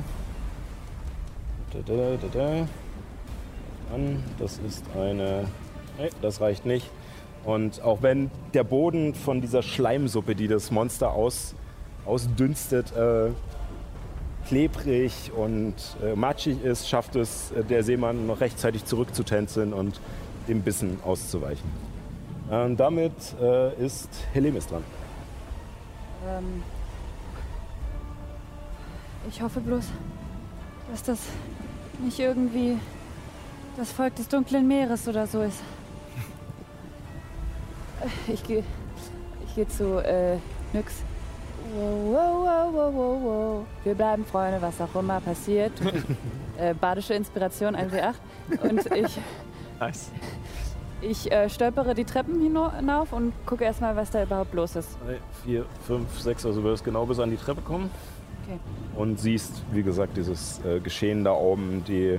da, da, da, da. An, das ist eine. Nee, das reicht nicht. Und auch wenn der Boden von dieser Schleimsuppe, die das Monster aus, ausdünstet, äh, klebrig und äh, matschig ist, schafft es äh, der Seemann noch rechtzeitig zurückzutänzeln und dem Bissen auszuweichen. Ähm, damit äh, ist Helemis dran. Ähm, ich hoffe bloß, dass das nicht irgendwie das Volk des dunklen Meeres oder so ist. Ich gehe ich geh zu äh, Nyx. Wow, wow, wow, wow, wow. Wir bleiben Freunde, was auch immer passiert. äh, badische Inspiration 1W8. Und ich, Nice. ich äh, stolpere die Treppen hinauf und gucke erstmal, was da überhaupt los ist. Drei, vier, fünf, sechs, also du wirst genau bis an die Treppe kommen. Okay. Und siehst, wie gesagt, dieses äh, Geschehen da oben, die,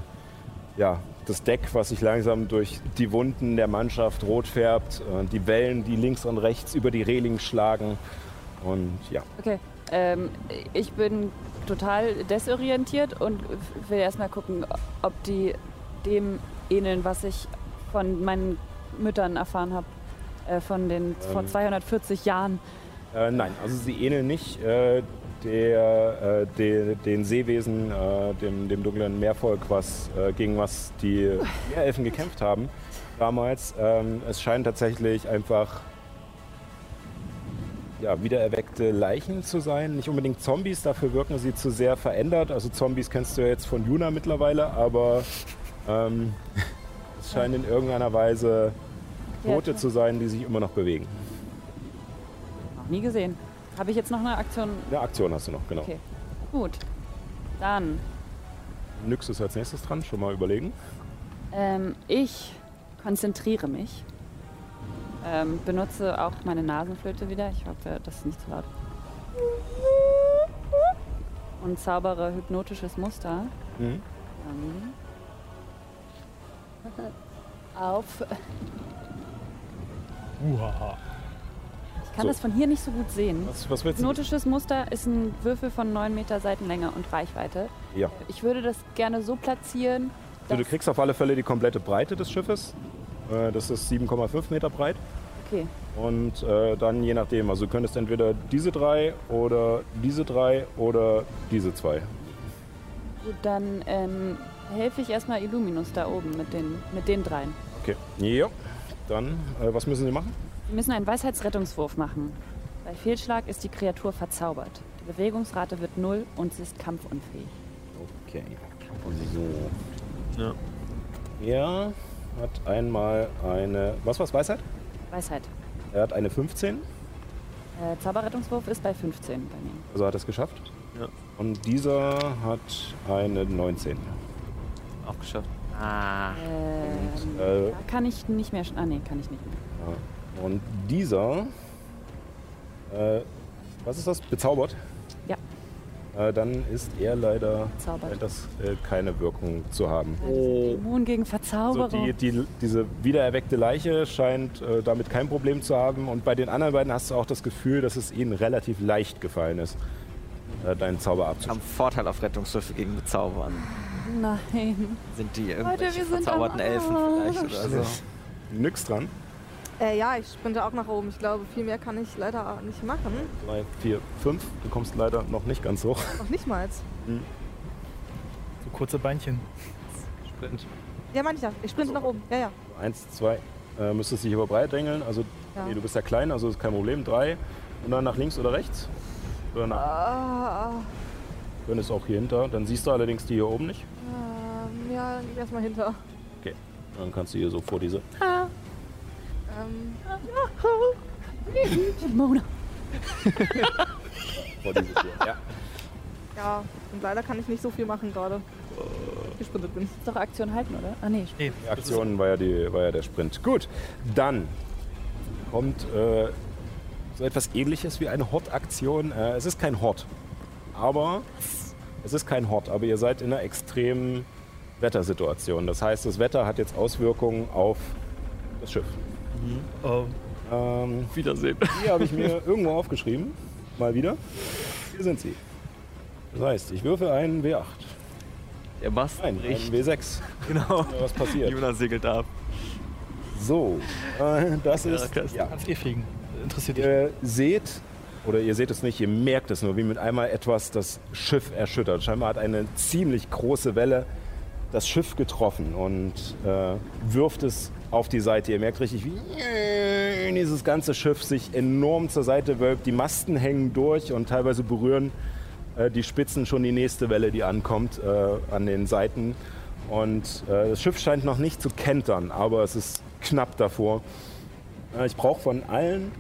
ja, das Deck, was sich langsam durch die Wunden der Mannschaft rot färbt, äh, die Wellen, die links und rechts über die Reling schlagen. Und ja, Okay. Ähm, ich bin total desorientiert und will erstmal gucken, ob die dem ähneln, was ich von meinen Müttern erfahren habe. Äh, von den vor Ähm. 240 Jahren. Äh, nein, also sie ähneln nicht äh, der, äh, de, den Seewesen, äh, dem, dem dunklen Meervolk, was, äh, gegen was die Meerelfen gekämpft haben damals. Ähm, es scheinen tatsächlich einfach ja, wiedererweckte Leichen zu sein. Nicht unbedingt Zombies, dafür wirken sie zu sehr verändert. Also Zombies kennst du ja jetzt von Juna mittlerweile, aber ähm, es scheinen in irgendeiner Weise Tote Ja, zu sein, die sich immer noch bewegen. Noch nie gesehen. Habe ich jetzt noch eine Aktion? Eine Aktion hast du noch, genau. Okay. Gut. Dann, Nyx ist als nächstes dran, schon mal überlegen. ähm, ich konzentriere mich. Ähm, benutze auch meine Nasenflöte wieder. Ich hoffe, das ist nicht zu laut. Und zaubere hypnotisches Muster. Mhm. Ähm, auf Uhaha. Ich kann So. das von hier nicht so gut sehen. Was, was willst du? Hypnotisches Muster ist ein Würfel von 9 Meter Seitenlänge und Reichweite. Ja. Ich würde das gerne so platzieren, So, du kriegst auf alle Fälle die komplette Breite des Schiffes. Äh, Das ist 7,5 Meter breit. Okay, Und äh, dann je nachdem, also du könntest entweder diese drei oder diese drei oder diese zwei. gut, dann ähm, helfe ich erstmal Illuminus da oben mit den, mit den dreien. Okay. Ja. Dann, äh, was müssen sie machen? Wir müssen einen Weisheitsrettungswurf machen. Bei Fehlschlag ist die Kreatur verzaubert. Die Bewegungsrate wird null und sie ist kampfunfähig. Okay. So. Ja. Er hat einmal eine. Was war's, Weisheit? Weisheit. Er hat eine 15, Äh, Zauberrettungswurf ist bei 15 bei mir. also hat er es geschafft. Ja. Und dieser hat eine 19. Auch geschafft. Ah. Ähm, Äh, da kann ich nicht mehr. Ah, nee, kann ich nicht mehr. ja. Und dieser. Äh, was ist das? Bezaubert? Ja. Äh, dann ist er leider. Bezaubert. scheint das äh, keine Wirkung zu haben. Ja, sind Dämonen gegen Verzauberung. die, die, diese wiedererweckte Leiche scheint äh, damit kein Problem zu haben. Und bei den anderen beiden hast du auch das Gefühl, dass es ihnen relativ leicht gefallen ist, äh, deinen Zauber abzuschließen. Haben Vorteil auf Rettungswürfe gegen Bezaubern. Nein. Sind die irgendwelche wir sind verzauberten Elfen vielleicht oder so? Nix dran. Äh, ja, ich sprinte auch nach oben. Ich glaube, viel mehr kann ich leider nicht machen. Drei, vier, fünf. Du kommst leider noch nicht ganz hoch. Noch nicht mal. So kurze Beinchen. Sprint. Ja, meine ich ja. Ich sprinte nach oben. Ja, ja. Eins, zwei. Äh, müsstest dich über breit drängeln. Also, Ja. nee, du bist ja klein, also ist kein Problem. Drei. Und dann nach links oder rechts. Oder nach. Ah, Dann ist auch hier hinter. Dann siehst du allerdings die hier oben nicht. ähm, ja, lieg erstmal hinter. Dann kannst du hier so vor diese. Ähm, Mona. Vor diese Tür. Ja. ja, und leider kann ich nicht so viel machen gerade. Gesprintet bin. Ist doch Aktion halten, oder? Ah, nee. Nee, Die Aktion war ja, die, war ja der Sprint. Gut, dann kommt äh, so etwas ähnliches wie eine Hort-Aktion. Äh, es ist kein Hort, aber es ist kein Hort, aber ihr seid in einer extremen Wettersituation. Das heißt, das Wetter hat jetzt Auswirkungen auf das Schiff. Oh, Ähm, Wiedersehen. die habe ich mir irgendwo aufgeschrieben. Mal wieder. Hier sind sie. Das heißt, ich würfe einen W8. Der Mast Nein, einen bricht. W6. Genau. Was passiert? Jonas segelt ab. So, äh, das ist. Krass. Ja, kannst eh fliegen. Interessiert dich. Ihr seht, oder ihr seht es nicht, ihr merkt es nur, wie mit einmal etwas das Schiff erschüttert. Scheinbar hat eine ziemlich große Welle das Schiff getroffen und äh, wirft es auf die Seite. Ihr merkt richtig, wie dieses ganze Schiff sich enorm zur Seite wölbt. Die Masten hängen durch und teilweise berühren äh, die Spitzen schon die nächste Welle, die ankommt äh, an den Seiten. Und äh, das Schiff scheint noch nicht zu kentern, aber es ist knapp davor. Äh, ich brauche von allen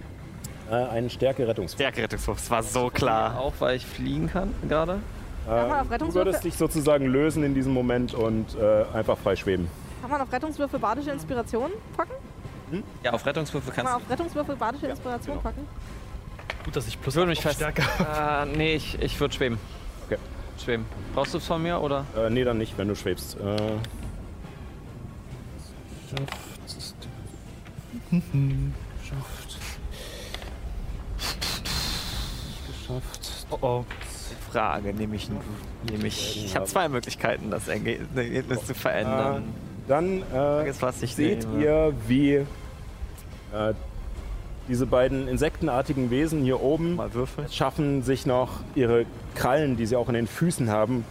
äh, einen Stärke-Rettungswurf. Stärkerettungswurf, das war so klar. Auch weil ich fliegen kann gerade. Auf du würdest dich sozusagen lösen in diesem Moment und äh, einfach frei schweben. Kann man auf Rettungswürfe badische Inspiration packen? Ja, auf Rettungswürfe Kann kannst man auf Rettungswürfe badische Inspiration genau. packen? Gut, dass ich plus Ich würde mich fest. Stärke Äh, nee, ich, ich würde schweben. Okay. Schweben. Brauchst du es von mir oder? Äh, nee, dann nicht, wenn du schwebst. Äh, schafft. schafft. Nicht geschafft. Oh oh. Frage nehme ich. Nehme ich ich habe zwei Möglichkeiten, das Ergebnis zu verändern. Dann äh, seht nehme. ihr, wie äh, diese beiden insektenartigen Wesen hier oben schaffen, sich noch ihre Krallen, die sie auch in den Füßen haben,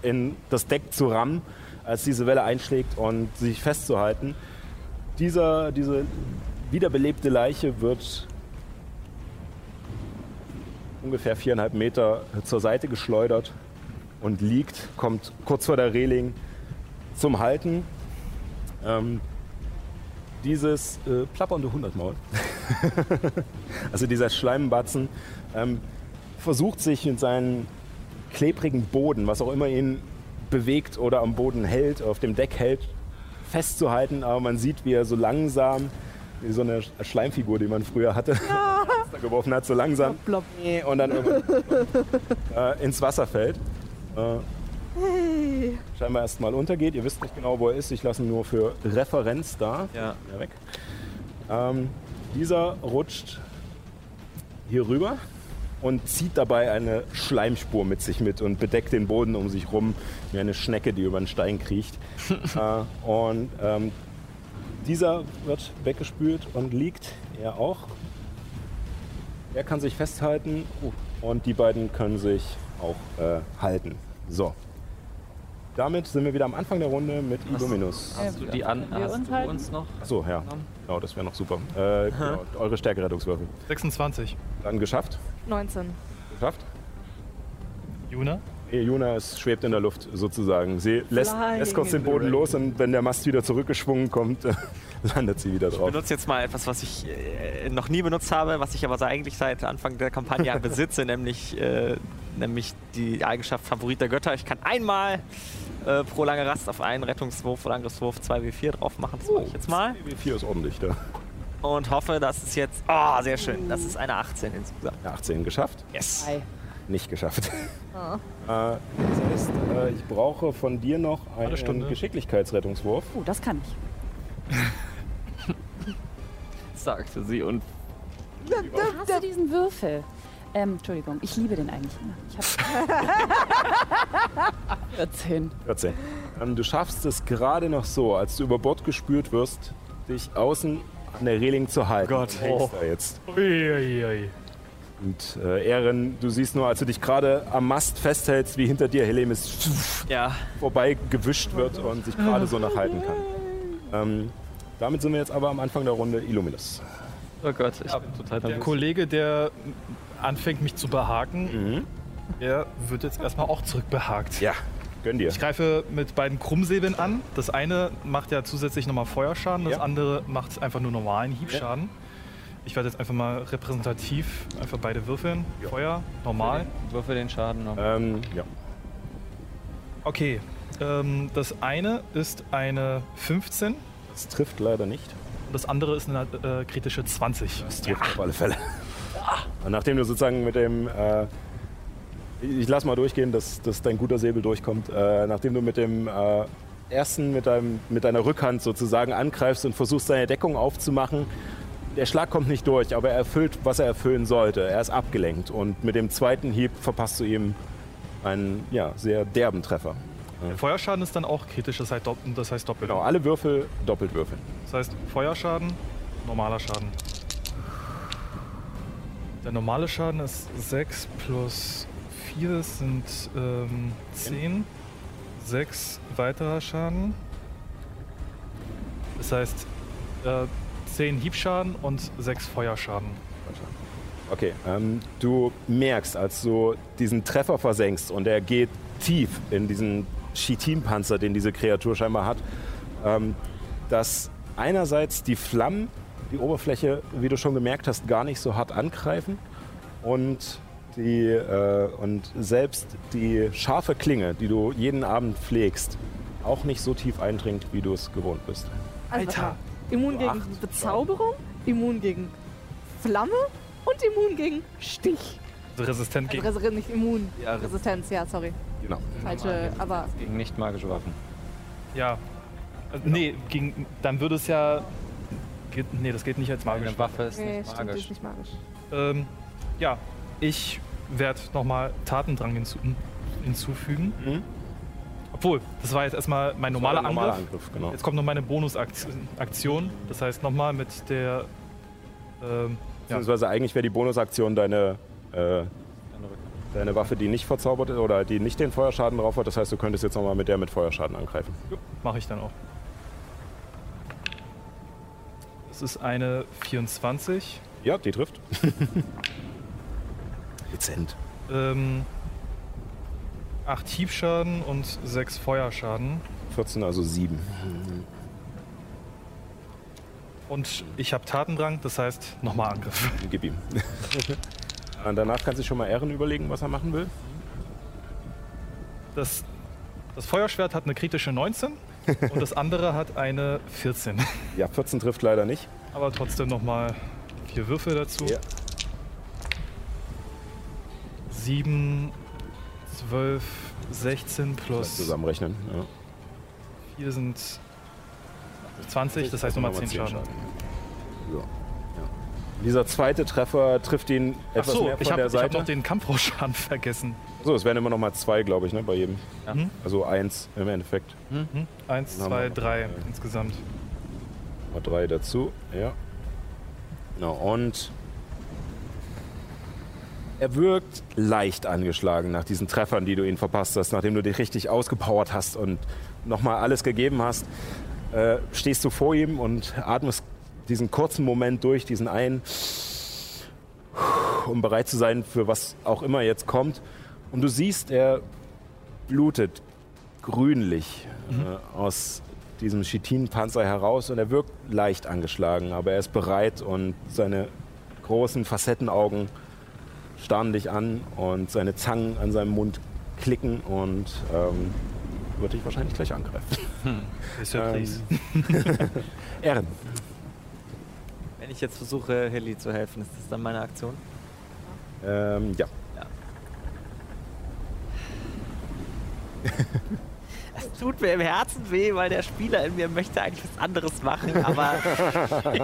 in das Deck zu rammen, als diese Welle einschlägt und sich festzuhalten. Dieser, diese wiederbelebte Leiche wird ungefähr viereinhalb Meter zur Seite geschleudert und liegt, kommt kurz vor der Reling zum Halten. Ähm, dieses äh, plappernde Hundertmaul, also dieser Schleimbatzen, ähm, versucht sich mit seinem klebrigen Boden, was auch immer ihn bewegt oder am Boden hält, auf dem Deck hält, festzuhalten. Aber man sieht, wie er so langsam, wie so eine Schleimfigur, die man früher hatte, da geworfen hat, so langsam und dann äh, ins Wasser fällt. Äh, Hey. scheinbar erstmal untergeht. Ihr wisst nicht genau, wo er ist. Ich lasse ihn nur für Referenz da. Ja. Ja, weg. Ähm, dieser rutscht hier rüber und zieht dabei eine Schleimspur mit sich mit und bedeckt den Boden um sich rum wie eine Schnecke, die über einen Stein kriecht. äh, und ähm, dieser wird weggespült und liegt, er auch. Er kann sich festhalten und die beiden können sich auch äh, halten. So. Damit sind wir wieder am Anfang der Runde mit Illuminus. Hast du die an? wir Hast uns du halten? uns noch? Achso, ja. Genau, das wäre noch super. Äh, genau, eure Stärkerettungswürfel. 26. Dann geschafft. 19. Geschafft. Juna? Nee, Juna ist, schwebt in der Luft sozusagen. Sie lässt, lässt kurz den Boden los und wenn der Mast wieder zurückgeschwungen kommt, landet sie wieder Ich drauf. benutze jetzt mal etwas, was ich äh, noch nie benutzt habe, was ich aber so eigentlich seit Anfang der Kampagne besitze, nämlich, äh, nämlich die Eigenschaft Favorit der Götter. Ich kann einmal äh, pro lange Rast auf einen Rettungswurf oder Angriffswurf 2w4 drauf machen. Das mache ich jetzt mal. W4 ist ordentlich da. Und hoffe, dass es jetzt. Oh, sehr schön. Das ist eine 18 insgesamt. Ja, 18 geschafft. Yes. Hi. Nicht geschafft. Äh, das heißt, äh, ich brauche von dir noch einen Stunde. Geschicklichkeitsrettungswurf. Oh, das kann ich. sagte sie und Ich hasse diesen Würfel. Ähm, Entschuldigung, ich liebe den eigentlich. Ich hab 14. 14. Ähm, du schaffst es gerade noch so, als du über Bord gespült wirst, dich außen an der Reling zu halten. Gott. Oh. da jetzt. Uiuiui. Und äh, Erin, du siehst nur, als du dich gerade am Mast festhältst, wie hinter dir Helemis Ja. vorbei gewischt wird und sich gerade so noch halten kann. Ähm, damit sind wir jetzt aber am Anfang der Runde Illuminus. Oh Gott, ich bin total Der. Kollege, der anfängt, mich zu behaken, Mhm. der wird jetzt erstmal auch zurückbehakt. Ja, gönn dir. Ich greife mit beiden Krummsäbeln an. Das eine macht ja zusätzlich nochmal Feuerschaden, das Ja. andere macht einfach nur normalen Hiebschaden. Ich werde jetzt einfach mal repräsentativ einfach beide würfeln. Feuer, normal. Würfel den Schaden noch. Ähm, ja. Okay, ähm, das eine ist eine 15 Das trifft leider nicht. und das andere ist eine äh, kritische 20. Das trifft auf alle Fälle. Und nachdem du sozusagen mit dem, äh, ich lass mal durchgehen, dass, dass dein guter Säbel durchkommt, äh, nachdem du mit dem äh, ersten, mit, deinem, mit deiner Rückhand sozusagen angreifst und versuchst seine Deckung aufzumachen, der Schlag kommt nicht durch, aber er erfüllt, was er erfüllen sollte. Er ist abgelenkt und mit dem zweiten Hieb verpasst du ihm einen ja, sehr derben Treffer. Der Feuerschaden ist dann auch kritisch, das heißt, dopp- das heißt doppelt. Genau, alle Würfel doppelt würfeln. Das heißt Feuerschaden, normaler Schaden. Der normale Schaden ist 6 plus 4 sind ähm, 10. 6 weiterer Schaden. Das heißt äh, 10 Hiebschaden und 6 Feuerschaden. Okay, ähm, du merkst, als du diesen Treffer versenkst und er geht tief in diesen Chitinpanzer, den diese Kreatur scheinbar hat, ähm, dass einerseits die Flammen die Oberfläche, wie du schon gemerkt hast, gar nicht so hart angreifen und, die, äh, und selbst die scharfe Klinge, die du jeden Abend pflegst, auch nicht so tief eindringt, wie du es gewohnt bist. Also, Alter. Immun gegen Acht. Bezauberung, immun gegen Flamme und immun gegen Stich. Also resistent Also gegen. Resi nicht immun. Ja, Resistenz, ja, sorry. Genau. Falsche, aber Gegen nicht magische Waffen. Ja. Also, Nee, gegen, dann würde es ja. Geht, nee, das geht nicht als magisch. Eine Waffe ist nee, nicht stimmt, magisch. ist nicht magisch. Ähm, ja, ich werde nochmal Tatendrang hinzu, hinzufügen. Mhm. Obwohl, das war jetzt erstmal mein normaler, Ein normaler Angriff. Angriff, genau. Jetzt kommt noch meine Bonusaktion. Das heißt nochmal mit der. Ähm, ja, Beziehungsweise eigentlich wäre die Bonusaktion deine, äh, deine Waffe, die nicht verzaubert ist oder die nicht den Feuerschaden drauf hat. Das heißt, du könntest jetzt nochmal mit der mit Feuerschaden angreifen. mache ich dann auch. Das ist eine 24. Ja, die trifft. Dezent. Ähm, 8 Hiebschaden und 6 Feuerschaden. 14, also 7. Und ich habe Tatendrang, das heißt nochmal Angriff. Gib ihm. Und danach kannst du schon mal Ehren überlegen, was er machen will. Das, das Feuerschwert hat eine kritische 19 und das andere hat eine 14. Ja, 14 trifft leider nicht. Aber trotzdem nochmal vier Würfel dazu. Ja. 7, 12, 16 Plus. Zusammenrechnen. Ja. 4 sind 20, das heißt nochmal 10 Schaden. So. Ja. Dieser zweite Treffer trifft ihn etwas Achso, mehr von ich habe der hab Seite. noch den Kampfrauschschaden vergessen. so, es wären immer noch mal zwei, glaube ich, ne, bei jedem. Mhm. Also eins im Endeffekt. Mhm. Eins, Dann haben zwei, noch, drei äh, insgesamt. Mal drei dazu, ja. Genau, und er wirkt leicht angeschlagen nach diesen Treffern, die du ihn verpasst hast, nachdem du dich richtig ausgepowert hast und nochmal alles gegeben hast. Äh, stehst du vor ihm und atmest diesen kurzen Moment durch, diesen einen, um bereit zu sein für was auch immer jetzt kommt. Und du siehst, er blutet grünlich äh, aus diesem Chitinpanzer heraus und er wirkt leicht angeschlagen, aber er ist bereit und seine großen Facettenaugen starren dich an und seine Zangen an seinem Mund klicken und ähm, wird dich wahrscheinlich gleich angreifen. Ist ja Ähm, Ehren. Wenn ich jetzt versuche, Hilly zu helfen, ist das dann meine Aktion? Ähm, ja. Es tut mir im Herzen weh, weil der Spieler in mir möchte eigentlich was anderes machen, aber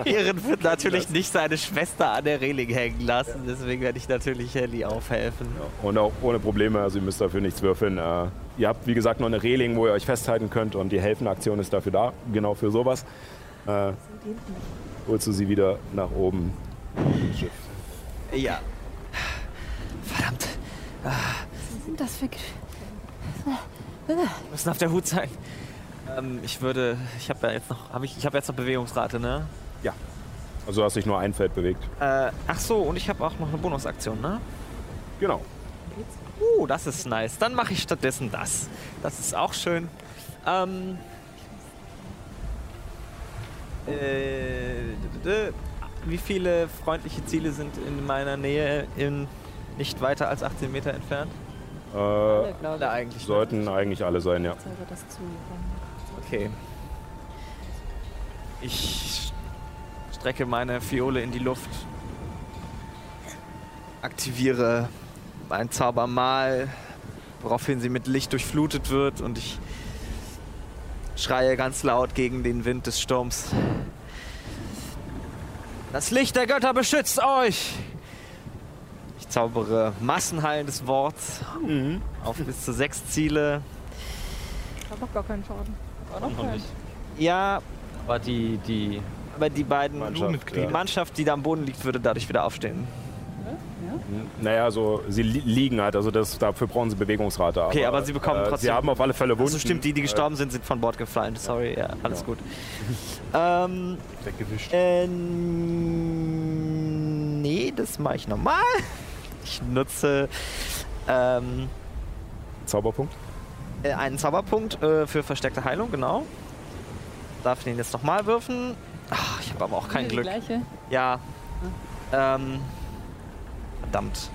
Ehren wird natürlich nicht seine Schwester an der Reling hängen lassen. Deswegen werde ich natürlich Helly aufhelfen. Und auch ohne Probleme, also ihr müsst dafür nichts würfeln. Äh, ihr habt, wie gesagt, noch eine Reling, wo ihr euch festhalten könnt und die Helfenaktion ist dafür da, genau für sowas. Äh, holst du sie wieder nach oben. Schiff. Ja. Verdammt. Was sind das für... Gesch- Wir müssen auf der Hut sein. Ähm, ich würde, ich habe ja jetzt noch, habe ich, ich habe jetzt noch Bewegungsrate, ne? Also du hast dich nur ein Feld bewegt. Äh, ach so, und ich habe auch noch eine Bonusaktion, ne? Genau. Uh, das ist nice. Dann mache ich stattdessen das. Das ist auch schön. Ähm. Äh, wie viele freundliche Ziele sind in meiner Nähe in nicht weiter als 18 Meter entfernt? Äh, glaube Alle eigentlich. sollten eigentlich alle sein, ja. Okay. Ich strecke meine Fiole in die Luft. Aktiviere mein Zaubermal, woraufhin sie mit Licht durchflutet wird und ich schreie ganz laut gegen den Wind des Sturms. Das Licht der Götter beschützt euch! Ich zaubere massenheilendes Wort auf bis zu sechs Ziele. Hat doch gar keinen Schaden. War doch Noch kein. Ja, Aber die, die, aber die beiden Mannschaft, die. Mannschaft, die da am Boden liegt, würde dadurch wieder aufstehen. Naja, so sie li liegen halt, also das, dafür brauchen sie Bewegungsrate. Okay, aber sie bekommen äh, Sie trotzdem- haben auf alle Fälle Wunden. Also stimmt, die, die gestorben sind, sind von Bord gefallen. Sorry, ja, alles gut. Ähm, Weggewischt. äh, nee, das mache ich normal. Ich nutze ähm, Äh, Zauberpunkt. äh, einen Zauberpunkt äh, für versteckte Heilung, genau. Darf den jetzt nochmal würfen. Ach, ich habe aber auch kein Die Glück. gleiche? Ja. Ähm, verdammt.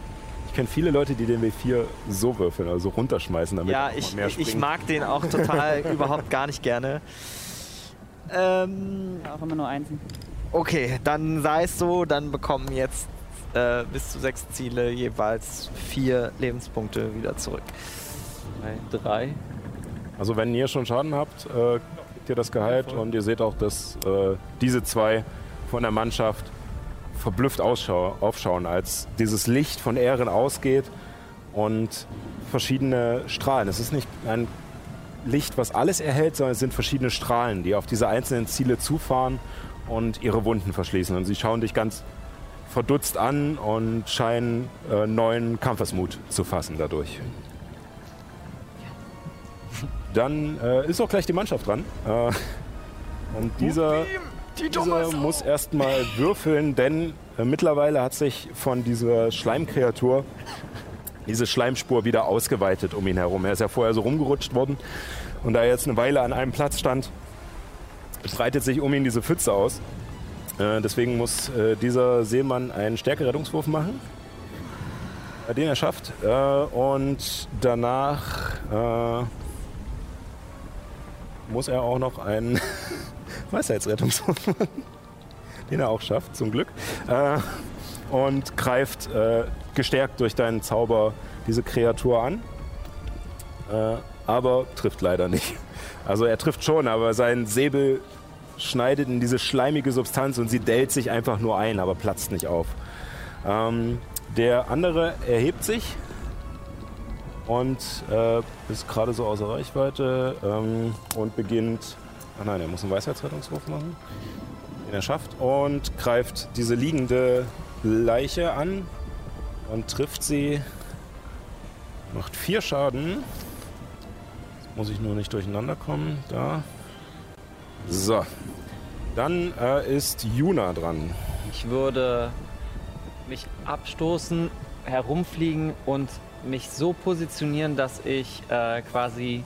Ich kenne viele Leute, die den W4 so würfeln, also runterschmeißen, damit Ja, er ich, mehr ich springt. mag den auch total überhaupt gar nicht gerne. Ähm, auch immer nur Einsen. okay, dann sei es so, dann bekommen jetzt äh, bis zu sechs Ziele jeweils vier Lebenspunkte wieder zurück. drei, drei. Also wenn ihr schon Schaden habt, äh, kriegt ihr das geheilt und ihr seht auch, dass äh, diese zwei von der Mannschaft verblüfft aufschauen, als dieses Licht von Ehren ausgeht und verschiedene Strahlen. Es ist nicht ein Licht, was alles erhält, sondern es sind verschiedene Strahlen, die auf diese einzelnen Ziele zufahren und ihre Wunden verschließen. Und sie schauen dich ganz verdutzt an und scheinen äh, neuen Kampfesmut zu fassen dadurch. Dann äh, ist auch gleich die Mannschaft dran. Äh, und dieser, dieser muss erstmal würfeln, denn äh, mittlerweile hat sich von dieser Schleimkreatur diese Schleimspur wieder ausgeweitet um ihn herum. Er ist ja vorher so rumgerutscht worden und da er jetzt eine Weile an einem Platz stand, breitet sich um ihn diese Pfütze aus. Äh, deswegen muss äh, dieser Seemann einen Stärkerettungswurf machen, den er schafft. Äh, und danach äh, muss er auch noch einen Weisheitsrettungswurf machen, den er auch schafft, zum Glück. Äh, und greift äh, gestärkt durch deinen Zauber diese Kreatur an. Äh, aber trifft leider nicht. Also er trifft schon, aber sein Säbel schneidet in diese schleimige Substanz und sie dellt sich einfach nur ein, aber platzt nicht auf. Ähm, der andere erhebt sich und äh, ist gerade so außer Reichweite ähm, und beginnt. Ah nein, er muss einen Weisheitsrettungswurf machen, den er schafft und greift diese liegende Leiche an und trifft sie. Macht vier Schaden. Jetzt muss ich nur nicht durcheinander kommen. Da. So. Dann äh, ist Juna dran. Ich würde mich abstoßen, herumfliegen und mich so positionieren, dass ich äh, quasi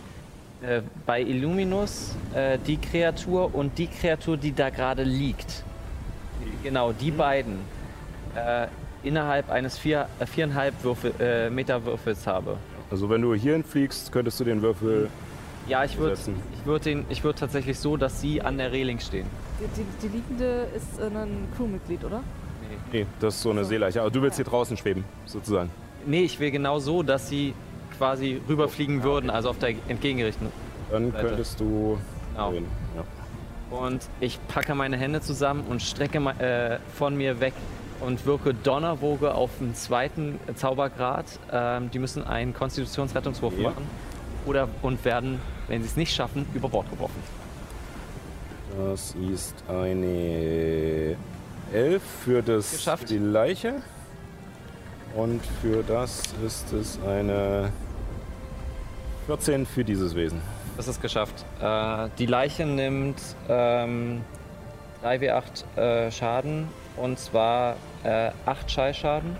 äh, bei Illuminus äh, die Kreatur und die Kreatur, die da gerade liegt, genau die beiden, äh, innerhalb eines vier, äh, viereinhalb Würfel, äh, Meter Würfels habe. Also wenn du hierhin fliegst, könntest du den Würfel. Ja, ich würde ich würd den- ich würd tatsächlich so, dass sie an der Reling stehen. Die, die, die liegende ist ein Crewmitglied, oder? Nee, das ist so eine Seeleiche. Aber du willst hier draußen schweben, sozusagen. Nee, ich will genau so, dass sie quasi rüberfliegen würden, also auf der entgegengerichteten. Dann Seite. könntest du. Genau. wählen. Ja. Und ich packe meine Hände zusammen und strecke äh, von mir weg und wirke Donnerwoge auf den zweiten Zaubergrad. Ähm, die müssen einen Konstitutionsrettungswurf Ja. machen oder und werden, wenn sie es nicht schaffen, über Bord geworfen. Das ist eine 11 für, das, Geschafft. für die Leiche. Und für das ist es eine 14 für dieses Wesen. Das ist geschafft. Äh, die Leiche nimmt ähm, 3w8 äh, Schaden und zwar äh, 8 Schallschaden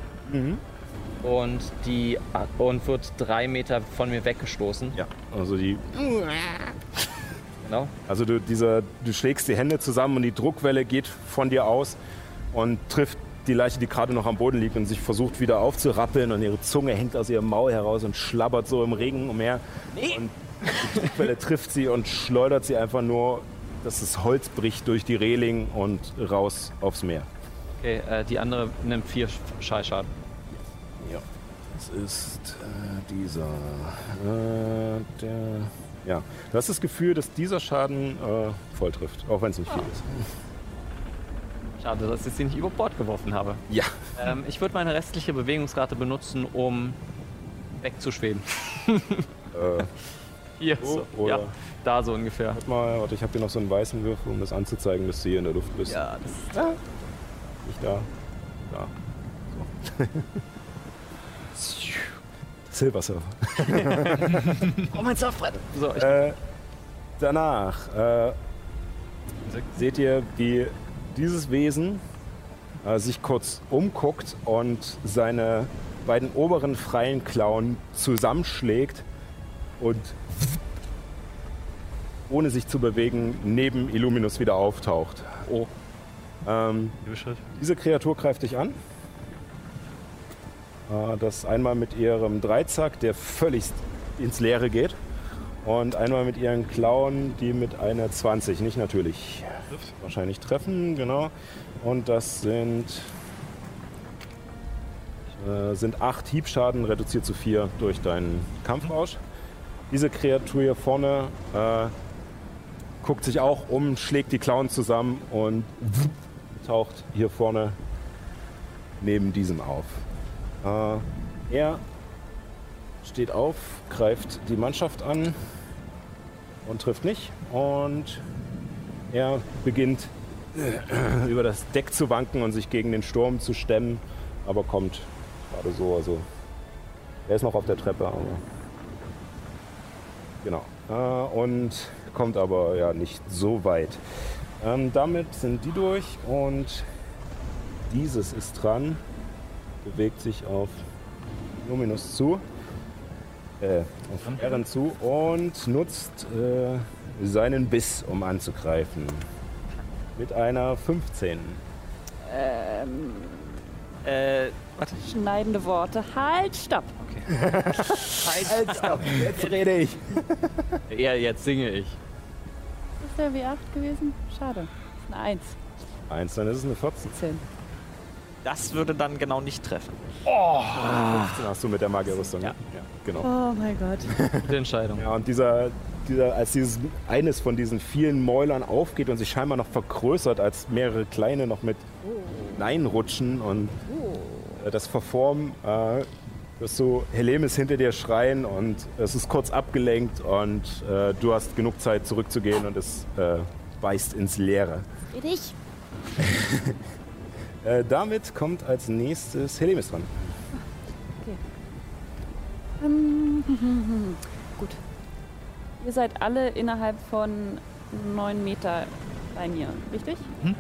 und, die, und wird drei Meter von mir weggestoßen. Ja. Also die. Genau. Also du, dieser, du schlägst die Hände zusammen und die Druckwelle geht von dir aus und trifft die Leiche, die gerade noch am Boden liegt und sich versucht wieder aufzurappeln und ihre Zunge hängt aus ihrem Maul heraus und schlabbert so im Regen umher. Und die Druckwelle trifft sie und schleudert sie einfach nur, dass das Holz bricht durch die Reling und raus aufs Meer. Okay, äh, die andere nimmt vier Sch- Schallschaden. Ja. Das ist äh, dieser. Äh, der. Ja. Du hast das Gefühl, dass dieser Schaden äh, voll trifft, auch wenn es nicht viel ist. Schade, dass ich sie nicht über Bord geworfen habe. Ja. Ähm, ich würde meine restliche Bewegungsrate benutzen, um wegzuschweben. Äh, Hier, So, so. oder- Ja, da so ungefähr. warte mal, warte, ich habe hier noch so einen weißen Würfel, um das anzuzeigen, dass du hier in der Luft bist. Ja, das Nicht da. Da. So. Silver Surfer. Oh, mein Surfbrett! So, ich, Äh, danach äh, seht ihr, wie dieses Wesen äh, sich kurz umguckt und seine beiden oberen freien Klauen zusammenschlägt und ohne sich zu bewegen neben Illuminus wieder auftaucht. oh, Ähm, diese Kreatur greift dich an. Äh, Das einmal mit ihrem Dreizack, der völlig ins Leere geht. Und einmal mit ihren Klauen, die mit einer 20, nicht natürlich. Wahrscheinlich treffen, genau. Und das sind, äh, sind acht Hiebschaden, reduziert zu vier durch deinen Kampfrausch. Diese Kreatur hier vorne äh, guckt sich auch um, schlägt die Klauen zusammen und taucht hier vorne neben diesem auf. Äh, er steht auf, greift die Mannschaft an und trifft nicht. Und er beginnt äh, über das Deck zu wanken und sich gegen den Sturm zu stemmen, aber kommt gerade so. Also er ist noch auf der Treppe, aber genau. Äh, und kommt aber ja nicht so weit. Ähm, damit sind die durch und dieses ist dran, bewegt sich auf Luminus zu, äh, auf Ehren zu und nutzt äh, seinen Biss, um anzugreifen. Mit einer 15. Ähm, Äh, warte. schneidende Worte. Halt, stopp. Jetzt rede ich. ja, jetzt singe ich. Ist der W8 gewesen? Schade. Ist eine 1. Eins, dann ist es eine 14. 10. Das würde dann genau nicht treffen. 15 hast du mit der Magierrüstung. Ja. ja genau. Oh mein Gott. Gute Entscheidung. Ja, und dieser, dieser, als dieses, eines von diesen vielen Mäulern aufgeht und sich scheinbar noch vergrößert, als mehrere kleine noch mit reinrutschen und äh, das verformen, äh, wirst du Helemis hinter dir schreien und es ist kurz abgelenkt und äh, du hast genug Zeit zurückzugehen und es äh, beißt ins Leere. Für dich. Äh, damit kommt als nächstes Helemis dran. Ähm, Gut. Ihr seid alle innerhalb von neun Meter bei mir, richtig? Mhm.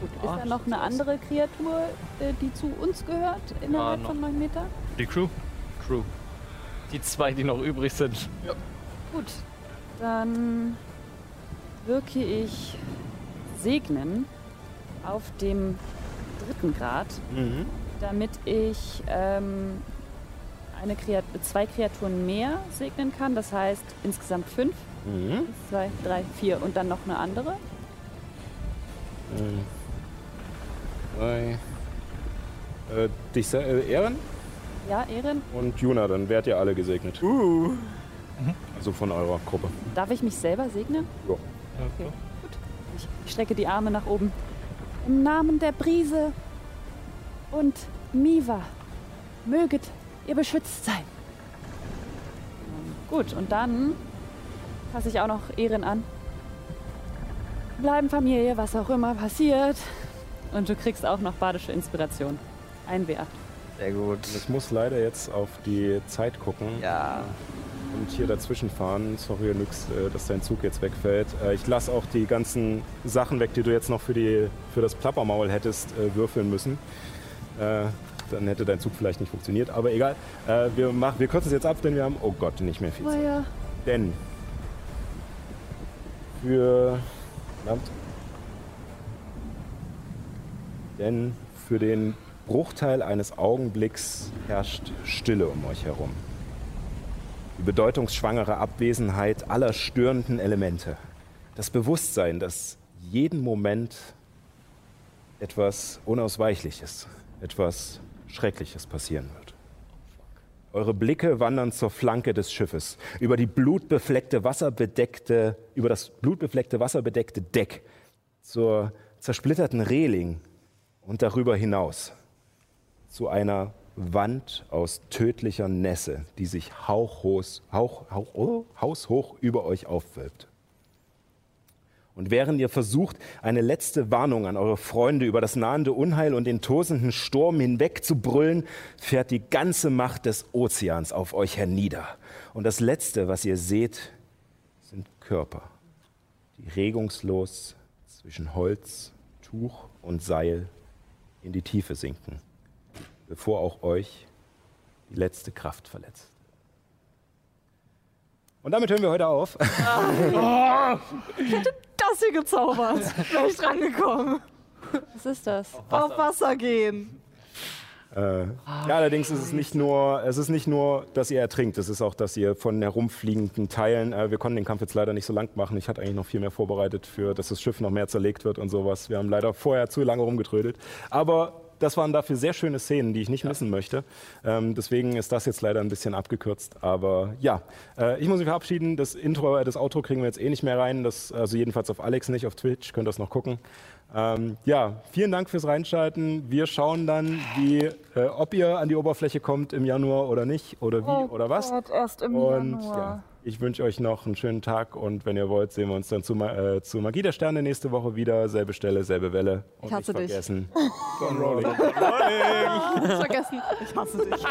Gut. Ist Ah, da noch eine andere Kreatur, äh, die zu uns gehört, innerhalb Ah, von neun Meter? Die Crew? Crew. Die zwei, die noch übrig sind. Gut. Dann wirke ich Segnen auf dem dritten Grad, Mhm. damit ich ähm, eine Kreat zwei Kreaturen mehr segnen kann. Das heißt insgesamt fünf. Mhm. Eins, zwei, drei, vier und dann noch eine andere. Drei. Äh, dich äh, Ehren Ja, Ehren. und Juna, dann werdet ihr alle gesegnet. Also von eurer Gruppe. Darf ich mich selber segnen? Ja. Okay, gut. Ich, ich strecke die Arme nach oben. Im Namen der Brise und Miva, möget ihr beschützt sein. Gut, und dann fasse ich auch noch Ehren an. Bleiben Familie, was auch immer passiert. Und du kriegst auch noch badische Inspiration. Ein W8. Sehr gut. Ich muss leider jetzt auf die Zeit gucken Ja. Und hier dazwischen fahren. Sorry, Nyx, äh, dass dein Zug jetzt wegfällt. Äh, Ich lasse auch die ganzen Sachen weg, die du jetzt noch für, die, für das Plappermaul hättest äh, würfeln müssen. Dann hätte dein Zug vielleicht nicht funktioniert, aber egal. Wir, mach, wir kürzen es jetzt ab, denn wir haben, oh Gott, nicht mehr viel Oh Zeit. ja. Denn für verdammt. denn für den Bruchteil eines Augenblicks herrscht Stille um euch herum. Bedeutungsschwangere Abwesenheit aller störenden Elemente. Das Bewusstsein, dass jeden Moment etwas Unausweichliches, etwas Schreckliches passieren wird. Eure Blicke wandern zur Flanke des Schiffes, über die blutbefleckte, wasserbedeckte, über das blutbefleckte, wasserbedeckte Deck, zur zersplitterten Reling und darüber hinaus zu einer Wand aus tödlicher Nässe, die sich hauchhoch, hauch, hauch, oh, haushoch über euch aufwölbt. Und während ihr versucht, eine letzte Warnung an eure Freunde über das nahende Unheil und den tosenden Sturm hinweg zu brüllen, fährt die ganze Macht des Ozeans auf euch hernieder. Und das Letzte, was ihr seht, sind Körper, die regungslos zwischen Holz, Tuch und Seil in die Tiefe sinken, bevor auch euch die letzte Kraft verletzt. Und damit hören wir heute auf. Das hier gezaubert. Wäre ich dran gekommen. Was ist das? Auf Wasser gehen. Äh, ja, allerdings ist es nicht nur, es ist nicht nur, dass ihr ertrinkt, es ist auch, dass ihr von herumfliegenden Teilen, äh, wir konnten den Kampf jetzt leider nicht so lang machen. Ich hatte eigentlich noch viel mehr vorbereitet für, dass das Schiff noch mehr zerlegt wird und sowas. Wir haben leider vorher zu lange rumgetrödelt. Aber das waren dafür sehr schöne Szenen, die ich nicht missen möchte. Ähm, deswegen ist das jetzt leider ein bisschen abgekürzt. Aber ja, äh, ich muss mich verabschieden. Das Intro, äh, das Outro kriegen wir jetzt eh nicht mehr rein. Das, also jedenfalls auf Alex nicht, auf Twitch. Könnt ihr das noch gucken. Ähm, ja, vielen Dank fürs Reinschalten. Wir schauen dann, wie, äh, ob ihr an die Oberfläche kommt im Januar oder nicht oder wie oder was. Gott, erst im Und Januar. ja, ich wünsche euch noch einen schönen Tag und wenn ihr wollt, sehen wir uns dann zu, Ma- äh, zu Magie der Sterne nächste Woche wieder. Selbe Stelle, selbe Welle. Und Ich hasse nicht dich. vergessen. John Rowling. Vergessen. Ich hasse dich.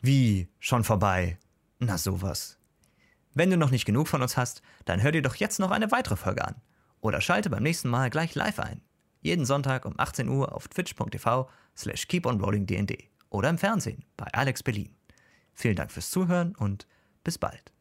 Wie? Schon vorbei? Na sowas. Wenn du noch nicht genug von uns hast, dann hör dir doch jetzt noch eine weitere Folge an. Oder schalte beim nächsten Mal gleich live ein. Jeden Sonntag um 18 Uhr auf twitch.tv slash keeponrollingdnd oder im Fernsehen bei Alex Berlin. Vielen Dank fürs Zuhören und bis bald.